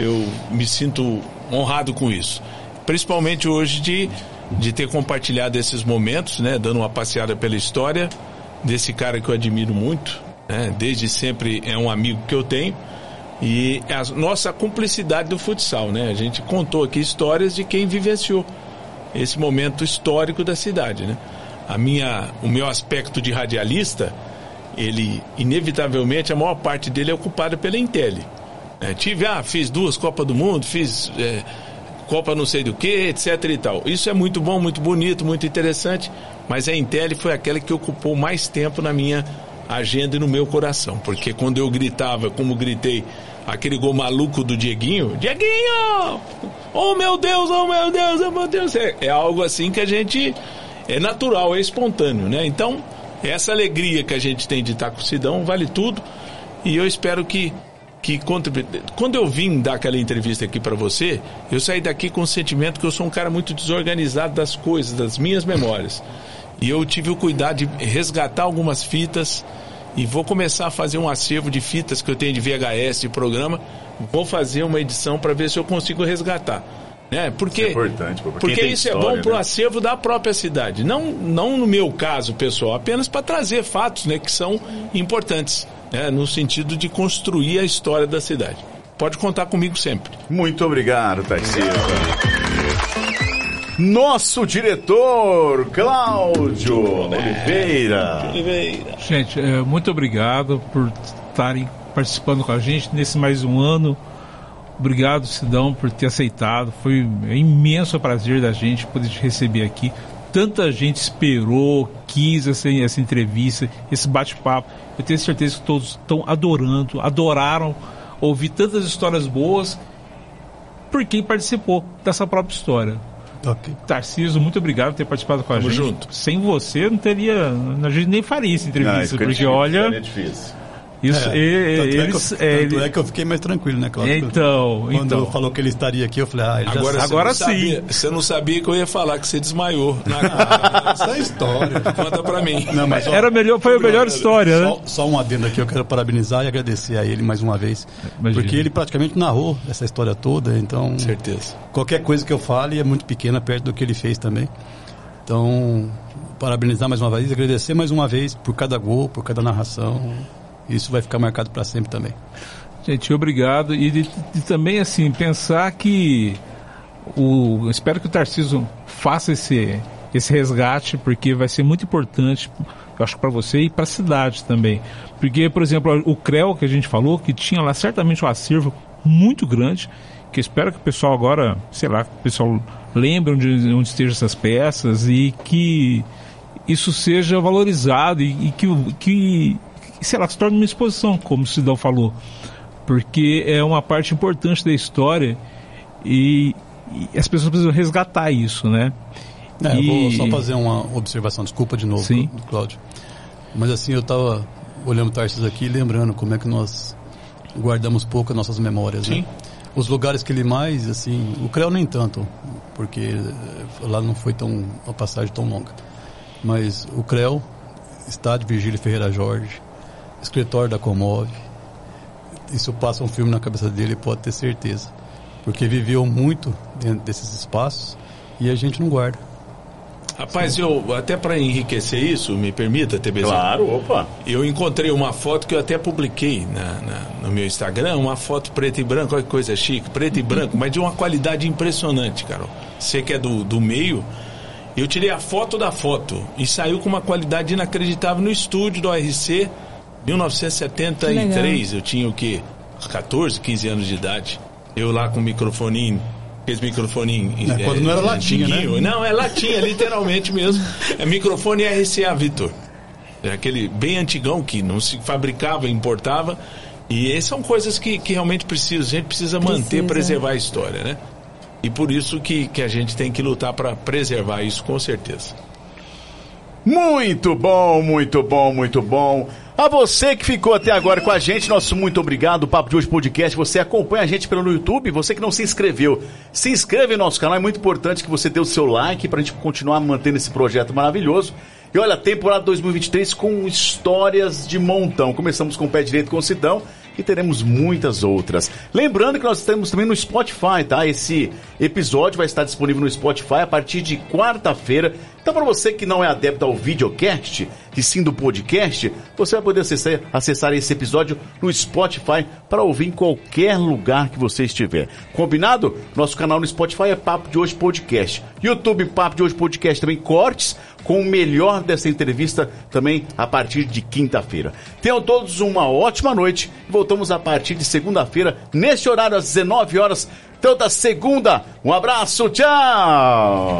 eu me sinto honrado com isso. Principalmente hoje de, de ter compartilhado esses momentos, né? Dando uma passeada pela história desse cara que eu admiro muito, né? Desde sempre é um amigo que eu tenho. E a nossa cumplicidade do futsal, né? A gente contou aqui histórias de quem vivenciou esse momento histórico da cidade, né? A minha, o meu aspecto de radialista, ele inevitavelmente a maior parte dele é ocupado pela Intel. É, tive, ah, fiz duas Copas do Mundo, fiz é, Copa não sei do que, etc e tal. Isso é muito bom, muito bonito, muito interessante, mas a Intel foi aquela que ocupou mais tempo na minha agenda e no meu coração, porque quando eu gritava, como gritei, aquele gol maluco do Dieguinho, Dieguinho! Oh meu Deus, oh meu Deus, oh meu Deus! É, é algo assim que a gente é natural, é espontâneo, né? Então, essa alegria que a gente tem de estar com o Sidão vale tudo. E eu espero que que quando eu vim dar aquela entrevista aqui para você, eu saí daqui com o sentimento que eu sou um cara muito desorganizado das coisas, das minhas memórias. E eu tive o cuidado de resgatar algumas fitas e vou começar a fazer um acervo de fitas que eu tenho de VHS de programa. Vou fazer uma edição para ver se eu consigo resgatar. Né? Porque, isso é importante, porque isso história, é bom para o né? acervo da própria cidade. Não, não no meu caso, pessoal, apenas para trazer fatos né, que são importantes né, no sentido de construir a história da cidade. Pode contar comigo sempre. Muito obrigado, Tarcísio. Nosso diretor, Cláudio Oliveira. Oliveira. Gente, é, muito obrigado por estarem participando com a gente nesse mais um ano. Obrigado, Sidão, por ter aceitado. Foi um imenso prazer da gente poder te receber aqui. Tanta gente esperou, quis essa, essa entrevista, esse bate-papo. Eu tenho certeza que todos estão adorando, adoraram ouvir tantas histórias boas por quem participou dessa própria história. Okay. Tarciso, muito obrigado por ter participado com a Tamo gente. Junto. Sem você, não teria. A gente nem faria essa entrevista, não, porque olha. É difícil. Isso, é, e, tanto eles, é que eu, é, ele... é que eu fiquei mais tranquilo, né, Cláudio? Então, Quando então. falou que ele estaria aqui, eu falei, ah, ele agora, já agora sim. Sabia, você não sabia que eu ia falar que você desmaiou. Na... Essa é história. Conta pra mim. Não, mas, ó, Era melhor, foi a melhor história, só, né? Só um adendo aqui, eu quero parabenizar e agradecer a ele mais uma vez. Imagina. Porque ele praticamente narrou essa história toda, então. Certeza. Qualquer coisa que eu fale é muito pequena perto do que ele fez também. Então, parabenizar mais uma vez, agradecer mais uma vez por cada gol, por cada narração. Isso vai ficar marcado para sempre também. Gente, obrigado. E, de, de, também, assim, pensar que o. Espero que o Tarciso faça esse, esse resgate, porque vai ser muito importante, eu acho, para você e para a cidade também. Porque, por exemplo, o CREL que a gente falou, que tinha lá certamente um acervo muito grande, que espero que o pessoal agora, sei lá, o pessoal lembre onde, onde estejam essas peças e que isso seja valorizado e, e que, que sei lá, se torna uma exposição, como o Sidão falou. Porque é uma parte importante da história e, e as pessoas precisam resgatar isso, né? É, e... Vou só fazer uma observação, desculpa de novo, Sim. Cláudio. Mas assim, eu estava olhando Tarsis aqui e lembrando como é que nós guardamos pouco as nossas memórias, né? Sim. né? Os lugares que ele mais, assim, o CREO nem tanto, porque lá não foi tão uma passagem tão longa. Mas o CREO, Estádio Virgílio Ferreira Jorge, escritório da Comove. Isso passa um filme na cabeça dele, pode ter certeza. Porque viveu muito dentro desses espaços e a gente não guarda. Rapaz, eu até para enriquecer isso, me permita, TBZ. Claro, opa. Eu encontrei uma foto que eu até publiquei na, na, no meu Instagram, uma foto preto e branco, olha que coisa chique, preto e branco, mas de uma qualidade impressionante, Carol. Você que é do, do meio, eu tirei a foto da foto e saiu com uma qualidade inacreditável no estúdio do ORC 1973, eu tinha o quê? 14, 15 anos de idade. Eu lá com o microfoninho aqueles microfoninhos. É, quando não era latinha, né? Não, é latinha, literalmente mesmo. É microfone RCA Vitor. É aquele bem antigão que não se fabricava, importava. E essas são coisas que, que realmente precisa, a gente precisa manter, precisa. preservar a história, né? E por isso que, que a gente tem que lutar para preservar isso, com certeza. Muito bom, muito bom, muito bom. A você que ficou até agora com a gente, nosso muito obrigado. O Papo de Hoje Podcast, você acompanha a gente pelo YouTube. Você que não se inscreveu, se inscreve no nosso canal. É muito importante que você dê o seu like para a gente continuar mantendo esse projeto maravilhoso. E olha, temporada 2023 com histórias de montão. Começamos com o pé direito com o Sidão e teremos muitas outras. Lembrando que nós estamos também no Spotify, tá? Esse episódio vai estar disponível no Spotify a partir de quarta-feira. Então, para você que não é adepto ao videocast, e sim do podcast, você vai poder acessar, acessar esse episódio no Spotify para ouvir em qualquer lugar que você estiver. Combinado? Nosso canal no Spotify é Papo de Hoje Podcast. YouTube Papo de Hoje Podcast também cortes com o melhor dessa entrevista também a partir de quinta-feira. Tenham todos uma ótima noite. Voltamos a partir de segunda-feira, neste horário às 19 horas, toda segunda. Um abraço, tchau!